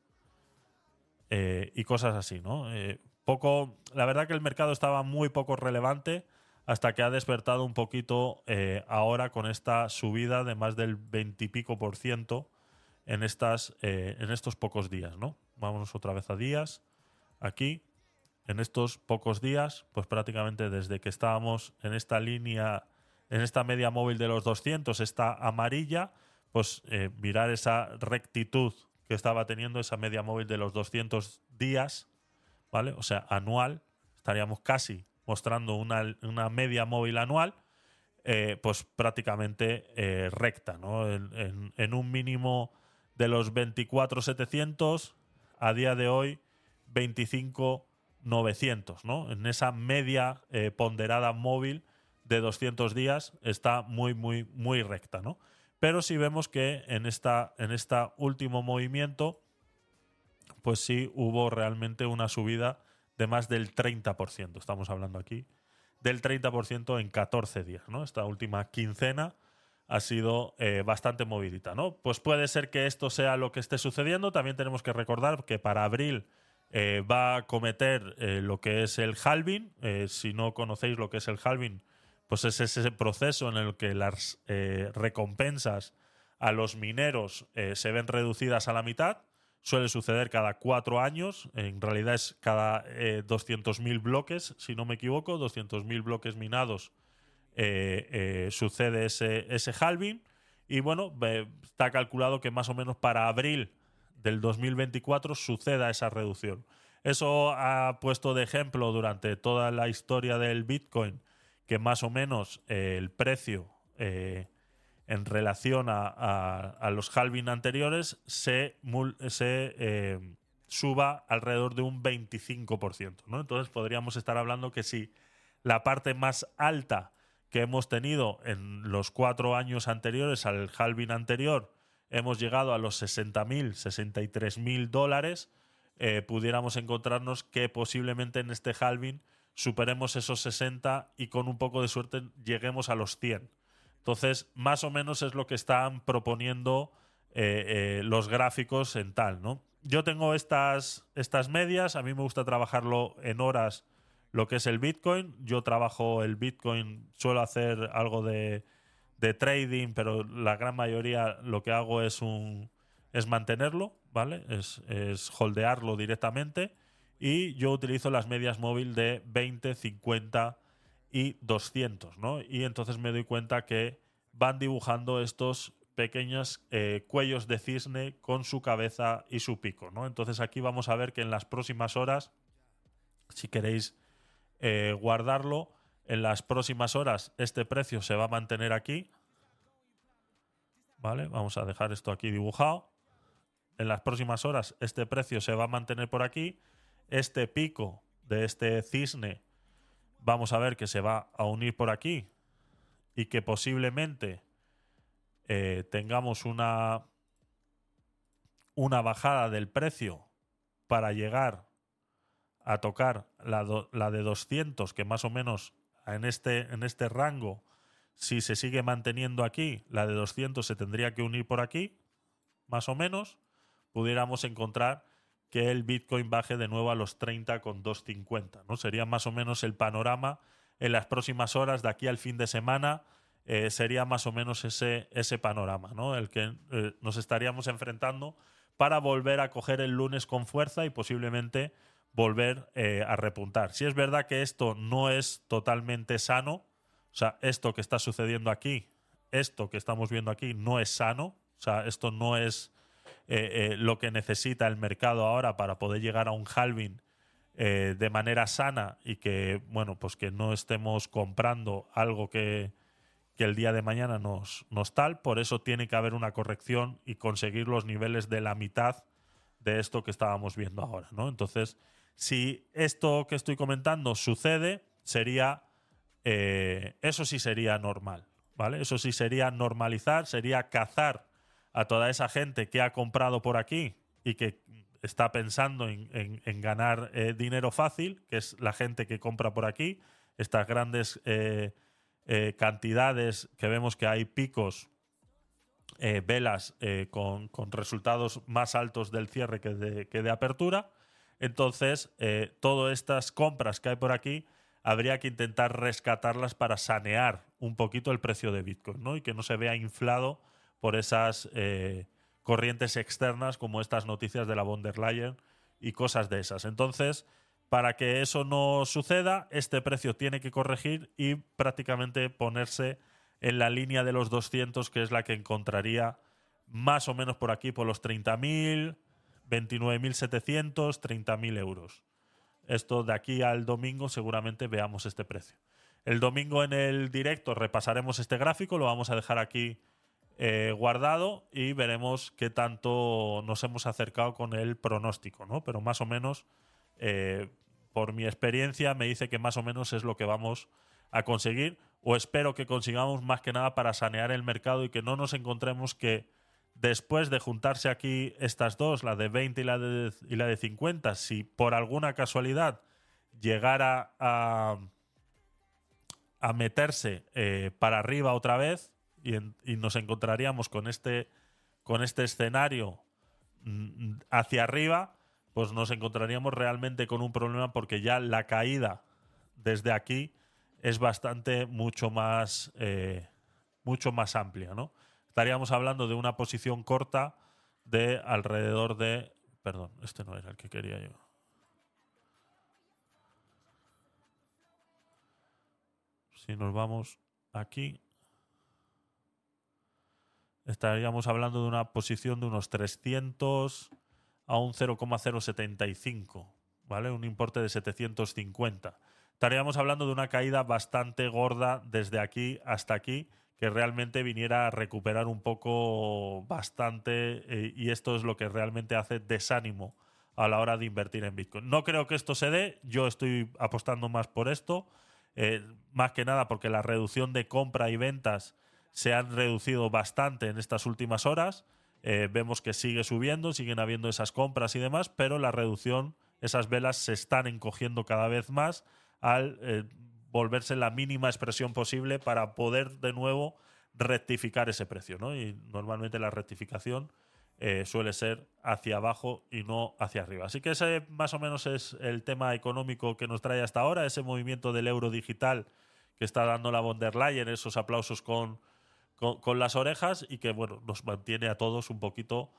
A: eh, y cosas así, ¿no? Eh, poco, la verdad que el mercado estaba muy poco relevante hasta que ha despertado un poquito eh, ahora con esta subida de más del 20 y pico por ciento en, estas, en estos pocos días, ¿no? Vámonos otra vez a días. Aquí, en estos pocos días, pues prácticamente desde que estábamos en esta línea, en esta media móvil de los 200, esta amarilla, pues eh, mirar esa rectitud que estaba teniendo esa media móvil de los 200 días, ¿vale? O sea, anual, estaríamos casi mostrando una, una media móvil anual, eh, pues prácticamente eh, recta, ¿no? En, un mínimo de los 24.700, a día de hoy 25.900, ¿no? En esa media ponderada móvil de 200 días está muy, muy, muy recta, ¿no? Pero si vemos que en en esta último movimiento, pues sí hubo realmente una subida de más del 30%. Estamos hablando aquí del 30% en 14 días, ¿no? Esta última quincena ha sido eh, bastante movidita, ¿no? Pues puede ser que esto sea lo que esté sucediendo. También tenemos que recordar que para abril eh, va a cometer eh, lo que es el halving. Si no conocéis lo que es el halving, pues es ese proceso en el que las eh, recompensas a los mineros eh, se ven reducidas a la mitad. Suele suceder cada cuatro años. En realidad es cada eh, 200.000 bloques, si no me equivoco, 200.000 bloques minados eh, sucede ese, ese halving. Y bueno, está calculado que más o menos para abril del 2024 suceda esa reducción. Eso ha puesto de ejemplo durante toda la historia del Bitcoin que más o menos eh, el precio eh, en relación a, a- los halving anteriores se, se eh, suba alrededor de un 25%. ¿no? Entonces podríamos estar hablando que si la parte más alta que hemos tenido en los cuatro años anteriores al halving anterior, hemos llegado a los 60.000, 63.000 dólares, pudiéramos encontrarnos que posiblemente en este halving superemos esos 60 y con un poco de suerte lleguemos a los 100. Entonces, más o menos es lo que están proponiendo eh, eh, los gráficos en tal, ¿no? Yo tengo estas, estas medias, a mí me gusta trabajarlo en horas lo que es el Bitcoin. Yo trabajo el Bitcoin, suelo hacer algo de, de trading, pero la gran mayoría lo que hago es un es mantenerlo, ¿vale? Es, es holdearlo directamente. Y yo utilizo las medias móvil de 20, 50 y 200, ¿no? Y entonces me doy cuenta que van dibujando estos pequeños eh, cuellos de cisne con su cabeza y su pico, ¿no? Entonces aquí vamos a ver que en las próximas horas, si queréis eh, guardarlo, en las próximas horas este precio se va a mantener aquí, ¿vale? Vamos a dejar esto aquí dibujado. En las próximas horas este precio se va a mantener por aquí. Este pico de este cisne vamos a ver que se va a unir por aquí y que posiblemente eh, tengamos una, una bajada del precio para llegar a tocar la, la de 200, que más o menos en este, en este rango, si se sigue manteniendo aquí, la de 200 se tendría que unir por aquí, más o menos, pudiéramos encontrar que el Bitcoin baje de nuevo a los 30 con 250, ¿no? Sería más o menos el panorama en las próximas horas de aquí al fin de semana. eh, sería más o menos ese, ese panorama, ¿no? El que eh, nos estaríamos enfrentando para volver a coger el lunes con fuerza y posiblemente volver eh, a repuntar. Si es verdad que esto no es totalmente sano, o sea, esto que está sucediendo aquí, esto que estamos viendo aquí no es sano, o sea, esto no es eh, eh, lo que necesita el mercado ahora para poder llegar a un halving eh, de manera sana y que, bueno, pues que no estemos comprando algo que, el día de mañana nos, nos tal. Por eso tiene que haber una corrección y conseguir los niveles de la mitad de esto que estábamos viendo ahora, ¿no? Entonces, si esto que estoy comentando sucede, sería eso sí sería normal, ¿vale? Eso sí sería normalizar, sería cazar a toda esa gente que ha comprado por aquí y que está pensando en, ganar eh, dinero fácil, que es la gente que compra por aquí, estas grandes eh, eh, cantidades que vemos que hay picos, velas con, resultados más altos del cierre que de, que de apertura. Entonces, todas estas compras que hay por aquí, habría que intentar rescatarlas para sanear un poquito el precio de Bitcoin, ¿no? Y que no se vea inflado por esas eh, corrientes externas como estas noticias de la von der Leyen y cosas de esas. Entonces, para que eso no suceda, este precio tiene que corregir y prácticamente ponerse en la línea de los 200, que es la que encontraría más o menos por aquí, por los 30.000, 29.700, 30.000 euros. Esto de aquí al domingo seguramente veamos este precio. El domingo en el directo repasaremos este gráfico, lo vamos a dejar aquí eh, guardado y veremos qué tanto nos hemos acercado con el pronóstico, ¿no? Pero más o menos, eh, por mi experiencia, me dice que más o menos es lo que vamos a conseguir o espero que consigamos más que nada para sanear el mercado y que no nos encontremos que después de juntarse aquí estas dos, la de 20 y la de, y la de 50, si por alguna casualidad llegara a, a meterse eh, para arriba otra vez y, nos encontraríamos con este, con este escenario mm, hacia arriba, pues nos encontraríamos realmente con un problema porque ya la caída desde aquí es bastante mucho más eh, mucho más amplia, ¿no? Estaríamos hablando de una posición corta de alrededor de perdón, este no era el que quería yo. Si nos vamos aquí estaríamos hablando de una posición de unos 300 a un 0,075, ¿vale? Un importe de 750. Estaríamos hablando de una caída bastante gorda desde aquí hasta aquí, que realmente viniera a recuperar un poco bastante, eh, y esto es lo que realmente hace desánimo a la hora de invertir en Bitcoin. No creo que esto se dé, yo estoy apostando más por esto, eh, más que nada porque la reducción de compra y ventas se han reducido bastante en estas últimas horas. Eh, vemos que sigue subiendo, siguen habiendo esas compras y demás, pero la reducción, esas velas se están encogiendo cada vez más al eh, volverse la mínima expresión posible para poder de nuevo rectificar ese precio. ¿no? Y normalmente la rectificación eh, suele ser hacia abajo y no hacia arriba. Así que ese más o menos es el tema económico que nos trae hasta ahora, ese movimiento del euro digital que está dando la von der Leyen, esos aplausos con, con, las orejas y que bueno, nos mantiene a todos un poquito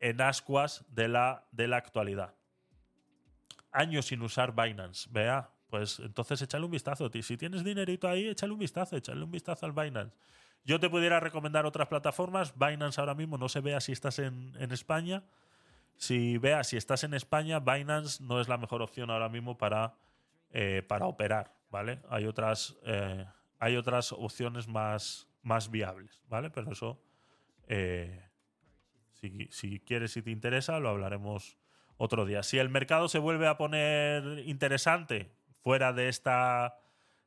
A: en ascuas de la, de la actualidad. Años sin usar Binance, vea, pues entonces échale un vistazo. Si tienes dinerito ahí, échale un vistazo, échale un vistazo al Binance. Yo te pudiera recomendar otras plataformas. Binance ahora mismo no se vea si estás en, en España. Si veas si estás en España, Binance no es la mejor opción ahora mismo para, eh, para operar, ¿vale? Hay otras, eh, hay otras opciones más, más viables, ¿vale? Pero eso, eh, si, quieres, si te interesa, lo hablaremos otro día. Si el mercado se vuelve a poner interesante fuera de esta,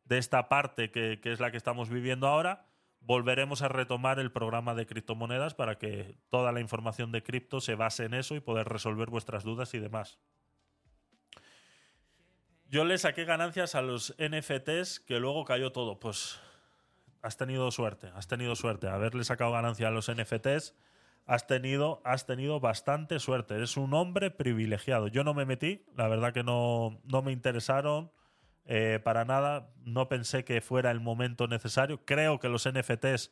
A: de esta parte que, que es la que estamos viviendo ahora, volveremos a retomar el programa de criptomonedas para que toda la información de cripto se base en eso y poder resolver vuestras dudas y demás. Yo le saqué ganancias a los NFTs que luego cayó todo. Pues has tenido suerte, has tenido suerte. Haberle sacado ganancia a los NFTs, has tenido, has tenido bastante suerte. Eres un hombre privilegiado. Yo no me metí, la verdad que no, no me interesaron eh, para nada. No pensé que fuera el momento necesario. Creo que los NFTs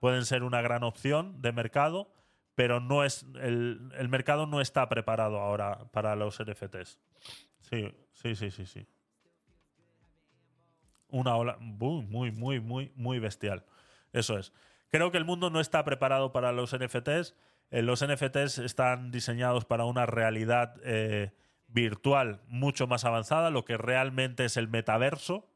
A: pueden ser una gran opción de mercado, pero no es el, el mercado no está preparado ahora para los NFTs. Sí, sí, sí, sí, sí. Una ola muy, muy, muy, muy, muy bestial. Eso es. Creo que el mundo no está preparado para los NFTs. Eh, los NFTs están diseñados para una realidad eh, virtual mucho más avanzada, lo que realmente es el metaverso.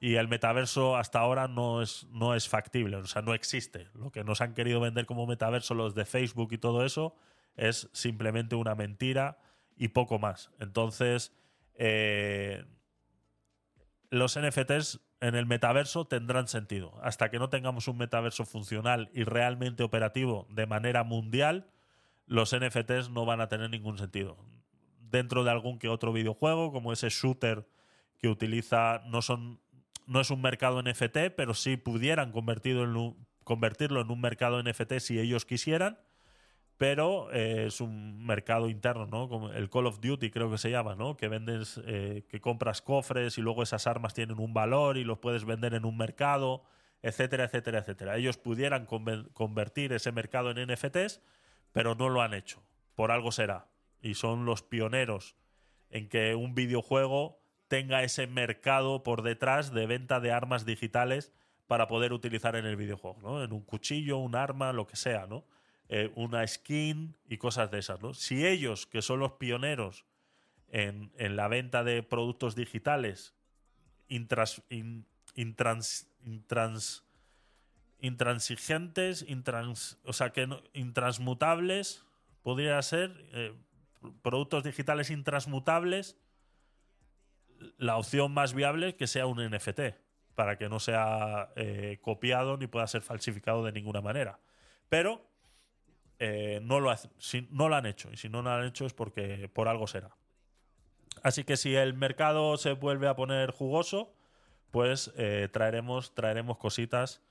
A: Y el metaverso hasta ahora no es, no es factible, o sea, no existe. Lo que nos han querido vender como metaverso los de Facebook y todo eso es simplemente una mentira y poco más. Entonces, eh, los NFTs en el metaverso tendrán sentido. Hasta que no tengamos un metaverso funcional y realmente operativo de manera mundial, los NFTs no van a tener ningún sentido. Dentro de algún que otro videojuego, como ese shooter que utiliza, no son no es un mercado NFT, pero sí pudieran convertido en un- convertirlo en un mercado NFT si ellos quisieran pero eh, es un mercado interno, ¿no? Como el Call of Duty creo que se llama, ¿no? Que vendes, eh, que compras cofres y luego esas armas tienen un valor y los puedes vender en un mercado, etcétera, etcétera, etcétera. Ellos pudieran conver- convertir ese mercado en NFTs, pero no lo han hecho. Por algo será. Y son los pioneros en que un videojuego tenga ese mercado por detrás de venta de armas digitales para poder utilizar en el videojuego, ¿no? En un cuchillo, un arma, lo que sea, ¿no? Eh, una skin y cosas de esas, ¿no? Si ellos, que son los pioneros en, la venta de productos digitales intransigentes, intrans, o sea, que intransmutables, podría ser, eh, productos digitales intransmutables, la opción más viable es que sea un NFT, para que no sea eh, copiado ni pueda ser falsificado de ninguna manera. Pero eh, no, lo han hecho, y si no lo han hecho es porque por algo será. Así que si el mercado se vuelve a poner jugoso, pues eh, traeremos, traeremos cositas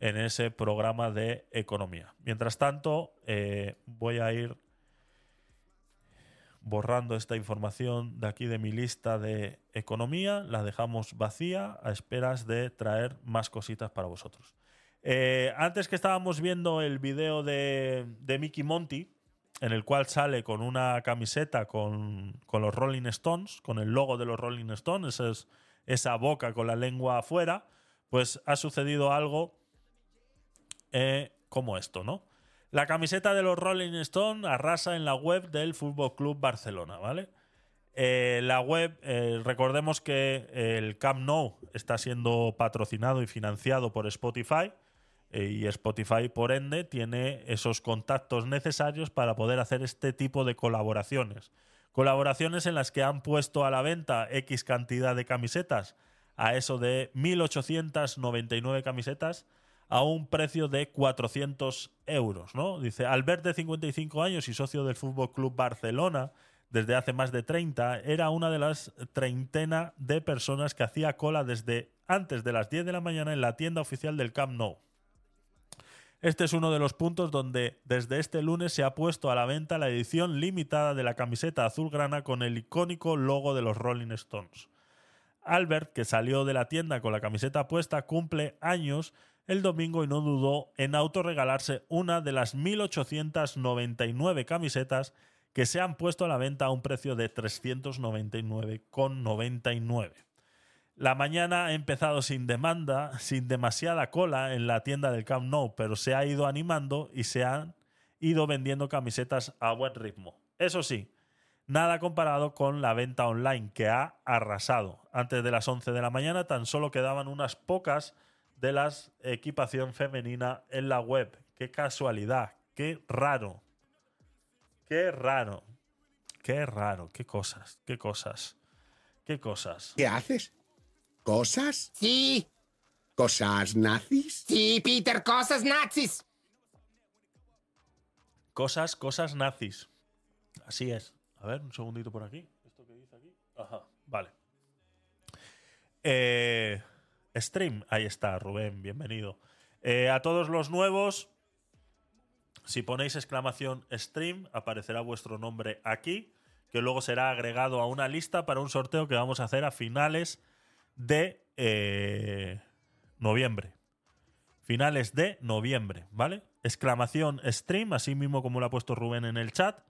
A: en ese programa de economía. Mientras tanto, eh, voy a ir borrando esta información de aquí de mi lista de economía, la dejamos vacía a esperas de traer más cositas para vosotros. Eh, antes que estábamos viendo el video de, Mickey Monty, en el cual sale con una camiseta con, los Rolling Stones, con el logo de los Rolling Stones, esa, es- esa boca con la lengua afuera, pues ha sucedido algo eh, como esto, ¿no? La camiseta de los Rolling Stones arrasa en la web del Fútbol Club Barcelona, ¿vale? Eh, la web, recordemos que el Camp Nou está siendo patrocinado y financiado por Spotify y Spotify, por ende, tiene esos contactos necesarios para poder hacer este tipo de colaboraciones. Colaboraciones en las que han puesto a la venta X cantidad de camisetas a eso de 1.899 camisetas a un precio de 400 euros, ¿no? Dice, Albert de 55 años y socio del Fútbol Club Barcelona desde hace más de 30, era una de las treintena de personas que hacía cola desde antes de las 10 de la mañana en la tienda oficial del Camp Nou. Este es uno de los puntos donde desde este lunes se ha puesto a la venta la edición limitada de la camiseta azulgrana con el icónico logo de los Rolling Stones. Albert, que salió de la tienda con la camiseta puesta, cumple años el domingo y no dudó en autorregalarse una de las 1.899 camisetas que se han puesto a la venta a un precio de 399,99. La mañana ha empezado sin demanda, sin demasiada cola en la tienda del Camp Nou, pero se ha ido animando y se han ido vendiendo camisetas a buen ritmo. Eso sí, nada comparado con la venta online que ha arrasado. Antes de las 11 de la mañana tan solo quedaban unas pocas de las equipación femenina en la web. Qué casualidad, qué raro. Qué raro. Qué raro, qué cosas, qué cosas. ¿Qué cosas?
E: ¿Qué haces? ¿Cosas?
F: Sí.
E: ¿Cosas nazis?
F: Sí, Peter, cosas nazis.
A: Cosas, cosas nazis. Así es. A ver, un segundito por aquí. ¿Esto que dice aquí? Ajá, vale. Eh, stream, ahí está, Rubén, bienvenido. Eh, a todos los nuevos, si ponéis exclamación stream, aparecerá vuestro nombre aquí, que luego será agregado a una lista para un sorteo que vamos a hacer a finales de eh, noviembre. Finales de noviembre, ¿vale? Exclamación stream, así mismo como lo ha puesto Rubén en el chat,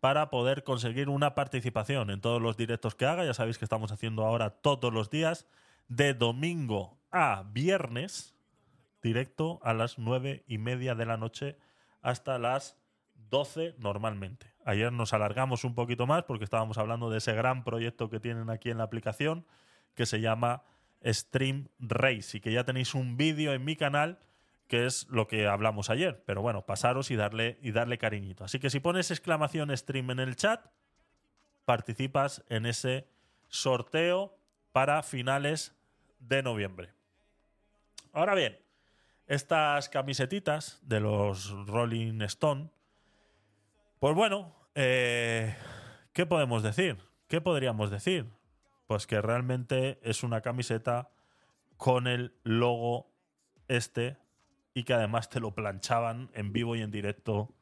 A: para poder conseguir una participación en todos los directos que haga. Ya sabéis que estamos haciendo ahora todos los días, de domingo a viernes, directo a las nueve y media de la noche hasta las 12 normalmente. Ayer nos alargamos un poquito más porque estábamos hablando de ese gran proyecto que tienen aquí en la aplicación que se llama Stream Race y que ya tenéis un vídeo en mi canal que es lo que hablamos ayer. Pero bueno, pasaros y darle, y darle cariñito. Así que si pones exclamación stream en el chat, participas en ese sorteo para finales de noviembre. Ahora bien, estas camisetitas de los Rolling Stone, pues bueno, eh, ¿qué podemos decir? ¿Qué podríamos decir? Pues que realmente es una camiseta con el logo este y que además te lo planchaban en vivo y en directo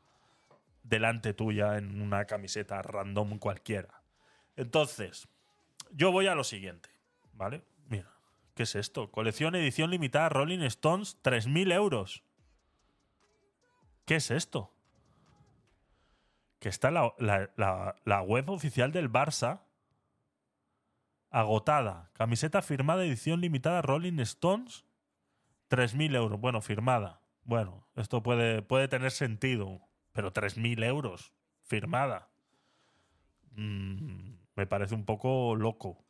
A: delante tuya en una camiseta random cualquiera. Entonces, yo voy a lo siguiente, ¿vale? Mira, ¿qué es esto? Colección edición limitada Rolling Stones, 3.000 euros. ¿Qué es esto? Que está la, la- la- la web oficial del Barça agotada. Camiseta firmada edición limitada Rolling Stones, 3.000 euros. Bueno, firmada. Bueno, esto puede, puede tener sentido, pero 3.000 euros firmada. Mm, me parece un poco loco.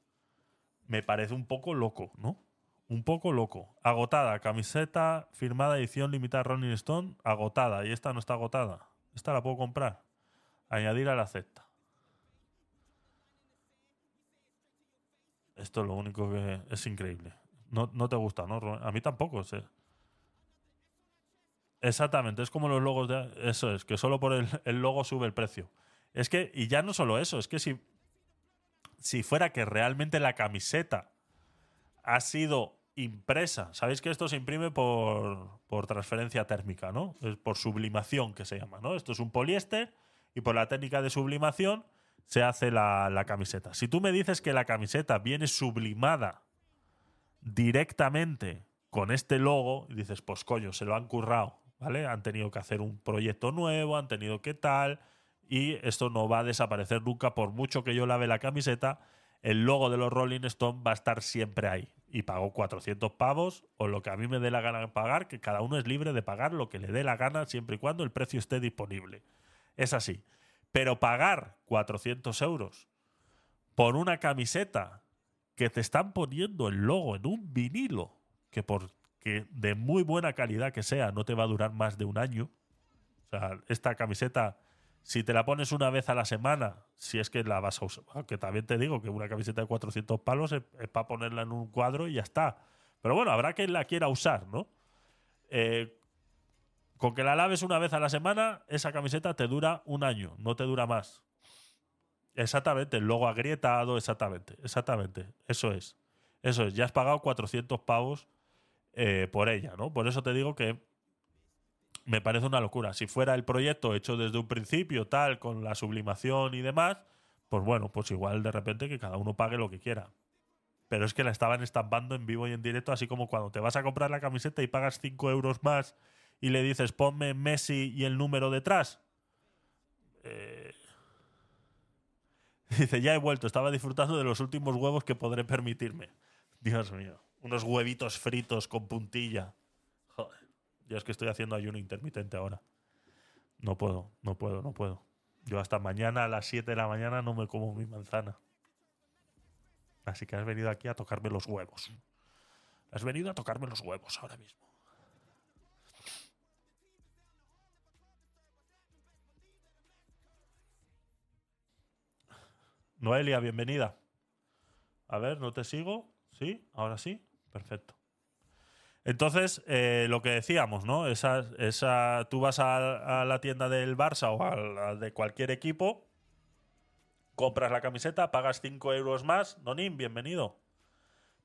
A: Me parece un poco loco, ¿no? Un poco loco. Agotada. Camiseta firmada edición limitada Rolling Stone, agotada. Y esta no está agotada. Esta la puedo comprar. Añadir a la cesta. Esto es lo único que es increíble. No, no te gusta, ¿no? A mí tampoco. Exactamente, es como los logos de... Eso es, que solo por el, el logo sube el precio. Es que, y ya no solo eso, es que si, si fuera que realmente la camiseta ha sido impresa, sabéis que esto se imprime por, por transferencia térmica, ¿no? Es por sublimación que se llama, ¿no? Esto es un poliéster y por la técnica de sublimación se hace la, la camiseta. Si tú me dices que la camiseta viene sublimada directamente con este logo, y dices, pues coño, se lo han currado, ¿vale? Han tenido que hacer un proyecto nuevo, han tenido que tal, y esto no va a desaparecer nunca, por mucho que yo lave la camiseta, el logo de los Rolling Stone va a estar siempre ahí. Y pago 400 pavos o lo que a mí me dé la gana de pagar, que cada uno es libre de pagar lo que le dé la gana siempre y cuando el precio esté disponible. Es así. Pero pagar 400 euros por una camiseta que te están poniendo el logo en un vinilo, que porque de muy buena calidad que sea, no te va a durar más de un año. O sea, esta camiseta, si te la pones una vez a la semana, si es que la vas a usar, aunque también te digo que una camiseta de 400 palos es, es para ponerla en un cuadro y ya está. Pero bueno, habrá quien la quiera usar, ¿no? Eh, con que la laves una vez a la semana, esa camiseta te dura un año, no te dura más. Exactamente, el logo agrietado, exactamente, exactamente. Eso es. Eso es, ya has pagado 400 pavos eh, por ella, ¿no? Por eso te digo que me parece una locura. Si fuera el proyecto hecho desde un principio, tal, con la sublimación y demás, pues bueno, pues igual de repente que cada uno pague lo que quiera. Pero es que la estaban estampando en vivo y en directo, así como cuando te vas a comprar la camiseta y pagas 5 euros más y le dices ponme Messi y el número detrás. Eh, Dice, ya he vuelto, estaba disfrutando de los últimos huevos que podré permitirme. Dios mío, unos huevitos fritos con puntilla. Joder, yo es que estoy haciendo ayuno intermitente ahora. No puedo, no puedo, no puedo. Yo hasta mañana a las 7 de la mañana no me como mi manzana. Así que has venido aquí a tocarme los huevos. Has venido a tocarme los huevos ahora mismo. Noelia, bienvenida. A ver, ¿no te sigo? ¿Sí? ¿Ahora sí? Perfecto. Entonces, eh, lo que decíamos, ¿no? Esa, esa, tú vas a, la tienda del Barça o a de cualquier equipo, compras la camiseta, pagas 5 euros más, Nonim, bienvenido.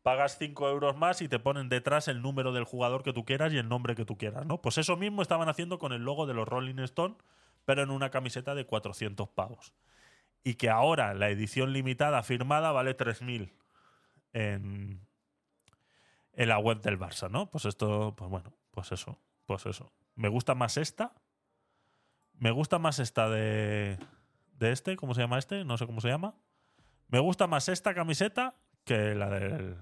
A: Pagas 5 euros más y te ponen detrás el número del jugador que tú quieras y el nombre que tú quieras, ¿no? Pues eso mismo estaban haciendo con el logo de los Rolling Stone, pero en una camiseta de 400 pavos. Y que ahora la edición limitada firmada vale 3.000 en, en la web del Barça, ¿no? Pues esto, pues bueno, pues eso, pues eso. Me gusta más esta. Me gusta más esta de, de este, ¿cómo se llama este? No sé cómo se llama. Me gusta más esta camiseta que la del,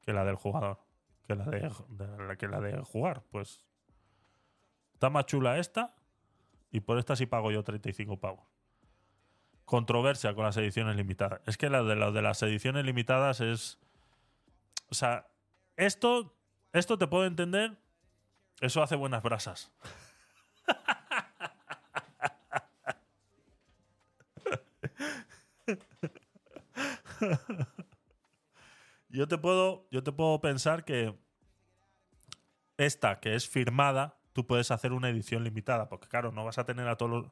A: que la del jugador. Que la de, que la de jugar, pues. Está más chula esta. Y por esta sí pago yo 35 pavos. Controversia con las ediciones limitadas. Es que la de, la de las ediciones limitadas es. O sea, esto, esto te puedo entender. Eso hace buenas brasas. yo te puedo, yo te puedo pensar que esta que es firmada, tú puedes hacer una edición limitada, porque claro, no vas a tener a todos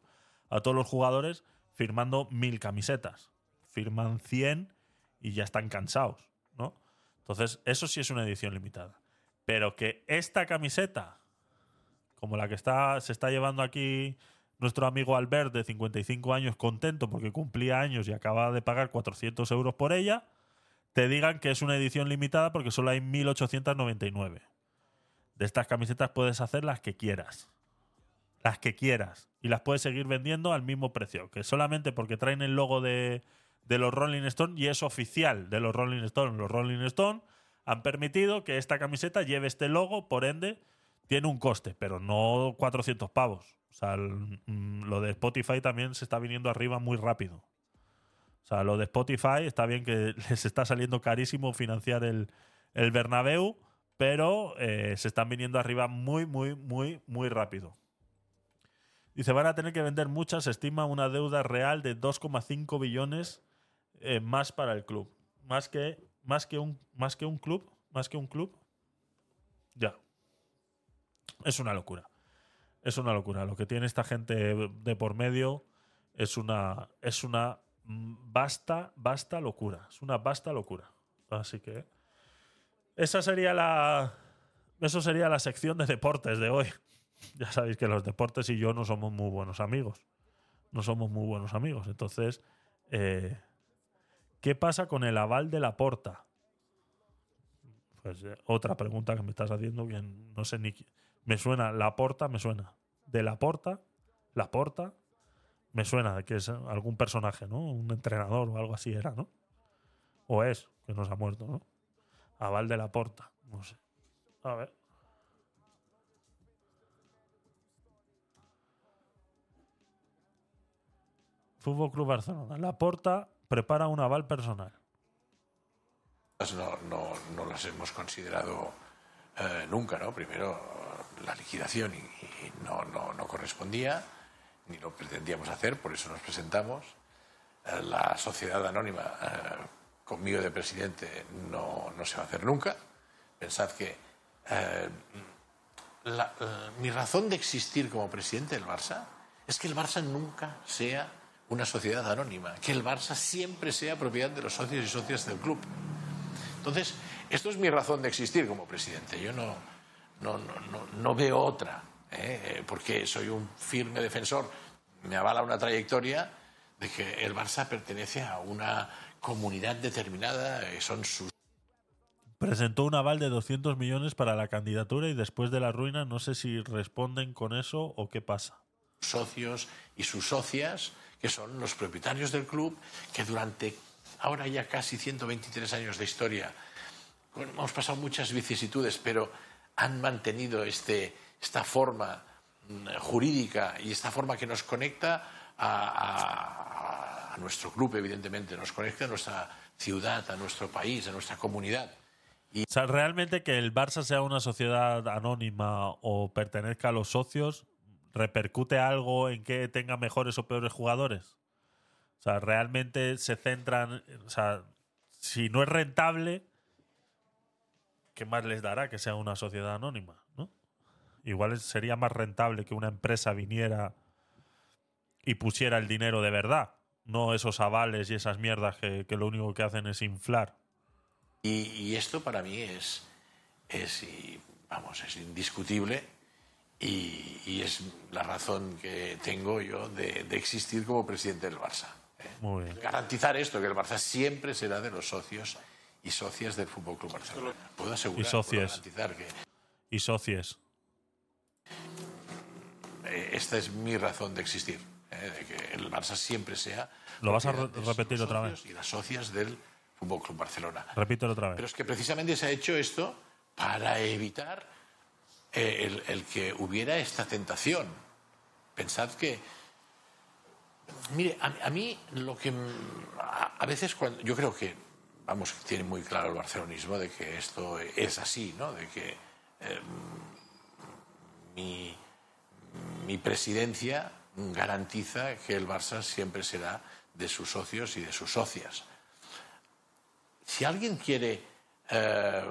A: a todos los jugadores firmando mil camisetas. Firman 100 y ya están cansados, ¿no? Entonces, eso sí es una edición limitada. Pero que esta camiseta, como la que está, se está llevando aquí nuestro amigo Albert de 55 años contento porque cumplía años y acaba de pagar 400 euros por ella, te digan que es una edición limitada porque solo hay 1899. De estas camisetas puedes hacer las que quieras. Las que quieras. Y las puedes seguir vendiendo al mismo precio. Que solamente porque traen el logo de, de los Rolling Stone y es oficial de los Rolling Stone. Los Rolling Stone han permitido que esta camiseta lleve este logo, por ende, tiene un coste, pero no 400 pavos. O sea, mm, lo de Spotify también se está viniendo arriba muy rápido. O sea, lo de Spotify está bien que les está saliendo carísimo financiar el, el Bernabéu, pero eh, se están viniendo arriba muy, muy, muy, muy rápido. Dice, van a tener que vender muchas, se estima una deuda real de 2,5 billones eh, más para el club. Más que, más, que un, más que un club, más que un club. Ya. Es una locura. Es una locura. Lo que tiene esta gente de por medio es una, es una vasta, vasta locura. Es una vasta locura. Así que esa sería la, eso sería la sección de deportes de hoy. Ya sabéis que los deportes y yo no somos muy buenos amigos. No somos muy buenos amigos. Entonces, eh, ¿qué pasa con el aval de la porta? Pues eh, otra pregunta que me estás haciendo que no sé ni. Me suena, la porta me suena. De la porta, la porta, me suena que es algún personaje, ¿no? Un entrenador o algo así era, ¿no? O es, que nos ha muerto, ¿no? Aval de la porta, no sé. A ver. Fútbol Club Barcelona. La porta prepara un aval personal.
O: no, no, no las hemos considerado eh, nunca, ¿no? Primero la liquidación y, no, no, no correspondía, ni lo pretendíamos hacer, por eso nos presentamos. Eh, la sociedad anónima, eh, conmigo de presidente, no, no se va a hacer nunca. Pensad que eh, la- mi razón de existir como presidente del Barça es que el Barça nunca sea una sociedad anónima, que el Barça siempre sea propiedad de los socios y socias del club. Entonces, esto es mi razón de existir como presidente. Yo no, no, no, no, veo otra, ¿eh? Eh, porque soy un firme defensor. Me avala una trayectoria de que el Barça pertenece a una comunidad determinada, eh, son sus
A: Presentó un aval de 200 millones para la candidatura y después de la ruina no sé si responden con eso o qué pasa.
O: socios y sus socias, que son los propietarios del club, que durante ahora ya casi 123 años de historia, hemos pasado muchas vicisitudes, pero han mantenido este, esta forma mm, jurídica y esta forma que nos conecta a, a- a nuestro club, evidentemente, nos conecta a nuestra ciudad, a nuestro país, a nuestra comunidad.
A: O sea, realmente que el Barça sea una sociedad anónima o pertenezca a los socios, ¿repercute algo en que tenga mejores o peores jugadores? O sea, realmente se centran, o sea, si no es rentable, ¿qué más les dará que sea una sociedad anónima? ¿no? Igual sería más rentable que una empresa viniera y pusiera el dinero de verdad, no esos avales y esas mierdas que, lo único que hacen es inflar.
O: Y, esto para mí es, es, vamos, es indiscutible y, y es la razón que tengo yo de, de existir como presidente del Barça. ¿eh?
A: Muy bien.
O: Garantizar esto, que el Barça siempre será de los socios y socias del Fútbol Club Barcelona. Puedo asegurar,
A: Y
O: garantizar que
A: Y
O: eh, esta es mi razón de existir, ¿eh? de que el Barça siempre sea.
A: Lo vas a re- repetir otra vez.
O: Y las socias del Fútbol Club Barcelona.
A: Repítelo otra
O: Pero
A: vez.
O: es que precisamente se ha hecho esto para evitar eh, el, que hubiera esta tentación. Pensad que. Mire, a, a mí lo que. A, a veces cuando. Yo creo que. Vamos, tiene muy claro el barcelonismo de que esto es así, ¿no? De que eh, mi, mi presidencia garantiza que el Barça siempre será de sus socios y de sus socias. Si alguien quiere eh,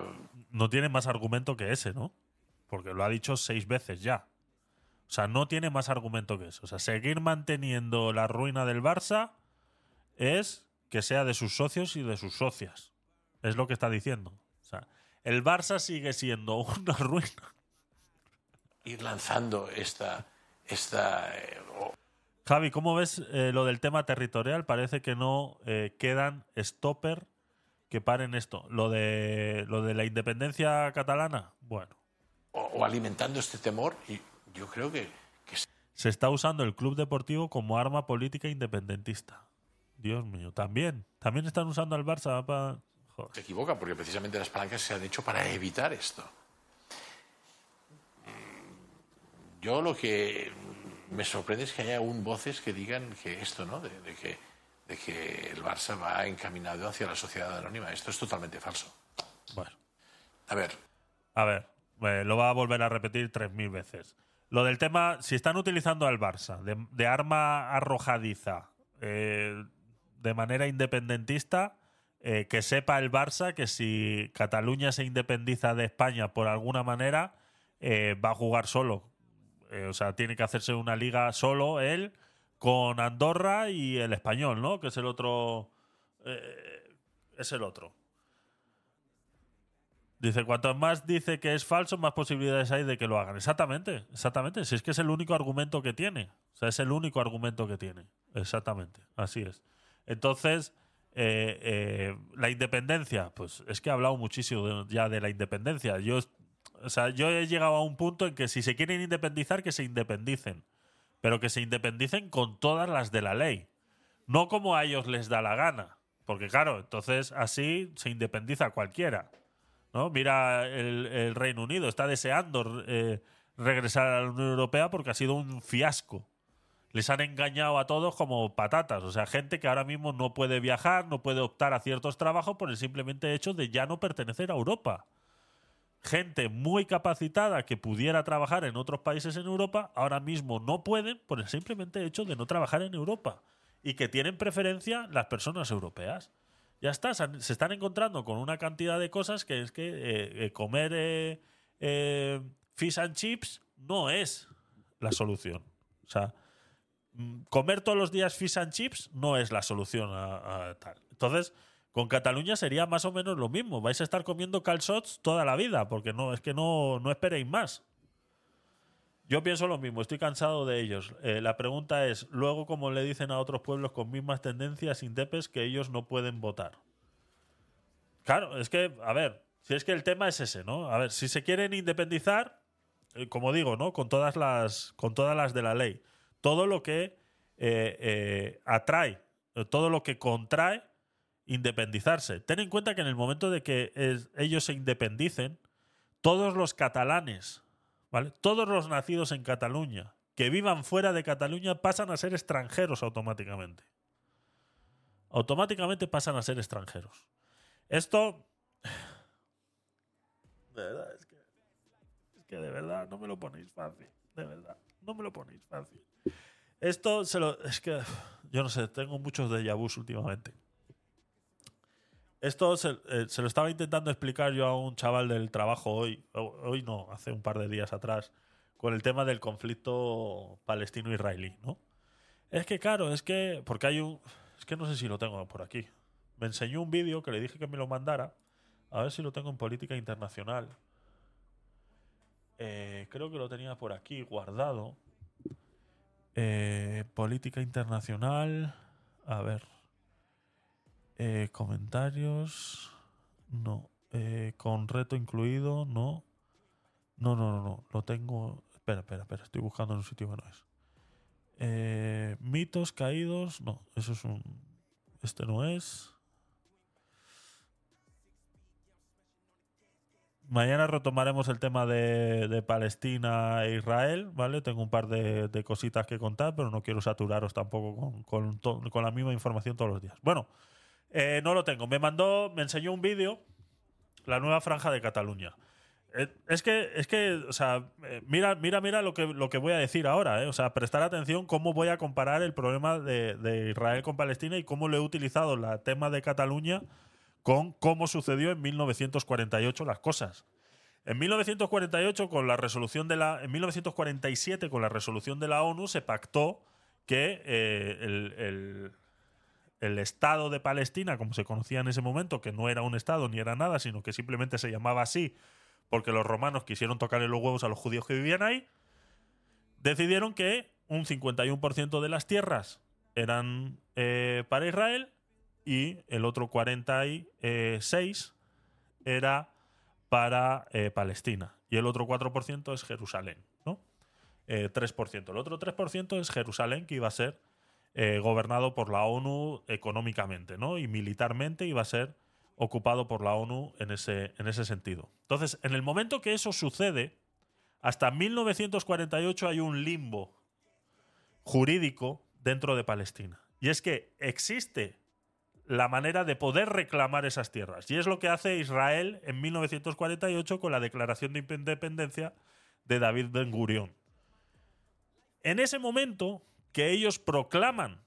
A: No tiene más argumento que ese, ¿no? Porque lo ha dicho seis veces ya. O sea, no tiene más argumento que eso. O sea, seguir manteniendo la ruina del Barça es que sea de sus socios y de sus socias. Es lo que está diciendo. O sea, el Barça sigue siendo una ruina.
O: ir lanzando esta, esta eh,
A: Javi, ¿cómo ves eh, lo del tema territorial? Parece que no eh, quedan stopper que paren esto. Lo de, lo de la independencia catalana, bueno.
O: O- o alimentando este temor y yo creo que, que
A: Se está usando el club deportivo como arma política independentista. Dios mío, también. También están usando al Barça para...
O: se equivoca porque precisamente las palancas se han hecho para evitar esto. Yo lo que me sorprende es que haya aún voces que digan que esto, ¿no? De, de que, de que el Barça va encaminado hacia la sociedad anónima. Esto es totalmente falso.
A: Bueno.
O: A ver,
A: A ver, eh, lo va a volver a repetir 3.000 veces. Lo del tema, si están utilizando al Barça de, arma arrojadiza eh, de manera independentista, eh, que sepa el Barça que si Cataluña se independiza de España por alguna manera, eh, va a jugar solo. O sea, tiene que hacerse una liga solo él con Andorra y el español, ¿no? Que es el otro. es el otro. Dice, cuanto más dice que es falso, más posibilidades hay de que lo hagan. Exactamente, exactamente. Si es que es el único argumento que tiene. O sea, es el único argumento que tiene. Exactamente, así es. Entonces, eh, eh, la independencia, pues es que he hablado muchísimo ya de la independencia. Yo, o sea, yo he llegado a un punto en que si se quieren independizar, que se independicen. Pero que se independicen con todas las de la ley. No como a ellos les da la gana. Porque claro, entonces así se independiza cualquiera. ¿No? Mira el, Reino Unido, está deseando eh, regresar a la Unión Europea porque ha sido un fiasco. Les han engañado a todos como patatas. O sea, gente que ahora mismo no puede viajar, no puede optar a ciertos trabajos por el simplemente hecho de ya no pertenecer a Europa. Gente muy capacitada que pudiera trabajar en otros países en Europa, ahora mismo no pueden por el simplemente hecho de no trabajar en Europa. Y que tienen preferencia las personas europeas. Ya está, se están encontrando con una cantidad de cosas que es que eh, eh, comer eh, fish and chips no es la solución. O sea, mm, comer todos los días fish and chips no es la solución a, a tal. Entonces, con Cataluña sería más o menos lo mismo. Vais a estar comiendo calzots toda la vida, porque no, es que no, no esperéis más. Yo pienso lo mismo, estoy cansado de ellos. Eh, la pregunta es, luego, como le dicen a otros pueblos con mismas tendencias indepes, que ellos no pueden votar. Claro, es que, a ver, si es que el tema es ese, ¿no? A ver, si se quieren independizar, eh, como digo, ¿no? Con todas las, con todas las de la ley. Todo lo que eh, atrae, todo lo que contrae independizarse. Ten en cuenta que en el momento de que ellos se independicen, todos los catalanes, Todos los nacidos en Cataluña que vivan fuera de Cataluña pasan a ser extranjeros automáticamente. Automáticamente pasan a ser extranjeros. Esto. De verdad, es que. Es que de verdad no me lo ponéis fácil. De verdad, no me lo ponéis fácil. Esto se lo. Es que. Yo no sé, tengo muchos de vus últimamente. Esto se, eh, se lo estaba intentando explicar yo a un chaval del trabajo hoy, hoy no, hace un par de días atrás, con el tema del conflicto palestino-israelí, ¿no? Es que claro, es que porque hay un, es que no sé si lo tengo por aquí. Me enseñó un vídeo que le dije que me lo mandara, a ver si lo tengo en política internacional. Eh, creo que lo tenía por aquí guardado. Eh, política internacional. A ver. Eh, comentarios. No. Eh, con reto incluido. No. No, no, no, no. Lo tengo. Espera, espera, espera. Estoy buscando en un sitio que no es. Eh, mitos caídos. No, eso es un. Este no es. Mañana retomaremos el tema de, de Palestina e Israel, ¿vale? Tengo un par de, de cositas que contar, pero no quiero saturaros tampoco con, con con la misma información todos los días. Bueno, eh, no lo tengo. Me mandó, me enseñó un vídeo, la nueva franja de Cataluña. Eh, es que, es que, o sea, eh, mira, mira, mira lo que, lo que voy a decir ahora. O sea, prestar atención cómo voy a comparar el problema de, de Israel con Palestina y cómo lo he utilizado la tema de Cataluña con cómo sucedió en 1948 las cosas. En 1948, con la resolución de la. En 1947, con la resolución de la ONU, se pactó que el, el- el Estado de Palestina, como se conocía en ese momento, que no era un Estado ni era nada, sino que simplemente se llamaba así porque los romanos quisieron tocarle los huevos a los judíos que vivían ahí, decidieron que un 51% de las tierras eran eh, para Israel y el otro 46 era para eh, Palestina y el otro 4% es Jerusalén, ¿no? Eh, 3%. El otro 3% es Jerusalén que iba a ser eh, gobernado por la ONU económicamente, ¿no? Y militarmente iba a ser ocupado por la ONU en ese, en ese sentido. Entonces, en el momento que eso sucede, hasta 1948 hay un limbo jurídico dentro de Palestina. Y es que existe la manera de poder reclamar esas tierras. Y es lo que hace Israel en 1948 con la declaración de independencia de David Ben Gurión. En ese momento que ellos proclaman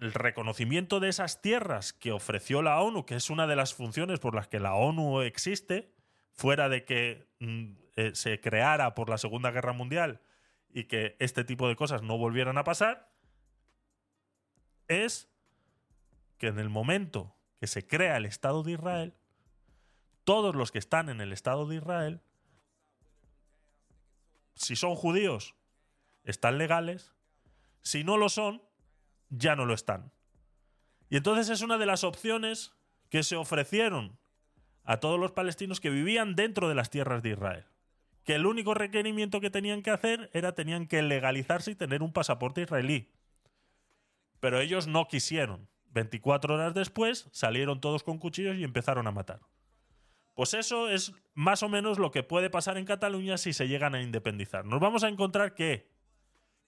A: el reconocimiento de esas tierras que ofreció la ONU, que es una de las funciones por las que la ONU existe, fuera de que mm, eh, se creara por la Segunda Guerra Mundial y que este tipo de cosas no volvieran a pasar, es que en el momento que se crea el Estado de Israel, todos los que están en el Estado de Israel, si son judíos, están legales, si no lo son, ya no lo están. Y entonces es una de las opciones que se ofrecieron a todos los palestinos que vivían dentro de las tierras de Israel. Que el único requerimiento que tenían que hacer era tenían que legalizarse y tener un pasaporte israelí. Pero ellos no quisieron. 24 horas después salieron todos con cuchillos y empezaron a matar. Pues eso es más o menos lo que puede pasar en Cataluña si se llegan a independizar. Nos vamos a encontrar que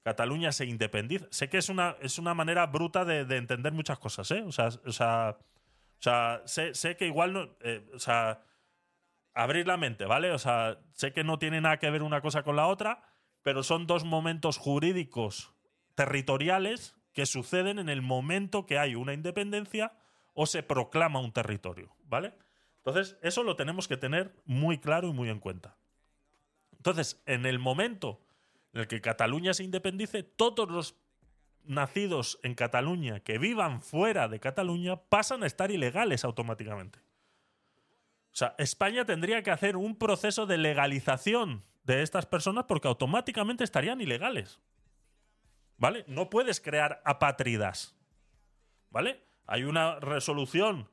A: Cataluña se independiza. Sé que es una, es una manera bruta de, de entender muchas cosas, ¿eh? O sea, o sea, o sea sé, sé que igual no. eh, o sea, abrir la mente, ¿vale? O sea, sé que no tiene nada que ver una cosa con la otra, pero son dos momentos jurídicos territoriales que suceden en el momento que hay una independencia o se proclama un territorio, ¿vale? Entonces, eso lo tenemos que tener muy claro y muy en cuenta. Entonces, en el momento en el que Cataluña se independice, todos los nacidos en Cataluña que vivan fuera de Cataluña pasan a estar ilegales automáticamente. O sea, España tendría que hacer un proceso de legalización de estas personas porque automáticamente estarían ilegales. ¿Vale? No puedes crear apátridas. ¿Vale? Hay una resolución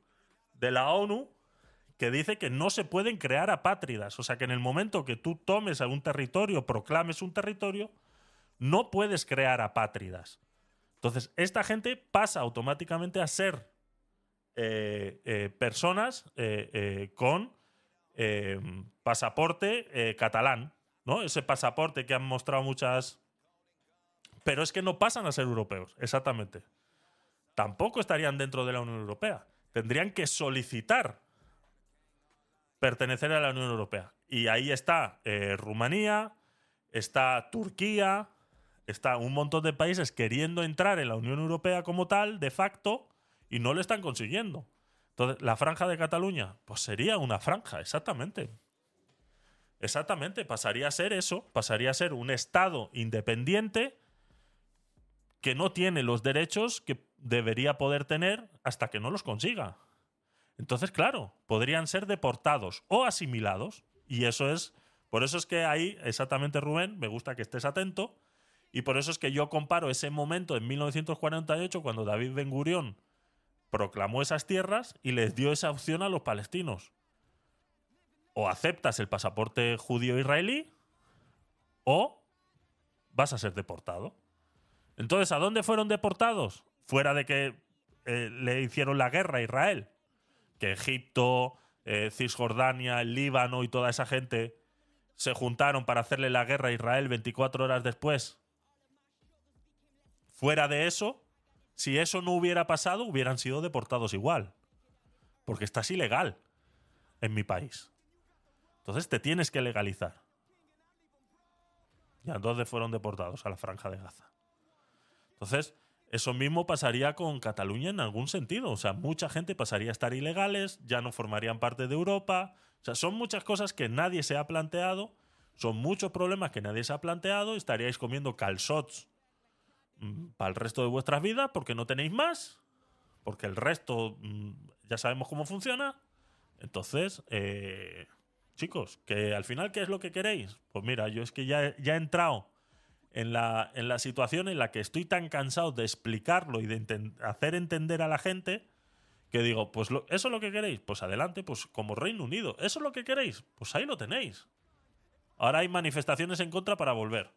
A: de la ONU que dice que no se pueden crear apátridas. O sea, que en el momento que tú tomes a un territorio, proclames un territorio, no puedes crear apátridas. Entonces, esta gente pasa automáticamente a ser eh, eh, personas eh, con pasaporte catalán, ¿no? Ese pasaporte que han mostrado muchas... Pero es que no pasan a ser europeos, exactamente. Tampoco estarían dentro de la Unión Europea. Tendrían que solicitar pertenecer a la Unión Europea. Y ahí está eh, Rumanía, está Turquía, está un montón de países queriendo entrar en la Unión Europea como tal, de facto, y no lo están consiguiendo. Entonces, la franja de Cataluña, pues sería una franja, exactamente. Exactamente, pasaría a ser eso, pasaría a ser un Estado independiente que no tiene los derechos que debería poder tener hasta que no los consiga. Entonces, claro, podrían ser deportados o asimilados. Y eso es, por eso es que ahí, exactamente Rubén, me gusta que estés atento. Y por eso es que yo comparo ese momento en 1948, cuando David Ben Gurión proclamó esas tierras y les dio esa opción a los palestinos. O aceptas el pasaporte judío israelí o vas a ser deportado. Entonces, ¿a dónde fueron deportados? Fuera de que eh, le hicieron la guerra a Israel. Que Egipto, eh, Cisjordania, el Líbano y toda esa gente se juntaron para hacerle la guerra a Israel 24 horas después. Fuera de eso, si eso no hubiera pasado, hubieran sido deportados igual. Porque estás ilegal en mi país. Entonces te tienes que legalizar. ¿Y a dónde fueron deportados? A la franja de Gaza. Entonces, eso mismo pasaría con Cataluña en algún sentido. O sea, mucha gente pasaría a estar ilegales, ya no formarían parte de Europa. O sea, son muchas cosas que nadie se ha planteado, son muchos problemas que nadie se ha planteado. Estaríais comiendo calzots mm, para el resto de vuestras vidas porque no tenéis más, porque el resto mm, ya sabemos cómo funciona. Entonces, eh, chicos, que al final, ¿qué es lo que queréis? Pues mira, yo es que ya, ya he entrado en la, en la situación en la que estoy tan cansado de explicarlo y de hacer entender a la gente que digo, pues eso es lo que queréis, pues adelante, pues como Reino Unido, eso es lo que queréis, pues ahí lo tenéis. Ahora hay manifestaciones en contra para volver.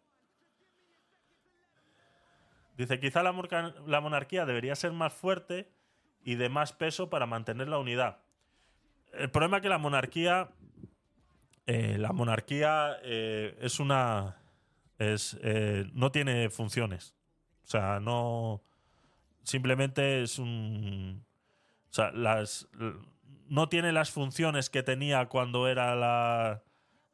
A: Dice, quizá la monarquía debería ser más fuerte y de más peso para mantener la unidad. El problema es que la monarquía, eh, la monarquía eh, es una, es, eh, no tiene funciones. O sea, no, simplemente es un, o sea, las, no tiene las funciones que tenía cuando era la,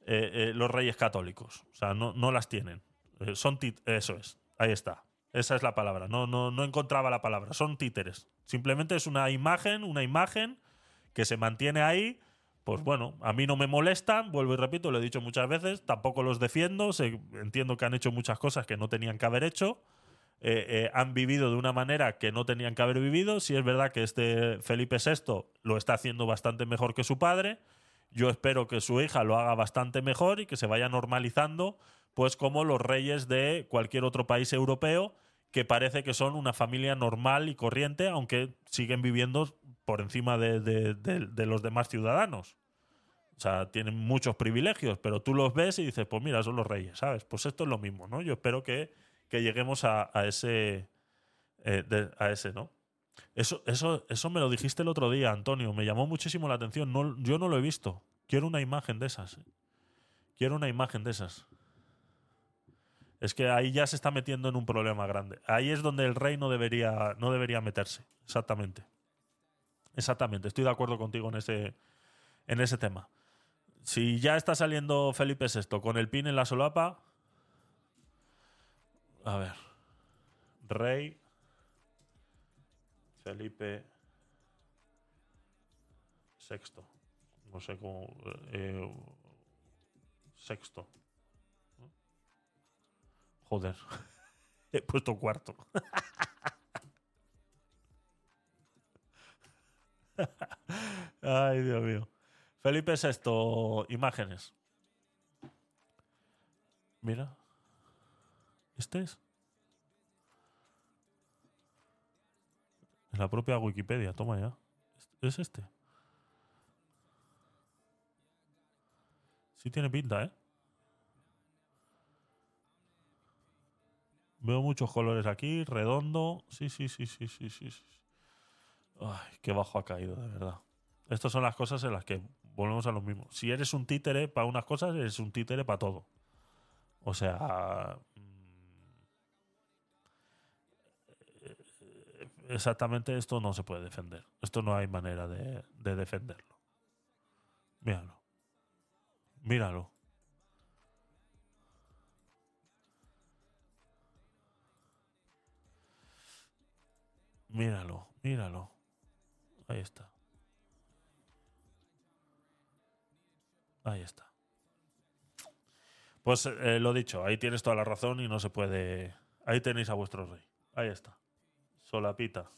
A: eh, eh, los reyes católicos. O sea, no, no las tienen. Eh, son eso es, ahí está. Esa es la palabra. No, no, no encontraba la palabra. Son títeres. Simplemente es una imagen, una imagen que se mantiene ahí. Pues bueno, a mí no me molestan, vuelvo y repito, lo he dicho muchas veces, tampoco los defiendo, entiendo que han hecho muchas cosas que no tenían que haber hecho, eh, eh, han vivido de una manera que no tenían que haber vivido, si es verdad que este Felipe VI lo está haciendo bastante mejor que su padre, yo espero que su hija lo haga bastante mejor y que se vaya normalizando, pues como los reyes de cualquier otro país europeo, que parece que son una familia normal y corriente, aunque siguen viviendo por encima de, los demás ciudadanos. O sea, tienen muchos privilegios, pero tú los ves y dices, pues mira, son los reyes, ¿sabes? Pues esto es lo mismo, ¿no? Yo espero que, lleguemos a, ese, eh, a ese, ¿no? Eso, eso, eso me lo dijiste el otro día, Antonio. Me llamó muchísimo la atención. Yo no lo he visto. Quiero una imagen de esas. Quiero una imagen de esas. Es que ahí ya se está metiendo en un problema grande. Ahí es donde el rey no debería, no debería meterse. Exactamente. Exactamente. Estoy de acuerdo contigo en ese, en ese tema. Si ya está saliendo Felipe VI con el pin en la solapa. A ver. Rey. Felipe VI. No sé cómo. eh, sexto. Joder. He puesto cuarto. Ay, Dios mío. Felipe VI, imágenes. Mira. ¿Este es? En la propia Wikipedia, toma ya. ¿Es este? Sí tiene pinta, ¿eh? Veo muchos colores aquí, redondo. Sí, sí, sí, sí, sí, sí. sí. Ay, qué bajo ha caído, de verdad. Estas son las cosas en las que volvemos a lo mismo. Si eres un títere para unas cosas, eres un títere para todo. O sea. mm, Exactamente esto no se puede defender. Esto no hay manera de, de defenderlo. Míralo. Míralo. Míralo, míralo. Ahí está. Ahí está. Pues eh, lo dicho, ahí tienes toda la razón y no se puede. Ahí tenéis a vuestro rey. Ahí está. Solapita.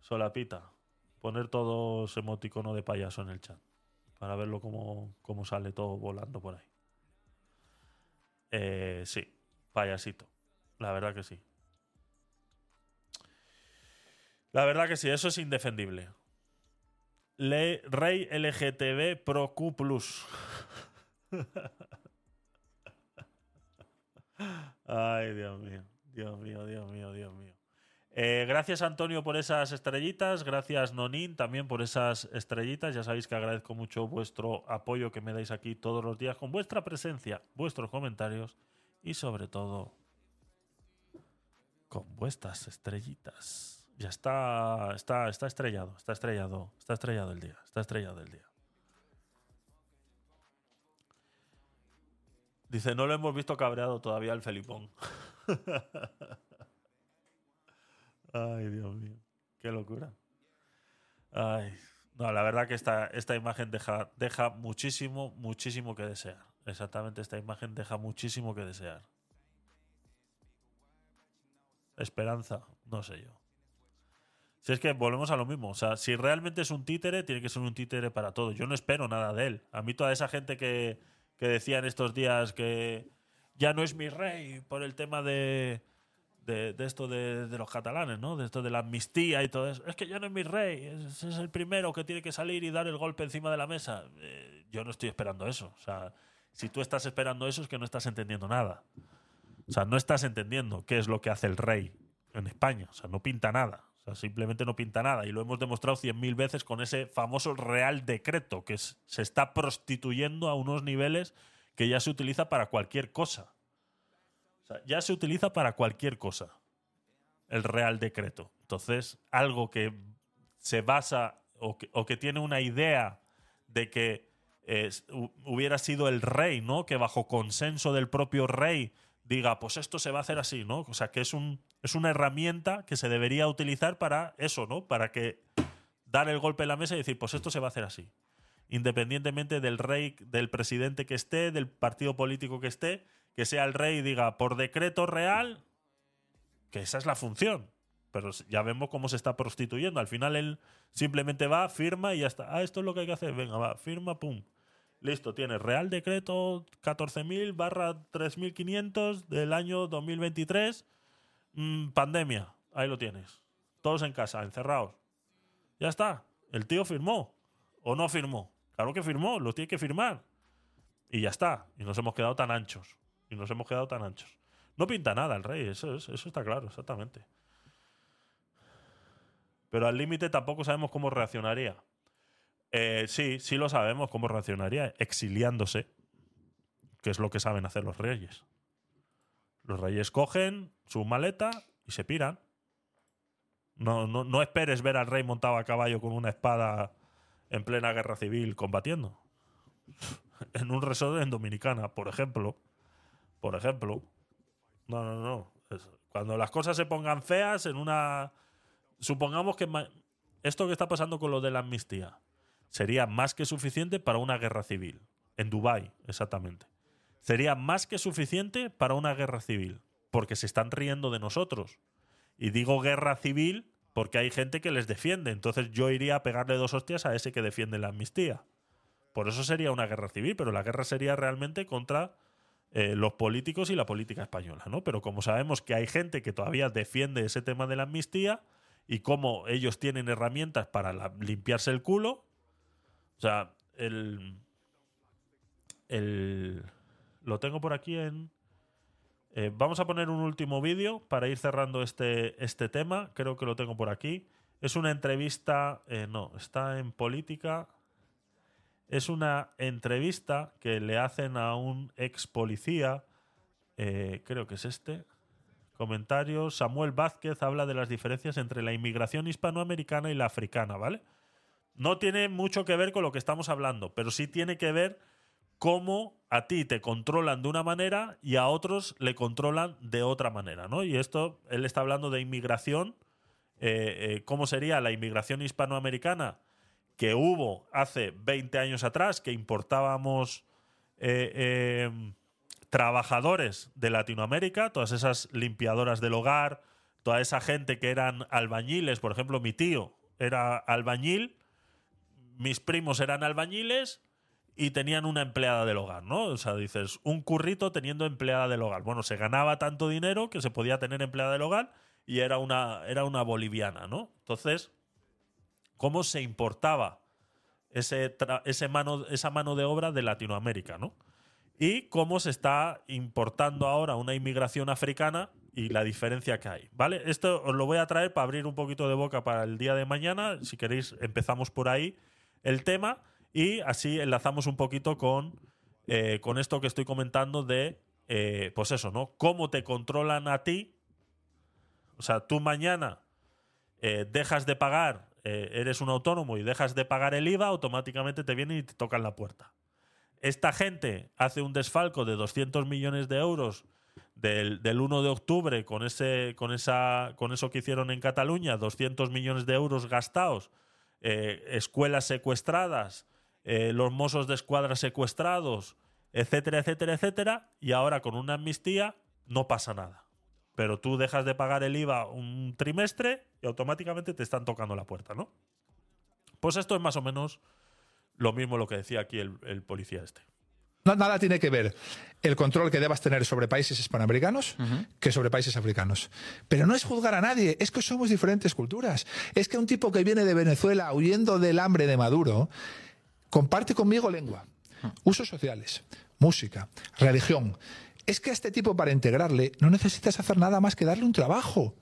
A: Solapita. Poner todos emoticono de payaso en el chat. Para verlo cómo, cómo sale todo volando por ahí. Eh, sí, payasito. La verdad que sí. La verdad que sí, eso es indefendible. Le- Rey LGTB Pro Q Plus. Ay, Dios mío. Dios mío, Dios mío, Dios mío. Eh, gracias Antonio por esas estrellitas, gracias Nonin también por esas estrellitas. Ya sabéis que agradezco mucho vuestro apoyo que me dais aquí todos los días con vuestra presencia, vuestros comentarios y sobre todo con vuestras estrellitas. Ya está, está, está estrellado, está estrellado, está estrellado el día, está estrellado el día. Dice, no lo hemos visto cabreado todavía el Felipón. Ay, Dios mío. Qué locura. Ay. No, la verdad que esta, esta imagen deja, deja muchísimo, muchísimo que desear. Exactamente, esta imagen deja muchísimo que desear. Esperanza, no sé yo. Si es que volvemos a lo mismo. O sea, si realmente es un títere, tiene que ser un títere para todo. Yo no espero nada de él. A mí toda esa gente que, que decía en estos días que ya no es mi rey por el tema de, de, esto de, de los catalanes, ¿no? De esto de la amnistía y todo eso. Es que ya no es mi rey, es, es el primero que tiene que salir y dar el golpe encima de la mesa. Eh, yo no estoy esperando eso. O sea, si tú estás esperando eso es que no estás entendiendo nada. O sea, no estás entendiendo qué es lo que hace el rey en España. O sea, no pinta nada. Simplemente no pinta nada. Y lo hemos demostrado cien mil veces con ese famoso Real Decreto, que se está prostituyendo a unos niveles que ya se utiliza para cualquier cosa. O sea, ya se utiliza para cualquier cosa. El Real Decreto. Entonces, algo que se basa o que, tiene una idea de que eh, hu- hubiera sido el rey, ¿no? Que bajo consenso del propio rey diga, pues esto se va a hacer así, ¿no? O sea, que es, un, es una herramienta que se debería utilizar para eso, ¿no? Para que dar el golpe en la mesa y decir, pues esto se va a hacer así. Independientemente del rey, del presidente que esté, del partido político que esté, que sea el rey y diga, por decreto real, que esa es la función. Pero ya vemos cómo se está prostituyendo. Al final él simplemente va, firma y ya está. Ah, esto es lo que hay que hacer. Venga, va, firma, pum. Listo, tiene Real Decreto 14.000 barra 3.500 del año 2023. Mm, pandemia. Ahí lo tienes. Todos en casa, encerrados. Ya está. El tío firmó. ¿O no firmó? Claro que firmó, lo tiene que firmar. Y ya está. Y nos hemos quedado tan anchos. Y nos hemos quedado tan anchos. No pinta nada el rey, eso, es- eso está claro, exactamente. Pero al límite tampoco sabemos cómo reaccionaría. Eh, sí, sí lo sabemos cómo reaccionaría, exiliándose, que es lo que saben hacer los reyes. Los reyes cogen su maleta y se piran. No, no, no esperes ver al rey montado a caballo con una espada en plena guerra civil combatiendo. En un resort en Dominicana, por ejemplo. Por ejemplo. No, no, no. Cuando las cosas se pongan feas en una... Supongamos que esto que está pasando con lo de la amnistía sería más que suficiente para una guerra civil. En Dubái, exactamente. Sería más que suficiente para una guerra civil. Porque se están riendo de nosotros. Y digo guerra civil porque hay gente que les defiende. Entonces yo iría a pegarle dos hostias a ese que defiende la amnistía. Por eso sería una guerra civil, pero la guerra sería realmente contra eh, los políticos y la política española, ¿no? Pero como sabemos que hay gente que todavía defiende ese tema de la amnistía y como ellos tienen herramientas para limpiarse el culo, o sea, el, el lo tengo por aquí en eh, vamos a poner un último vídeo para ir cerrando este, este tema. Creo que lo tengo por aquí. Es una entrevista, eh, no, está en política. Es una entrevista que le hacen a un ex policía, eh, creo que es este. Comentarios. Samuel Vázquez habla de las diferencias entre la inmigración hispanoamericana y la africana, ¿vale? No tiene mucho que ver con lo que estamos hablando, pero sí tiene que ver cómo a ti te controlan de una manera y a otros le controlan de otra manera, ¿no? Y esto, él está hablando de inmigración, eh, eh, ¿cómo sería la inmigración hispanoamericana? que hubo hace 20 años atrás, que importábamos eh, eh, trabajadores de Latinoamérica, todas esas limpiadoras del hogar, toda esa gente que eran albañiles, por ejemplo, mi tío era albañil, mis primos eran albañiles y tenían una empleada del hogar, ¿no? O sea, dices, un currito teniendo empleada del hogar. Bueno, se ganaba tanto dinero que se podía tener empleada del hogar y era una, era una boliviana, ¿no? Entonces, ¿cómo se importaba ese, ese mano, esa mano de obra de Latinoamérica, ¿no? Y cómo se está importando ahora una inmigración africana y la diferencia que hay, ¿vale? Esto os lo voy a traer para abrir un poquito de boca para el día de mañana. Si queréis, empezamos por ahí el tema y así enlazamos un poquito con, eh, con esto que estoy comentando de, eh, pues eso, ¿no? Cómo te controlan a ti. O sea, tú mañana eh, dejas de pagar, eres un autónomo y dejas de pagar el IVA, automáticamente te vienen y te tocan la puerta. Esta gente hace un desfalco de 200 millones de euros del, del 1 de octubre con, ese, con, esa, con eso que hicieron en Cataluña, 200 millones de euros gastados, eh, escuelas secuestradas, eh, los mozos de escuadra secuestrados, etcétera, etcétera, etcétera, y ahora con una amnistía no pasa nada. Pero tú dejas de pagar el IVA un trimestre y automáticamente te están tocando la puerta, ¿no? Pues esto es más o menos lo mismo lo que decía aquí el, el policía este.
P: No, nada tiene que ver el control que debas tener sobre países hispanoamericanos que sobre países africanos. Pero no es juzgar a nadie, es que somos diferentes culturas. Es que un tipo que viene de Venezuela huyendo del hambre de Maduro comparte conmigo lengua, usos sociales, música, religión. Es que a este tipo para integrarle no necesitas hacer nada más que darle un trabajo.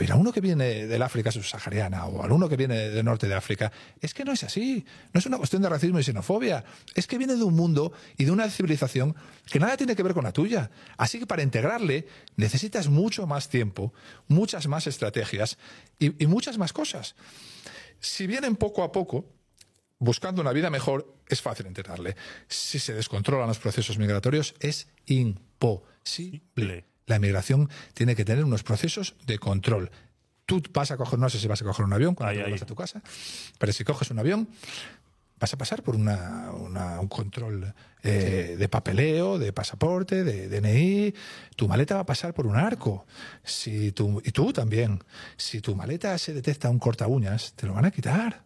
P: Pero a uno que viene del África subsahariana o a uno que viene del norte de África, es que no es así. No es una cuestión de racismo y xenofobia. Es que viene de un mundo y de una civilización que nada tiene que ver con la tuya. Así que para integrarle necesitas mucho más tiempo, muchas más estrategias y, y muchas más cosas. Si vienen poco a poco, buscando una vida mejor, es fácil integrarle. Si se descontrolan los procesos migratorios, es imposible. La migración tiene que tener unos procesos de control. Tú vas a coger, no sé si vas a coger un avión cuando te vuelvas a tu casa, pero si coges un avión, vas a pasar por una, una- un control eh, de papeleo, de pasaporte, de DNI. Tu maleta va a pasar por un arco. Si tú, y tú también. Si tu maleta se detecta un corta uñas, te lo van a quitar.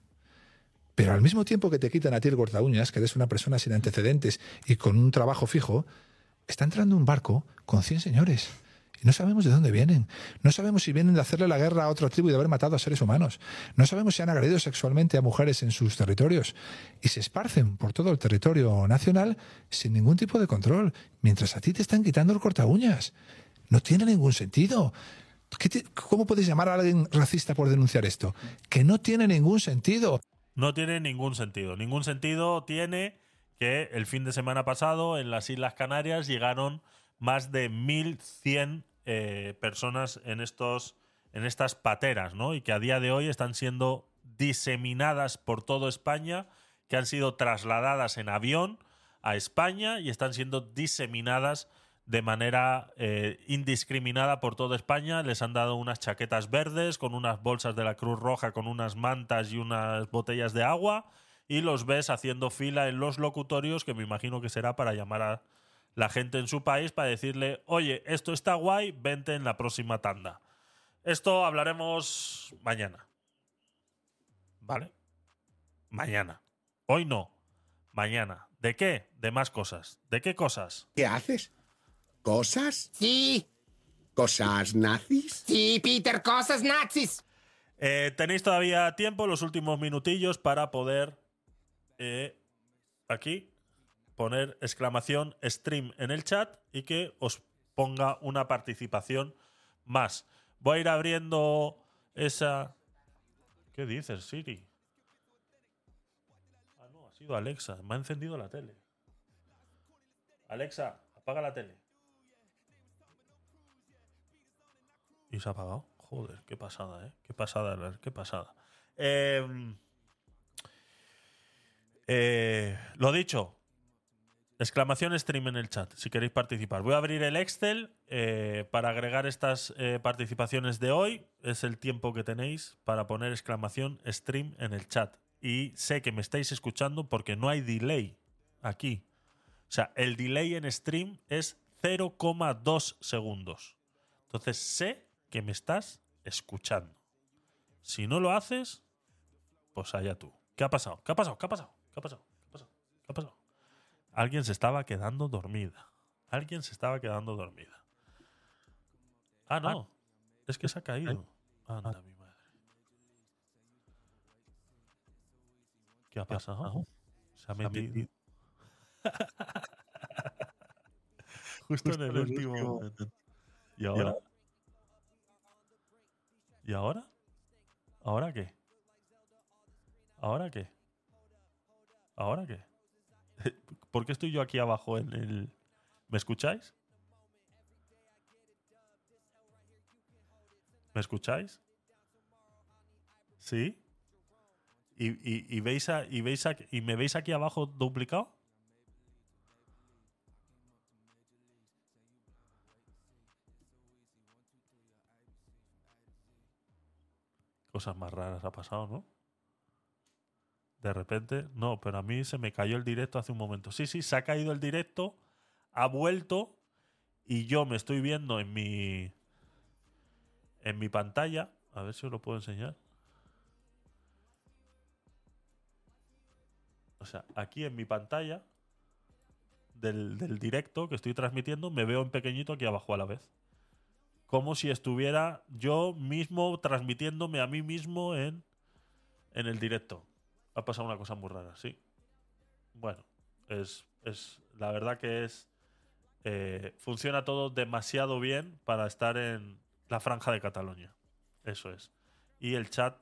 P: Pero al mismo tiempo que te quitan a ti el corta uñas, que eres una persona sin antecedentes y con un trabajo fijo, está entrando un barco con 100 señores. Y no sabemos de dónde vienen. No sabemos si vienen de hacerle la guerra a otra tribu y de haber matado a seres humanos. No sabemos si han agredido sexualmente a mujeres en sus territorios. Y se esparcen por todo el territorio nacional sin ningún tipo de control, mientras a ti te están quitando el corta uñas. No tiene ningún sentido. ¿Qué te- ¿Cómo puedes llamar a alguien racista por denunciar esto? Que no tiene ningún sentido.
A: No tiene ningún sentido. Ningún sentido tiene que el fin de semana pasado en las Islas Canarias llegaron más de 1.100 eh, personas en, estos, en estas pateras, ¿no? Y que a día de hoy están siendo diseminadas por toda España, que han sido trasladadas en avión a España y están siendo diseminadas de manera eh, indiscriminada por toda España. Les han dado unas chaquetas verdes con unas bolsas de la Cruz Roja, con unas mantas y unas botellas de agua. Y los ves haciendo fila en los locutorios, que me imagino que será para llamar a la gente en su país para decirle, oye, esto está guay, vente en la próxima tanda. Esto hablaremos mañana. ¿Vale? Mañana. Hoy no. Mañana. ¿De qué? De más cosas. ¿De qué cosas?
E: ¿Qué haces? ¿Cosas?
F: Sí.
E: ¿Cosas nazis?
F: Sí, Peter, cosas nazis.
A: Eh, tenéis todavía tiempo, los últimos minutillos, para poder aquí poner exclamación stream en el chat y que os ponga una participación más. Voy a ir abriendo esa. ¿Qué dices, Siri? Ah, no, ha sido Alexa. Me ha encendido la tele. Alexa, apaga la tele. Y se ha apagado. Joder, qué pasada, ¿eh? Qué pasada, qué pasada. Eh, eh, lo dicho, exclamación stream en el chat si queréis participar. Voy a abrir el Excel eh, para agregar estas eh, participaciones de hoy. Es el tiempo que tenéis para poner exclamación stream en el chat. y sé que me estáis escuchando porque no hay delay aquí. O sea, el delay en stream es 0,2 segundos. Entonces sé que me estás escuchando. Si no lo haces, pues allá tú. ¿Qué ha pasado? ¿Qué ha pasado? ¿Qué ha pasado? ¿Qué ha pasado? ¿Qué ha pasado? ¿Qué ha pasado? Alguien se estaba quedando dormida. Alguien se estaba quedando dormida. Ah, no. Es que se ha caído. Anda, mi madre. ¿Qué ha pasado? Se ha metido. Justo en el último momento. ¿Y ahora? ¿Y ahora? ¿Ahora qué? ¿Ahora qué? ¿Ahora qué? ¿Por qué estoy yo aquí abajo en el... ¿Me escucháis? ¿Me escucháis? ¿Sí? ¿Y, y- veis a- y, veis a- ¿Y me veis aquí abajo duplicado? Cosas más raras ha pasado, ¿no? De repente, no, pero a mí se me cayó el directo hace un momento. Sí, sí, se ha caído el directo, ha vuelto y yo me estoy viendo en mi en mi pantalla. A ver si os lo puedo enseñar. O sea, aquí en mi pantalla del, del directo que estoy transmitiendo, me veo en pequeñito aquí abajo a la vez. Como si estuviera yo mismo transmitiéndome a mí mismo en, en el directo. Ha pasado una cosa muy rara, sí. Bueno, es, es la verdad que es eh, funciona todo demasiado bien para estar en la franja de Cataluña. Eso es. Y el chat.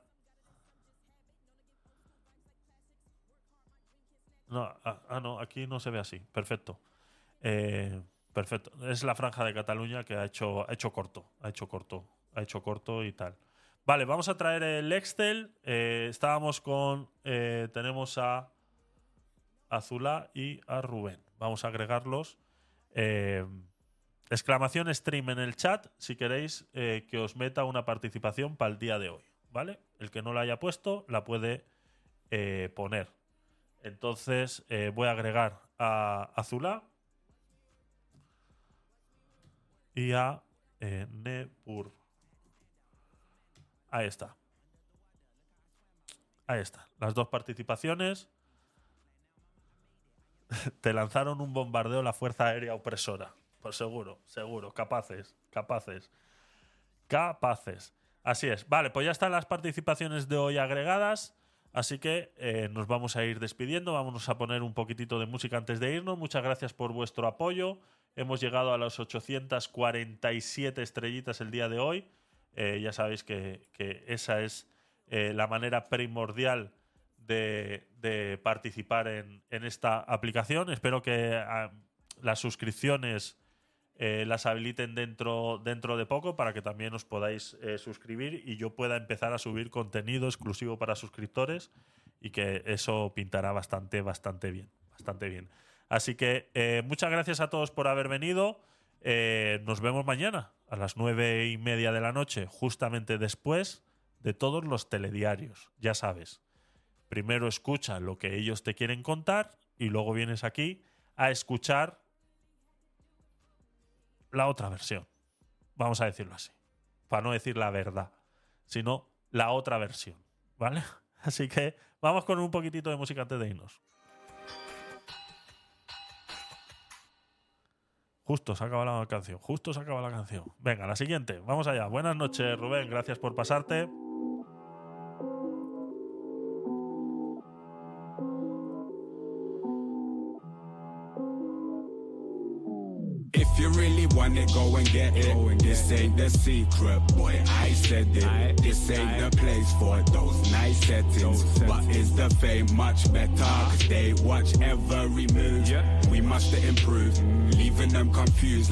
A: No, ah, ah, no, aquí no se ve así. Perfecto. Eh, perfecto. Es la franja de Cataluña que ha hecho, ha hecho corto. Ha hecho corto. Ha hecho corto y tal. Vale, vamos a traer el Excel. Eh, estábamos con. eh, tenemos a Azulá y a Rubén. Vamos a agregarlos. Eh, exclamación stream en el chat si queréis eh, que os meta una participación para el día de hoy. ¿Vale? El que no la haya puesto la puede poner. Entonces voy a agregar a Azulá y a Nepur. Ahí está. Ahí está. Las dos participaciones. Te lanzaron un bombardeo la Fuerza Aérea Opresora. Pues seguro, seguro. Capaces, capaces. Capaces. Así es. Vale, pues ya están las participaciones de hoy agregadas. Así que eh, nos vamos a ir despidiendo. Vámonos a poner un poquitito de música antes de irnos. Muchas gracias por vuestro apoyo. Hemos llegado a las 847 estrellitas el día de hoy. Eh, ya sabéis que, que esa es eh, la manera primordial de, de participar en, en esta aplicación. Espero que ah, las suscripciones eh, las habiliten dentro, dentro de poco para que también os podáis suscribir y yo pueda empezar a subir contenido exclusivo para suscriptores y que eso pintará bastante, bastante bien. Bastante bien. Así que muchas gracias a todos por haber venido. Nos vemos mañana a las nueve y media de la noche, justamente después de todos los telediarios. Ya sabes, primero escucha lo que ellos te quieren contar y luego vienes aquí a escuchar la otra versión. Vamos a decirlo así. Para no decir la verdad, sino la otra versión. ¿Vale? Así que vamos con un poquitito de música antes de irnos. Justo se acaba la canción. Justo se acaba la canción. Venga, la siguiente. Vamos allá. Buenas noches, Rubén. Gracias por pasarte.
Q: It, go and get it. This ain't the secret, boy. I said it. This ain't the place for those nice settings. But is the fame much better? Cause they watch every move. We must improve, leaving them confused.